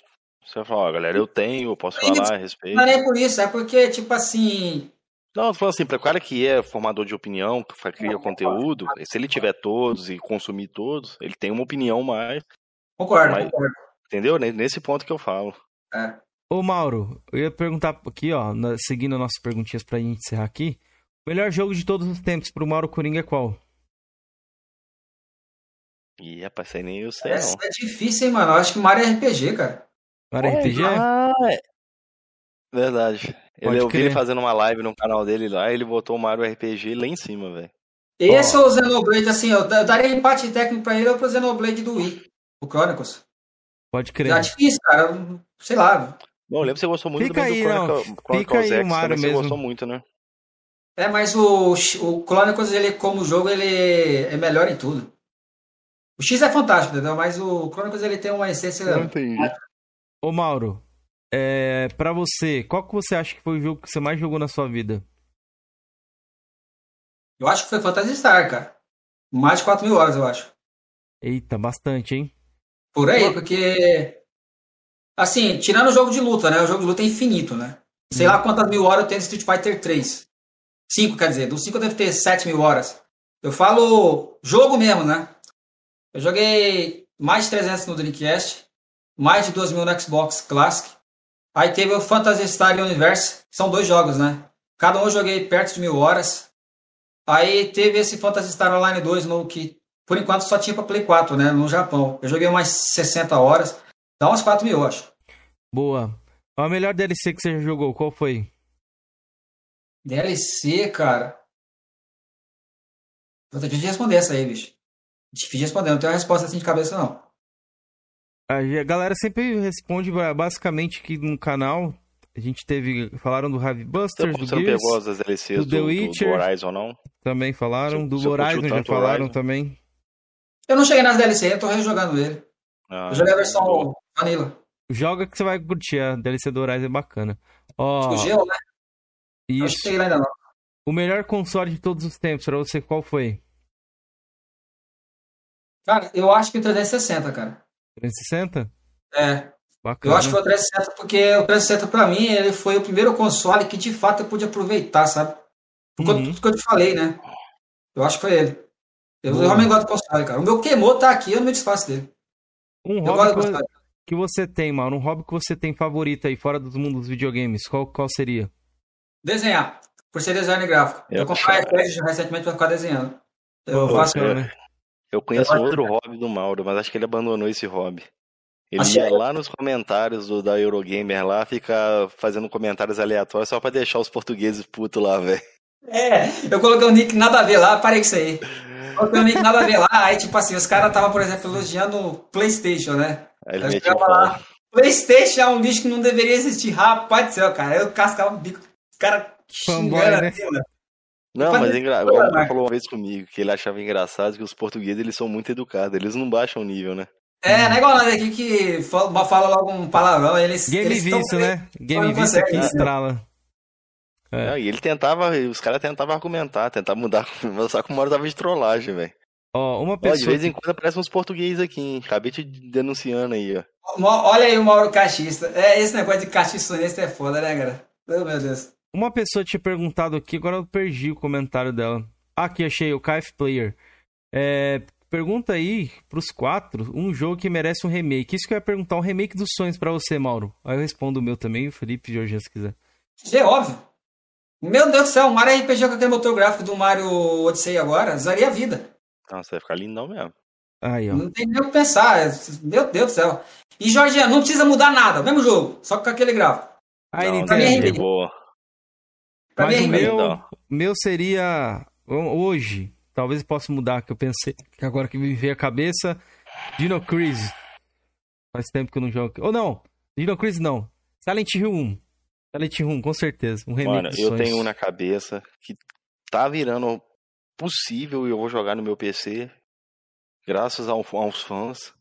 Você vai falar, ó, galera, eu tenho, eu posso falar a respeito. Não é nem por isso, é porque, tipo assim, Não, eu tô falando assim, para o cara que é formador de opinião, que cria conteúdo, se ele tiver todos e consumir todos, ele tem uma opinião mais, concordo, Mas- concordo. entendeu? Ne- Nesse ponto que eu falo. É. Ô, Mauro, eu ia perguntar aqui, ó, seguindo as nossas perguntinhas pra gente encerrar aqui. O melhor jogo de todos os tempos pro Mauro Coringa é qual? E, rapaz, isso aí nem eu sei, Essa não. é difícil, hein, mano? Eu acho que Mario é RPG, cara. Mario RPG? Ah, é. Verdade. Ele, eu vi ele fazendo uma live no canal dele lá, ele botou o Mario RPG lá em cima, velho. Esse é o Xenoblade, assim, eu da- daria empate técnico pra ele ou pro Xenoblade do Wii, o Chronicles. Pode crer. É difícil, cara. Sei lá. Bom, eu lembro que você gostou muito Fica também aí, do não. Chronicle, Fica Chronicles aí o X, Mario também você mesmo. gostou muito, né? É, mas o, o Chronicles, ele, como jogo, ele é melhor em tudo. O X é fantástico, entendeu? Mas o Chronicles, ele tem uma essência... entendi. Ô, Mauro, é, pra você, qual que você acha que foi o jogo que você mais jogou na sua vida? Eu acho que foi Phantasy Star, cara. Mais de 4 mil horas, eu acho. Eita, bastante, hein? Por aí, porque. Assim, tirando o jogo de luta, né? O jogo de luta é infinito, né? Sei lá quantas mil horas eu tenho no Street Fighter 3. 5, quer dizer. Do 5 eu devo ter 7 mil horas. Eu falo jogo mesmo, né? Eu joguei mais de 300 no Dreamcast, mais de 2 mil no Xbox Classic, Aí teve o Phantasy Star Universe, são dois jogos, né? Cada um eu joguei perto de mil horas. Aí teve esse Phantasy Star Online 2, no, que por enquanto só tinha pra Play 4, né? No Japão. Eu joguei umas 60 horas. Dá umas 4 mil, eu acho. Boa. A melhor DLC que você jogou, qual foi? DLC, cara. Vou ter que responder essa aí, bicho. Difícil de responder, não tenho uma resposta assim de cabeça, não. A galera sempre responde basicamente aqui no canal. A gente teve. Falaram do Heavy Busters, do Gears, pegou as DLCs do do, The Witcher. do Horizon, não? Também falaram. Do Horizon já falaram Horizon? também. Eu não cheguei nas DLC, eu tô rejogando ele. Ah, Eu joguei a versão boa. Vanilla. Joga que você vai curtir. A DLC do Horizon é bacana. Ó, O Geo, né? Eu não isso. cheguei lá ainda não. O melhor console de todos os tempos, pra você, qual foi? Cara, eu acho que o 360, cara. 360? É, Bacana. eu acho que foi o 360 porque o 360 pra mim, ele foi o primeiro console que de fato eu pude aproveitar, sabe? Por Uhum. tudo que eu te falei, né? Eu acho que foi ele. Eu Boa. realmente gosto do console, cara. O meu queimou tá aqui, eu não me desfaço dele. Um Eu hobby gosto que, você tem, mano. Um hobby que você tem favorito aí, fora do mundo dos videogames. Qual, qual seria? Desenhar. Por ser design gráfico. Eu, Eu- comprei iPad recentemente pra ficar desenhando. Eu Pô, faço. bacana. Eu conheço Eu um outro hobby do Mauro, mas acho que ele abandonou esse hobby. Ele ia lá nos comentários do, da Eurogamer lá, ficar fazendo comentários aleatórios só pra deixar os portugueses putos lá, velho. É, eu coloquei um nick nada a ver lá, parei com isso aí. Coloquei um nick nada a ver lá, aí tipo assim, os caras estavam, por exemplo, elogiando o Playstation, né? Aí ele ficava lá. Playstation é um lixo que não deveria existir, rapaz do céu, cara. Eu cascava o bico, os caras Fanboy, xingando né? assim, mano. Não, mas é engra... o Mauro né? falou uma vez comigo que ele achava engraçado que os portugueses eles são muito educados, eles não baixam o nível, né? É, é igual nós aqui que fala, fala logo um palavrão, eles. Game eles Vício, né? Game Vício aqui né? estrala. É. Não, e ele tentava, os caras tentavam argumentar, tentavam mudar, só que o Mauro tava de trollagem, velho. Ó, uma Ó, De pessoa. vez em quando aparecem uns portugueses aqui, hein? Acabei te denunciando aí, ó. Olha aí o Mauro Cachista. É, esse negócio de cachiçonista é foda, né, cara? Oh, meu Deus. Uma pessoa tinha perguntado aqui, agora eu perdi o comentário dela. Ah, Aqui, achei, o KF Player. É, pergunta aí pros quatro um jogo que merece um remake. Isso que eu ia perguntar, um remake dos sonhos pra você, Mauro. Aí eu respondo o meu também, o Felipe e o Jorge, se quiser. É óbvio. Meu Deus do céu, um Mario RPG com aquele motor gráfico do Mario Odyssey agora, usaria a vida. Nossa, vai ficar lindão mesmo. Aí, ó. Não tem nem o que pensar. Meu Deus do céu. E Jorginho, não precisa mudar nada, mesmo jogo, só com aquele gráfico. Aí, não, Nintendo. mim é não, remake. boa. Pra Mas mim, o meu, Então. meu seria hoje. Talvez eu possa mudar, que eu pensei. Que agora que me veio a cabeça. Dino Crisis. Faz tempo que eu não jogo. Ou não, Dino Crisis não. Silent Hill 1. Silent Hill 1, com certeza. Um remake Mano, eu sonhos. tenho um na cabeça que tá virando possível e eu vou jogar no meu PC, graças a, um- a uns fãs,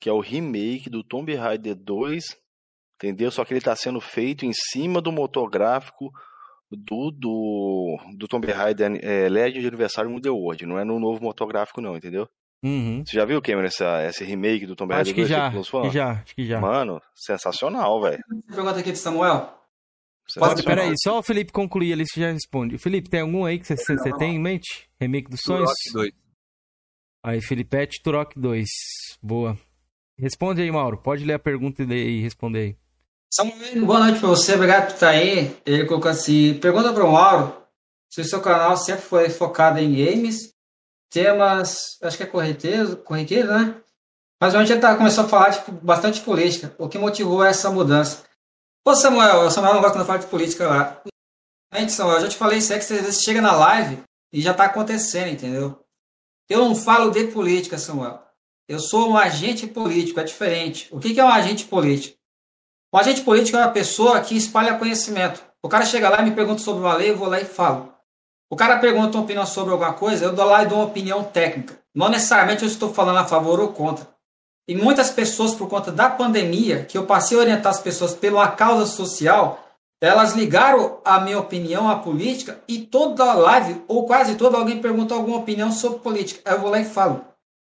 que é o remake do Tomb Raider 2, entendeu? Só que ele tá sendo feito em cima do motor gráfico do, do, do Tomb Raider é, Legend Aniversário Underworld, não é no novo motor gráfico não, entendeu? Uhum. Você já viu, Cameron, essa, esse remake do Tomb Acho Raider que 2 já, acho que já, acho que já. Mano, sensacional, velho. Pergunta aqui de Samuel. Pode, peraí, só o Felipe concluir ali, você já responde. Felipe, tem algum aí que você, você- você tem em mente? Remake dos sonhos? Turok 2. Aí, Felipete, Turok 2. Boa. Responde aí, Mauro. Pode ler a pergunta e e responder aí. Samuel, boa noite pra você, obrigado por estar aí. Ele colocou assim: pergunta pro Mauro se o seu canal sempre foi focado em games, temas, acho que é corriqueiro, corriqueiro né? Mas a gente tá, começou a falar tipo, bastante de política. O que motivou essa mudança? Ô Samuel, o Samuel não gosta eu falo de política lá. Gente, Samuel, eu já te falei isso, é que você, você chega na live e já tá acontecendo, entendeu? Eu não falo de política, Samuel. Eu sou um agente político, é diferente. O que é um agente político? Um agente político é uma pessoa que espalha conhecimento. O cara chega lá e me pergunta sobre uma lei, eu vou lá e falo. O cara pergunta uma opinião sobre alguma coisa, eu dou lá e dou uma opinião técnica. Não necessariamente eu estou falando a favor ou contra. E muitas pessoas, por conta da pandemia, que eu passei a orientar as pessoas pela causa social, elas ligaram a minha opinião à política e toda live, ou quase toda, alguém pergunta alguma opinião sobre política. Aí eu vou lá e falo.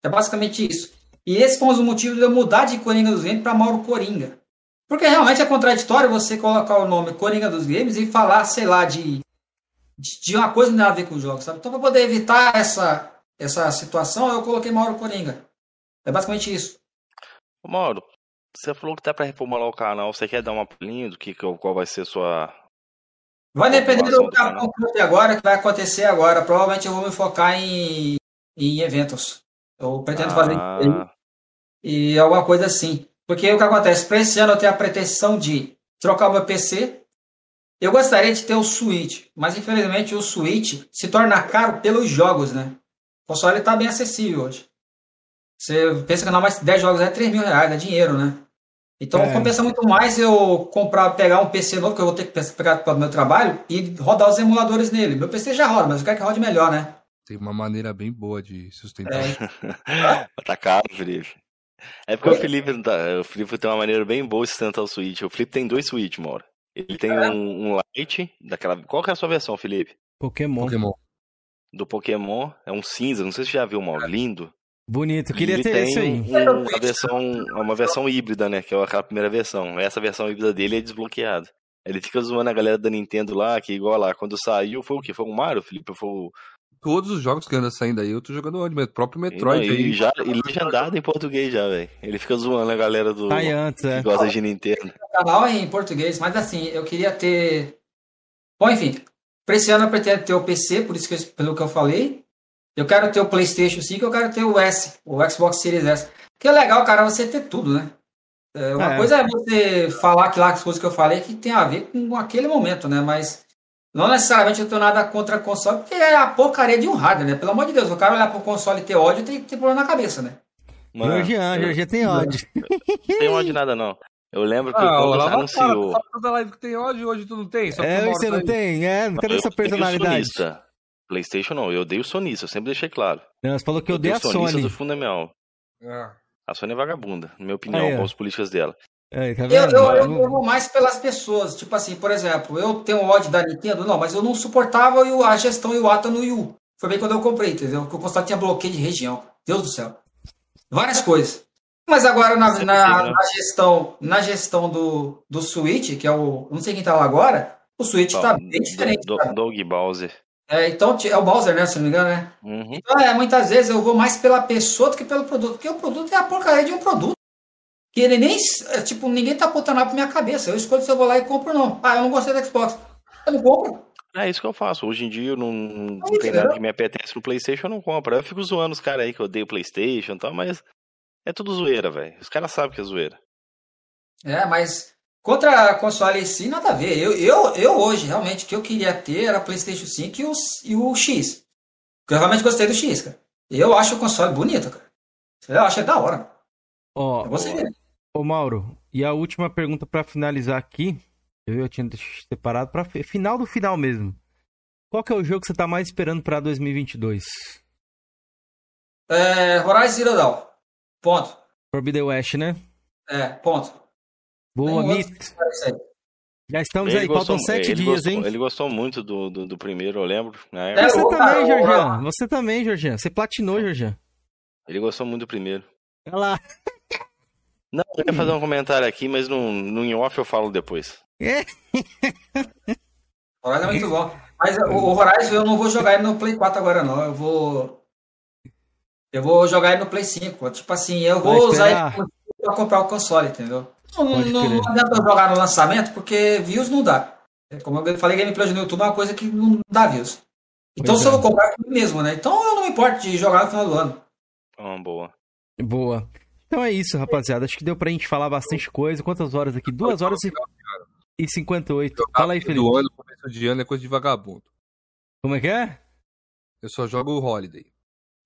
É basicamente isso. E esse foi o motivo de eu mudar de Coringa dos Games para Mauro Coringa. Porque realmente é contraditório você colocar o nome Coringa dos Games e falar, sei lá, de, de, de uma coisa que não tem a ver com o jogo, sabe? Então, para poder evitar essa, essa situação, eu coloquei Mauro Coringa. É basicamente isso. Ô, Mauro, você falou que tá pra reformular o canal. Você quer dar uma palhinha do que, qual vai ser a sua. Vai depender do do que agora, que vai acontecer agora. Provavelmente eu vou me focar em, em eventos. Eu pretendo fazer. Ah, e alguma coisa assim. Porque o que acontece? Para esse ano eu tenho a pretensão de trocar o meu PC. Eu gostaria de ter o Switch, mas infelizmente o Switch se torna caro pelos jogos, né? O console está bem acessível hoje. Você pensa que não, mas 10 jogos é 3 mil reais, é dinheiro, né? Então É. compensa muito mais eu comprar, pegar um PC novo que eu vou ter que pegar para o meu trabalho e rodar os emuladores nele. Meu PC já roda, mas eu quero que rode melhor, né? Tem uma maneira bem boa de sustentar. É, tá caro, Felipe. É porque o Felipe, não tá- o Felipe tem uma maneira bem boa de sustentar o Switch. O Felipe tem dois Switch, Mauro. Ele tem É. um, um Lite, daquela. Qual que é a sua versão, Felipe? Pokémon. Pokémon. Do Pokémon. É um cinza, não sei se você já viu, Mauro. Lindo. Bonito, queria ele ter tem esse aí. um- uma versão, uma versão híbrida, né? Que é aquela primeira versão. Essa versão híbrida dele é desbloqueada. Ele fica zoando a galera da Nintendo lá, que igual lá, quando saiu, foi o quê? Foi o Mario, Felipe? Foi o. Todos os jogos que andam saindo aí, eu tô jogando onde? O próprio Metroid e aí. já, e legendado em português já, velho. Ele fica zoando a galera do. Sai antes, é. que gosta de Nintendo. canal é em português, mas assim, eu queria ter. Bom, enfim, para esse ano eu pretendo ter o PC, por isso que eu- pelo que eu falei. Eu quero ter o PlayStation 5, eu quero ter o S, o Xbox Series S. Que é legal, cara, você ter tudo, né? É, uma É. coisa é você falar que lá as coisas que eu falei que tem a ver com aquele momento, né? Mas não necessariamente eu tenho nada contra console, porque é a porcaria de um hardware, né? Pelo amor de Deus, o cara olhar pro console e ter ódio tem que ter problema na cabeça, né? Mano, Georgian, eu Georgian tem ódio. não tenho ódio nada, não. Eu lembro que Ah, lá você anunciou. Só toda live que tem hoje, hoje tu não tem. Só É, o você não aí. tem? É, cadê essa personalidade? sonista. PlayStation não, eu odeio sonista, eu sempre deixei claro. Não, você falou que eu odeio a sonista Sony. do fundo da minha alma. Ah. A Sony é vagabunda, na minha opinião, com as políticas dela. É, tá Eu, eu, eu, eu vou mais pelas pessoas. Tipo assim, por exemplo, eu tenho ódio da Nintendo, não, mas eu não suportava o- a gestão Iwata no Wii U. Foi bem quando eu comprei, entendeu? Porque o console tinha bloqueio de região. Deus do céu. Várias coisas. Mas agora na, na, tem, né? na gestão, na gestão do, do Switch, que é o. Não sei quem tá lá agora, o Switch tá Bom, bem diferente. do, do, Dog Bowser. É, então, é o Bowser, né? Se não me engano, né? Uhum. Então, é, muitas vezes eu vou mais pela pessoa do que pelo produto, porque o produto é a porcaria de um produto. Que ele nem. é, Tipo, ninguém tá botando nada pra minha cabeça. Eu escolho se eu vou lá e compro ou não. Ah, eu não gostei do Xbox. Eu não compro. É isso que eu faço. Hoje em dia eu não, não É isso, tem nada né? que me apetece no Playstation, eu não compro. Eu fico zoando os caras aí que odeiam Playstation e tal, mas é tudo zoeira, velho. Os caras sabem que é zoeira. É, mas contra a console em si, nada a ver. Eu, eu, eu hoje, realmente, o que eu queria ter era PlayStation 5 e o, e o X. Porque eu realmente gostei do X, cara. Eu acho o console bonito, cara. Eu acho é da hora. Ó, Eu gostei dele. Ô Mauro, e a última pergunta pra finalizar aqui. Eu, eu tinha separado pra fi- final do final mesmo. Qual que é o jogo que você tá mais esperando pra 2022? É, Horizon Zero Dawn. Ponto. Forbidden West, né? É, ponto. Boa, Mito. é. Já estamos Ele aí, gostou- faltam sete dias, gostou- hein? Ele gostou muito do, do, do primeiro, eu lembro. né? É, Você também, Jorjan. Você também, Jorjan. Você platinou, Jorjan. Ele gostou muito do primeiro. Olha lá. Não, eu ia fazer um comentário aqui, mas no, no in off eu falo depois. É. Horizon é muito bom. Mas o, o Horizon eu não vou jogar ele no Play 4 agora, não. Eu vou. Eu vou jogar ele no Play 5. Tipo assim, eu vou usar ele pra comprar o console, entendeu? Não, Pode não, adianta jogar no lançamento, porque views não dá. É, Como eu falei, gameplay no YouTube é uma coisa que não dá views. Então Pois se eu é. vou comprar aqui mesmo, né? Então eu não me importo de jogar no final do ano. Então, boa. Boa. Então é isso, rapaziada. Acho que deu pra gente falar bastante coisa. Quantas horas aqui? Duas horas e, e 58. Fala aí, Felipe. Do ano, começo de ano é coisa de vagabundo. Como é que é? Eu só jogo o Holiday.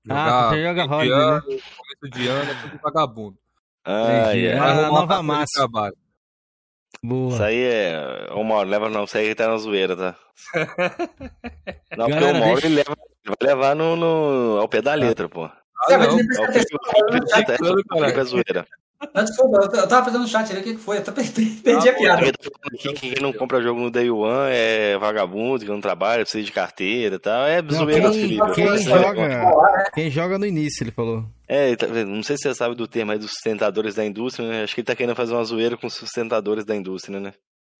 Ah, você joga fim de Holiday, né? ano, Começo de ano é coisa de vagabundo. Ah, Entendi. é. Ah, a nova massa. Boa. Isso aí é. Ô Mauro, leva não, isso aí tá na zoeira, tá? Não, porque Galera, o Mauro deixa- ele, leva, ele vai levar no, no, ao pé da letra, pô. Ah, não. É atenção, eu não. Não, Desculpa, tava fazendo chat ali, o que que foi? Eu perdi a Ah, piada. Tá aqui quem não compra jogo no Day One é vagabundo, que não trabalha, precisa de carteira e tal. É Não, zoeira quem, Felipe. quem joga, negócio. quem joga no início, ele falou. É, tá não sei se você sabe do termo aí dos sustentadores da indústria, né? Acho que ele tá querendo fazer uma zoeira com os sustentadores da indústria, né?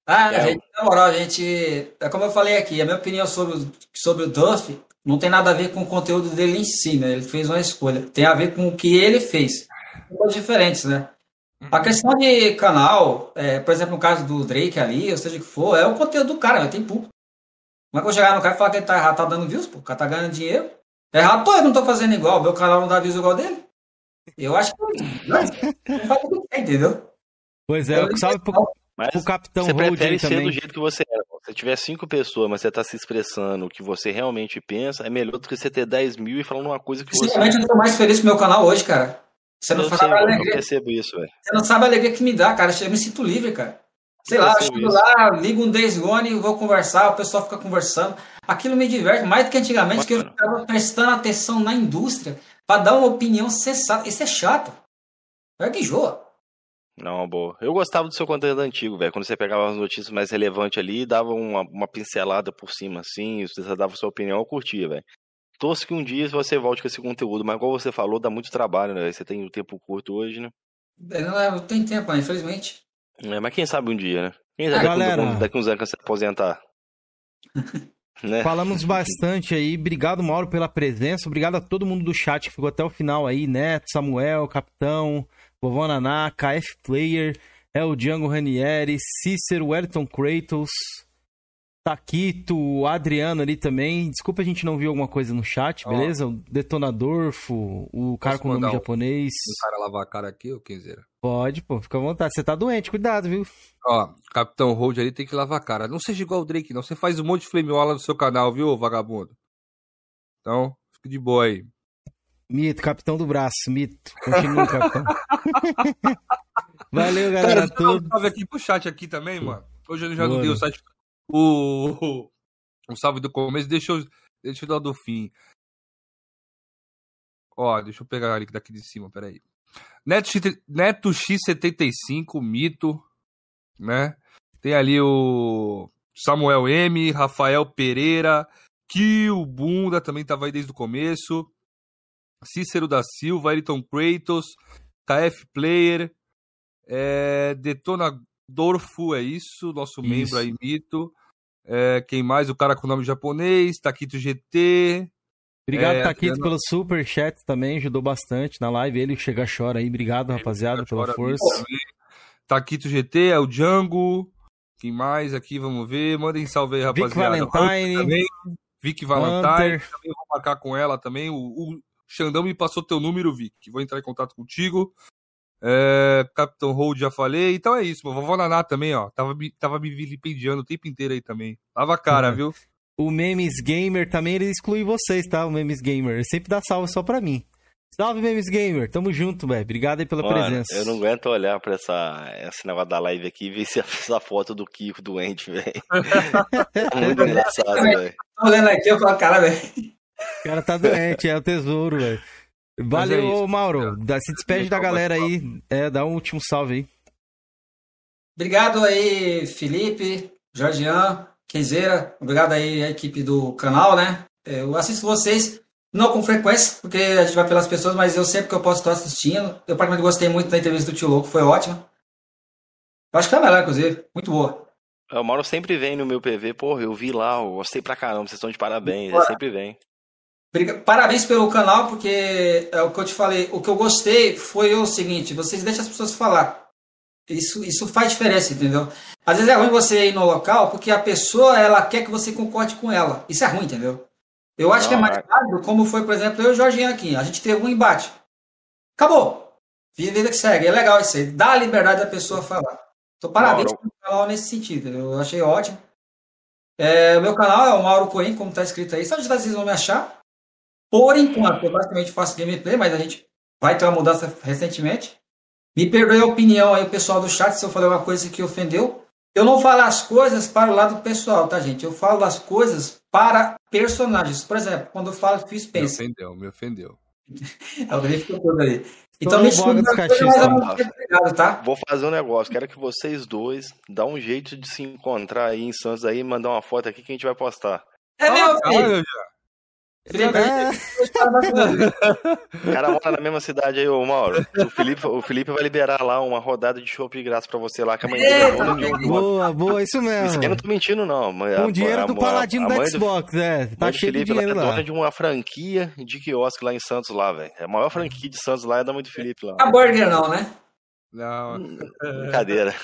Ah, É. gente, na moral, gente, é como eu falei aqui, a minha opinião sobre, o- sobre o Duff não tem nada a ver com o conteúdo dele em si, né? Ele fez uma escolha. Tem a ver com o que ele fez. Coisas diferentes, né? A questão de canal, é, por exemplo, no caso do Drake ali, ou seja o que for, é o conteúdo do cara, né? tem público. Como é que eu vou chegar no cara e falar que ele tá errado, tá dando views, pô, o cara tá ganhando dinheiro. É errado, pô, eu não tô fazendo igual, meu canal não dá views igual dele. Eu acho que não, não faz o que quer, entendeu? Pois é, Eu- salve pro, Mas pro Capitão você prefere aí ser também. do jeito que você é. Se tiver cinco pessoas, mas você tá se expressando o que você realmente pensa, é melhor do que você ter 10 mil e falando uma coisa que você. Sinceramente, eu tô mais feliz com o meu canal hoje, cara. Você não eu, sabe sei, a eu alegria, percebo isso, velho. você não sabe a alegria que me dá, cara. Eu me sinto livre, cara. Sei Eu lá, eu chego isso. lá, ligo um Days Gone e vou conversar, o pessoal fica conversando. Aquilo me diverte mais do que antigamente, que eu Mano. ficava prestando atenção na indústria pra dar uma opinião sensata. Isso é chato. É que enjoa. Não, boa. Eu gostava do seu conteúdo antigo, velho. Quando você pegava as notícias mais relevantes ali e dava uma, uma pincelada por cima, assim, você dava sua opinião, eu curtia, velho. Torço que um dia você volte com esse conteúdo, mas igual você falou, dá muito trabalho, né? Você tem o tempo curto hoje, né? É, Não, é, não tem tempo, né, infelizmente. É, mas quem sabe um dia, né? Quem sabe Galera. daqui, daqui uns anos que você aposentar. né? Falamos bastante aí. Obrigado, Mauro, pela presença. Obrigado a todo mundo do chat que ficou até o final aí, Neto, Samuel, Capitão, Vovó Naná, KF Player, El Django Ranieri, Cícero, Wellington Kratos, Taquito, o Adriano ali também. Desculpa a gente não viu alguma coisa no chat, Ó. beleza? O Detonadorfo, o cara com nome mandar um- japonês. O cara lavar a cara aqui, ô Kenzeira. Pode, pô, fica à vontade. Você tá doente, cuidado, viu? Ó, Capitão Hold ali tem que lavar a cara. Não seja igual o Drake, não. Você faz um monte de flameola no seu canal, viu, vagabundo? Então, fique de boa aí. Mito, capitão do braço, mito. Continua, capitão. Valeu, galera, Cara, um salve aqui pro chat aqui também, mano. Hoje eu já não Bora. dei o site. O, o, salve do começo, deixa eu, deixa eu dar o do fim. Ó, deixa eu pegar ali daqui de cima, peraí. Neto, X- Neto X75, mito, né? Tem ali o Samuel M, Rafael Pereira, Kill Bunda também tava aí desde o começo. Cícero da Silva, Ayrton Kratos, KF Player, é, Detonadorfo, é isso, nosso Isso. membro aí, mito. É, quem mais? O cara com nome japonês, Taquito GT. Obrigado, É, Taquito, Adriano- pelo super chat também, ajudou bastante na live. Ele chega chora aí. Obrigado, rapaziada, pela força. Também. Taquito GT, é o Django. Quem mais aqui? Vamos ver. Mandem salve aí, Vic rapaziada. Valentine, Também. Vic Valentine. Hunter. Também vou marcar com ela também. O, o Xandão me passou teu número, Vic. Vou entrar em contato contigo. É, Capitão Hold já falei. Então é isso. Vovó Naná também, ó. Tava, me- tava me vilipendiando o tempo inteiro aí também. Lava a cara, Uhum. viu? O Memes Gamer também, ele exclui vocês, tá? O Memes Gamer. Ele sempre dá salve só pra mim. Salve, Memes Gamer. Tamo junto, velho. Obrigado aí pela Mano, presença. eu não aguento olhar pra essa, esse negócio da live aqui e ver se essa foto do Kiko doente, velho. É muito engraçado, velho. Tô olhando aqui, eu falo, cara, velho. O cara tá doente, é o tesouro, velho. Valeu, é Mauro. Dá- Se despede da galera aí. É, dá um último salve aí. Obrigado aí, Felipe, Jorgian, Kenzeira. Obrigado aí à equipe do canal, né? Eu assisto vocês, não com frequência, porque a gente vai pelas pessoas, mas eu sempre que eu posso estou assistindo. Eu particularmente gostei muito da entrevista do Tio Louco, foi ótima. Eu acho que foi a melhor, inclusive. Muito boa. O Mauro sempre vem no meu PV, porra, eu vi lá, eu gostei pra caramba, vocês estão de parabéns, ele sempre vem. Parabéns pelo canal, porque é o que eu te falei. O que eu gostei foi o seguinte: vocês deixam as pessoas falar. Isso, isso faz diferença, entendeu? Às vezes é ruim você ir no local porque a pessoa ela quer que você concorde com ela. Isso é ruim, entendeu? Eu acho que é Não, mais é- válido, como foi, por exemplo, eu e o Jorginho aqui. A gente teve um embate. Acabou. Vida que segue. É legal isso aí. Dá a liberdade da pessoa falar. Então, parabéns Mauro. pelo canal nesse sentido. Eu achei ótimo. É, o meu canal é o Mauro Coen, como está escrito aí. Só digitar vocês vão me achar. Por enquanto, eu basicamente faço gameplay, mas a gente vai ter uma mudança recentemente. Me perdoe a opinião aí, o pessoal do chat, se eu falei uma coisa que ofendeu. Eu não falo as coisas para o lado pessoal, tá, gente? Eu falo as coisas para personagens. Por exemplo, quando eu falo Phil Me Spencer, ofendeu, me ofendeu. alguém ficou tudo aí. Então, no me eu Cachistas, não tá? Vou fazer um negócio, quero que vocês dois dá um jeito de se encontrar aí em Santos aí e mandar uma foto aqui que a gente vai postar. É meu, Ah, filho. eu já. Felipe, É, O cara mora na mesma cidade aí, ô Mauro. O Felipe, o Felipe vai liberar lá uma rodada de chopp de graça pra você lá, que a é de um- boa, boa, isso Isso aí eu não mesmo. tô mentindo, não. Com a- o dinheiro a- do a- paladino a da do- Xbox, é. Tá do cheio de Felipe ela dinheiro é lá. dona de uma franquia de quiosque lá em Santos, lá, velho. A maior franquia de Santos lá é da mãe do Felipe lá. hambúrguer não, né? Não. Brincadeira.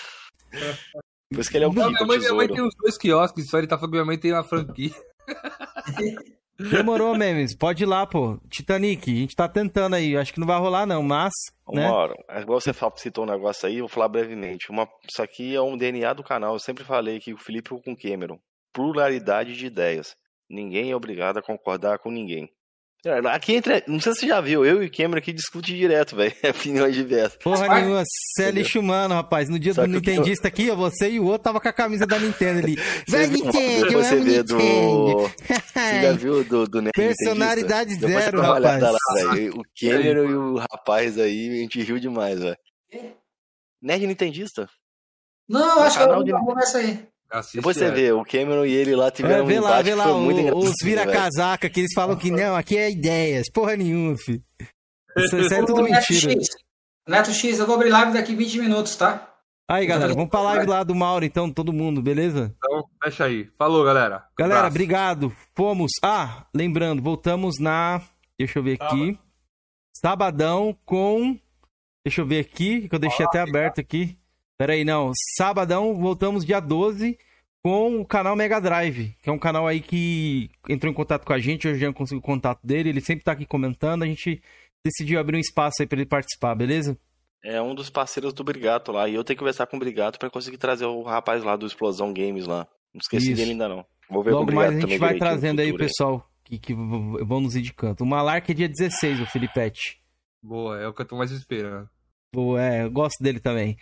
Por isso que ele é um Não, minha, mãe, minha mãe tem uns dois quiosques, só ele tá falando que minha mãe tem uma franquia. Demorou, memes. Pode ir lá, pô. Titanic, a gente tá tentando aí. Acho que não vai rolar, não, mas. Né? Uma hora. É igual você citou um negócio aí, vou falar brevemente. Uma, isso aqui é um DNA do canal. Eu sempre falei que o Felipe com o Cameron. Pluralidade de ideias. Ninguém é obrigado a concordar com ninguém. É, Aqui entre. Não sei se você já viu, eu e o Cameron aqui discute direto, velho. Opiniões diversas. Porra Mas- nenhuma, você é lixo humano, rapaz. No dia Só do que eu- Nintendista aqui, ó, você e o outro tava com a camisa da Nintendo ali. Vai, Nintendo, eu você amo vê do. Nintendo. Você já viu do, do Nerd Personalidade Nintendista? Zero, rapaz. lá. O Cameron e o rapaz aí, a gente riu demais, velho. Nerd Nintendista? Não, eu acho que eu canal vou de- conversa aí. Assiste Depois você ela. vê, o Cameron e ele lá É, tiveram vê um lá, vê lá foi muito o- engraçado, os velho. vira-casaca que eles falam que não, aqui é ideias. Porra nenhuma, filho. Isso, isso é tudo Neto mentira. X, Neto X, eu vou abrir live daqui 20 minutos, tá? Aí, galera, vamos pra live lá do Mauro, então, todo mundo, beleza? Então, fecha aí. Falou, galera. Galera, Abraço. obrigado. Fomos. Ah, lembrando, voltamos na. Deixa eu ver aqui. Sabadão com. Deixa eu ver aqui, que eu deixei até aberto aqui. Pera aí, não. Sabadão, voltamos dia 12 com o canal Mega Drive, que é um canal aí que entrou em contato com a gente. Hoje eu consegui o contato dele. Ele sempre tá aqui comentando. A gente decidiu abrir um espaço aí pra ele participar, beleza? É um dos parceiros do Brigato lá. E eu tenho que conversar com o Brigato pra conseguir trazer o rapaz lá do Explosão Games lá. Não esqueci Isso. dele ainda não. Vou ver com o Logo Brigato mais a gente vai trazendo aí o pessoal que, que vão nos indicando. O Malark é dia 16, o Filipete. Boa, é o que eu tô mais esperando. Pô, é, gosto dele também.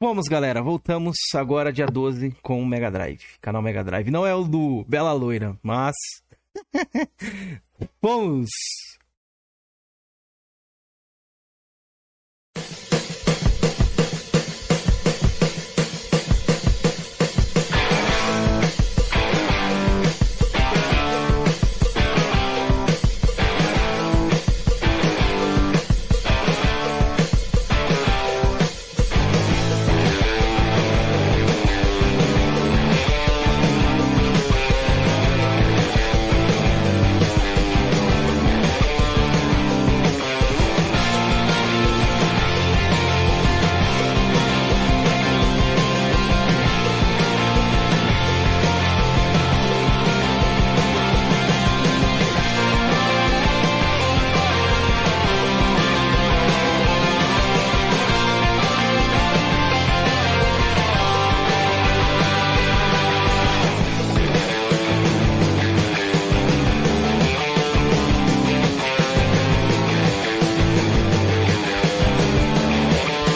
Vamos, galera, voltamos agora dia 12 com o Mega Drive. Canal Mega Drive. Não é o do Bela Loira, mas. Vamos!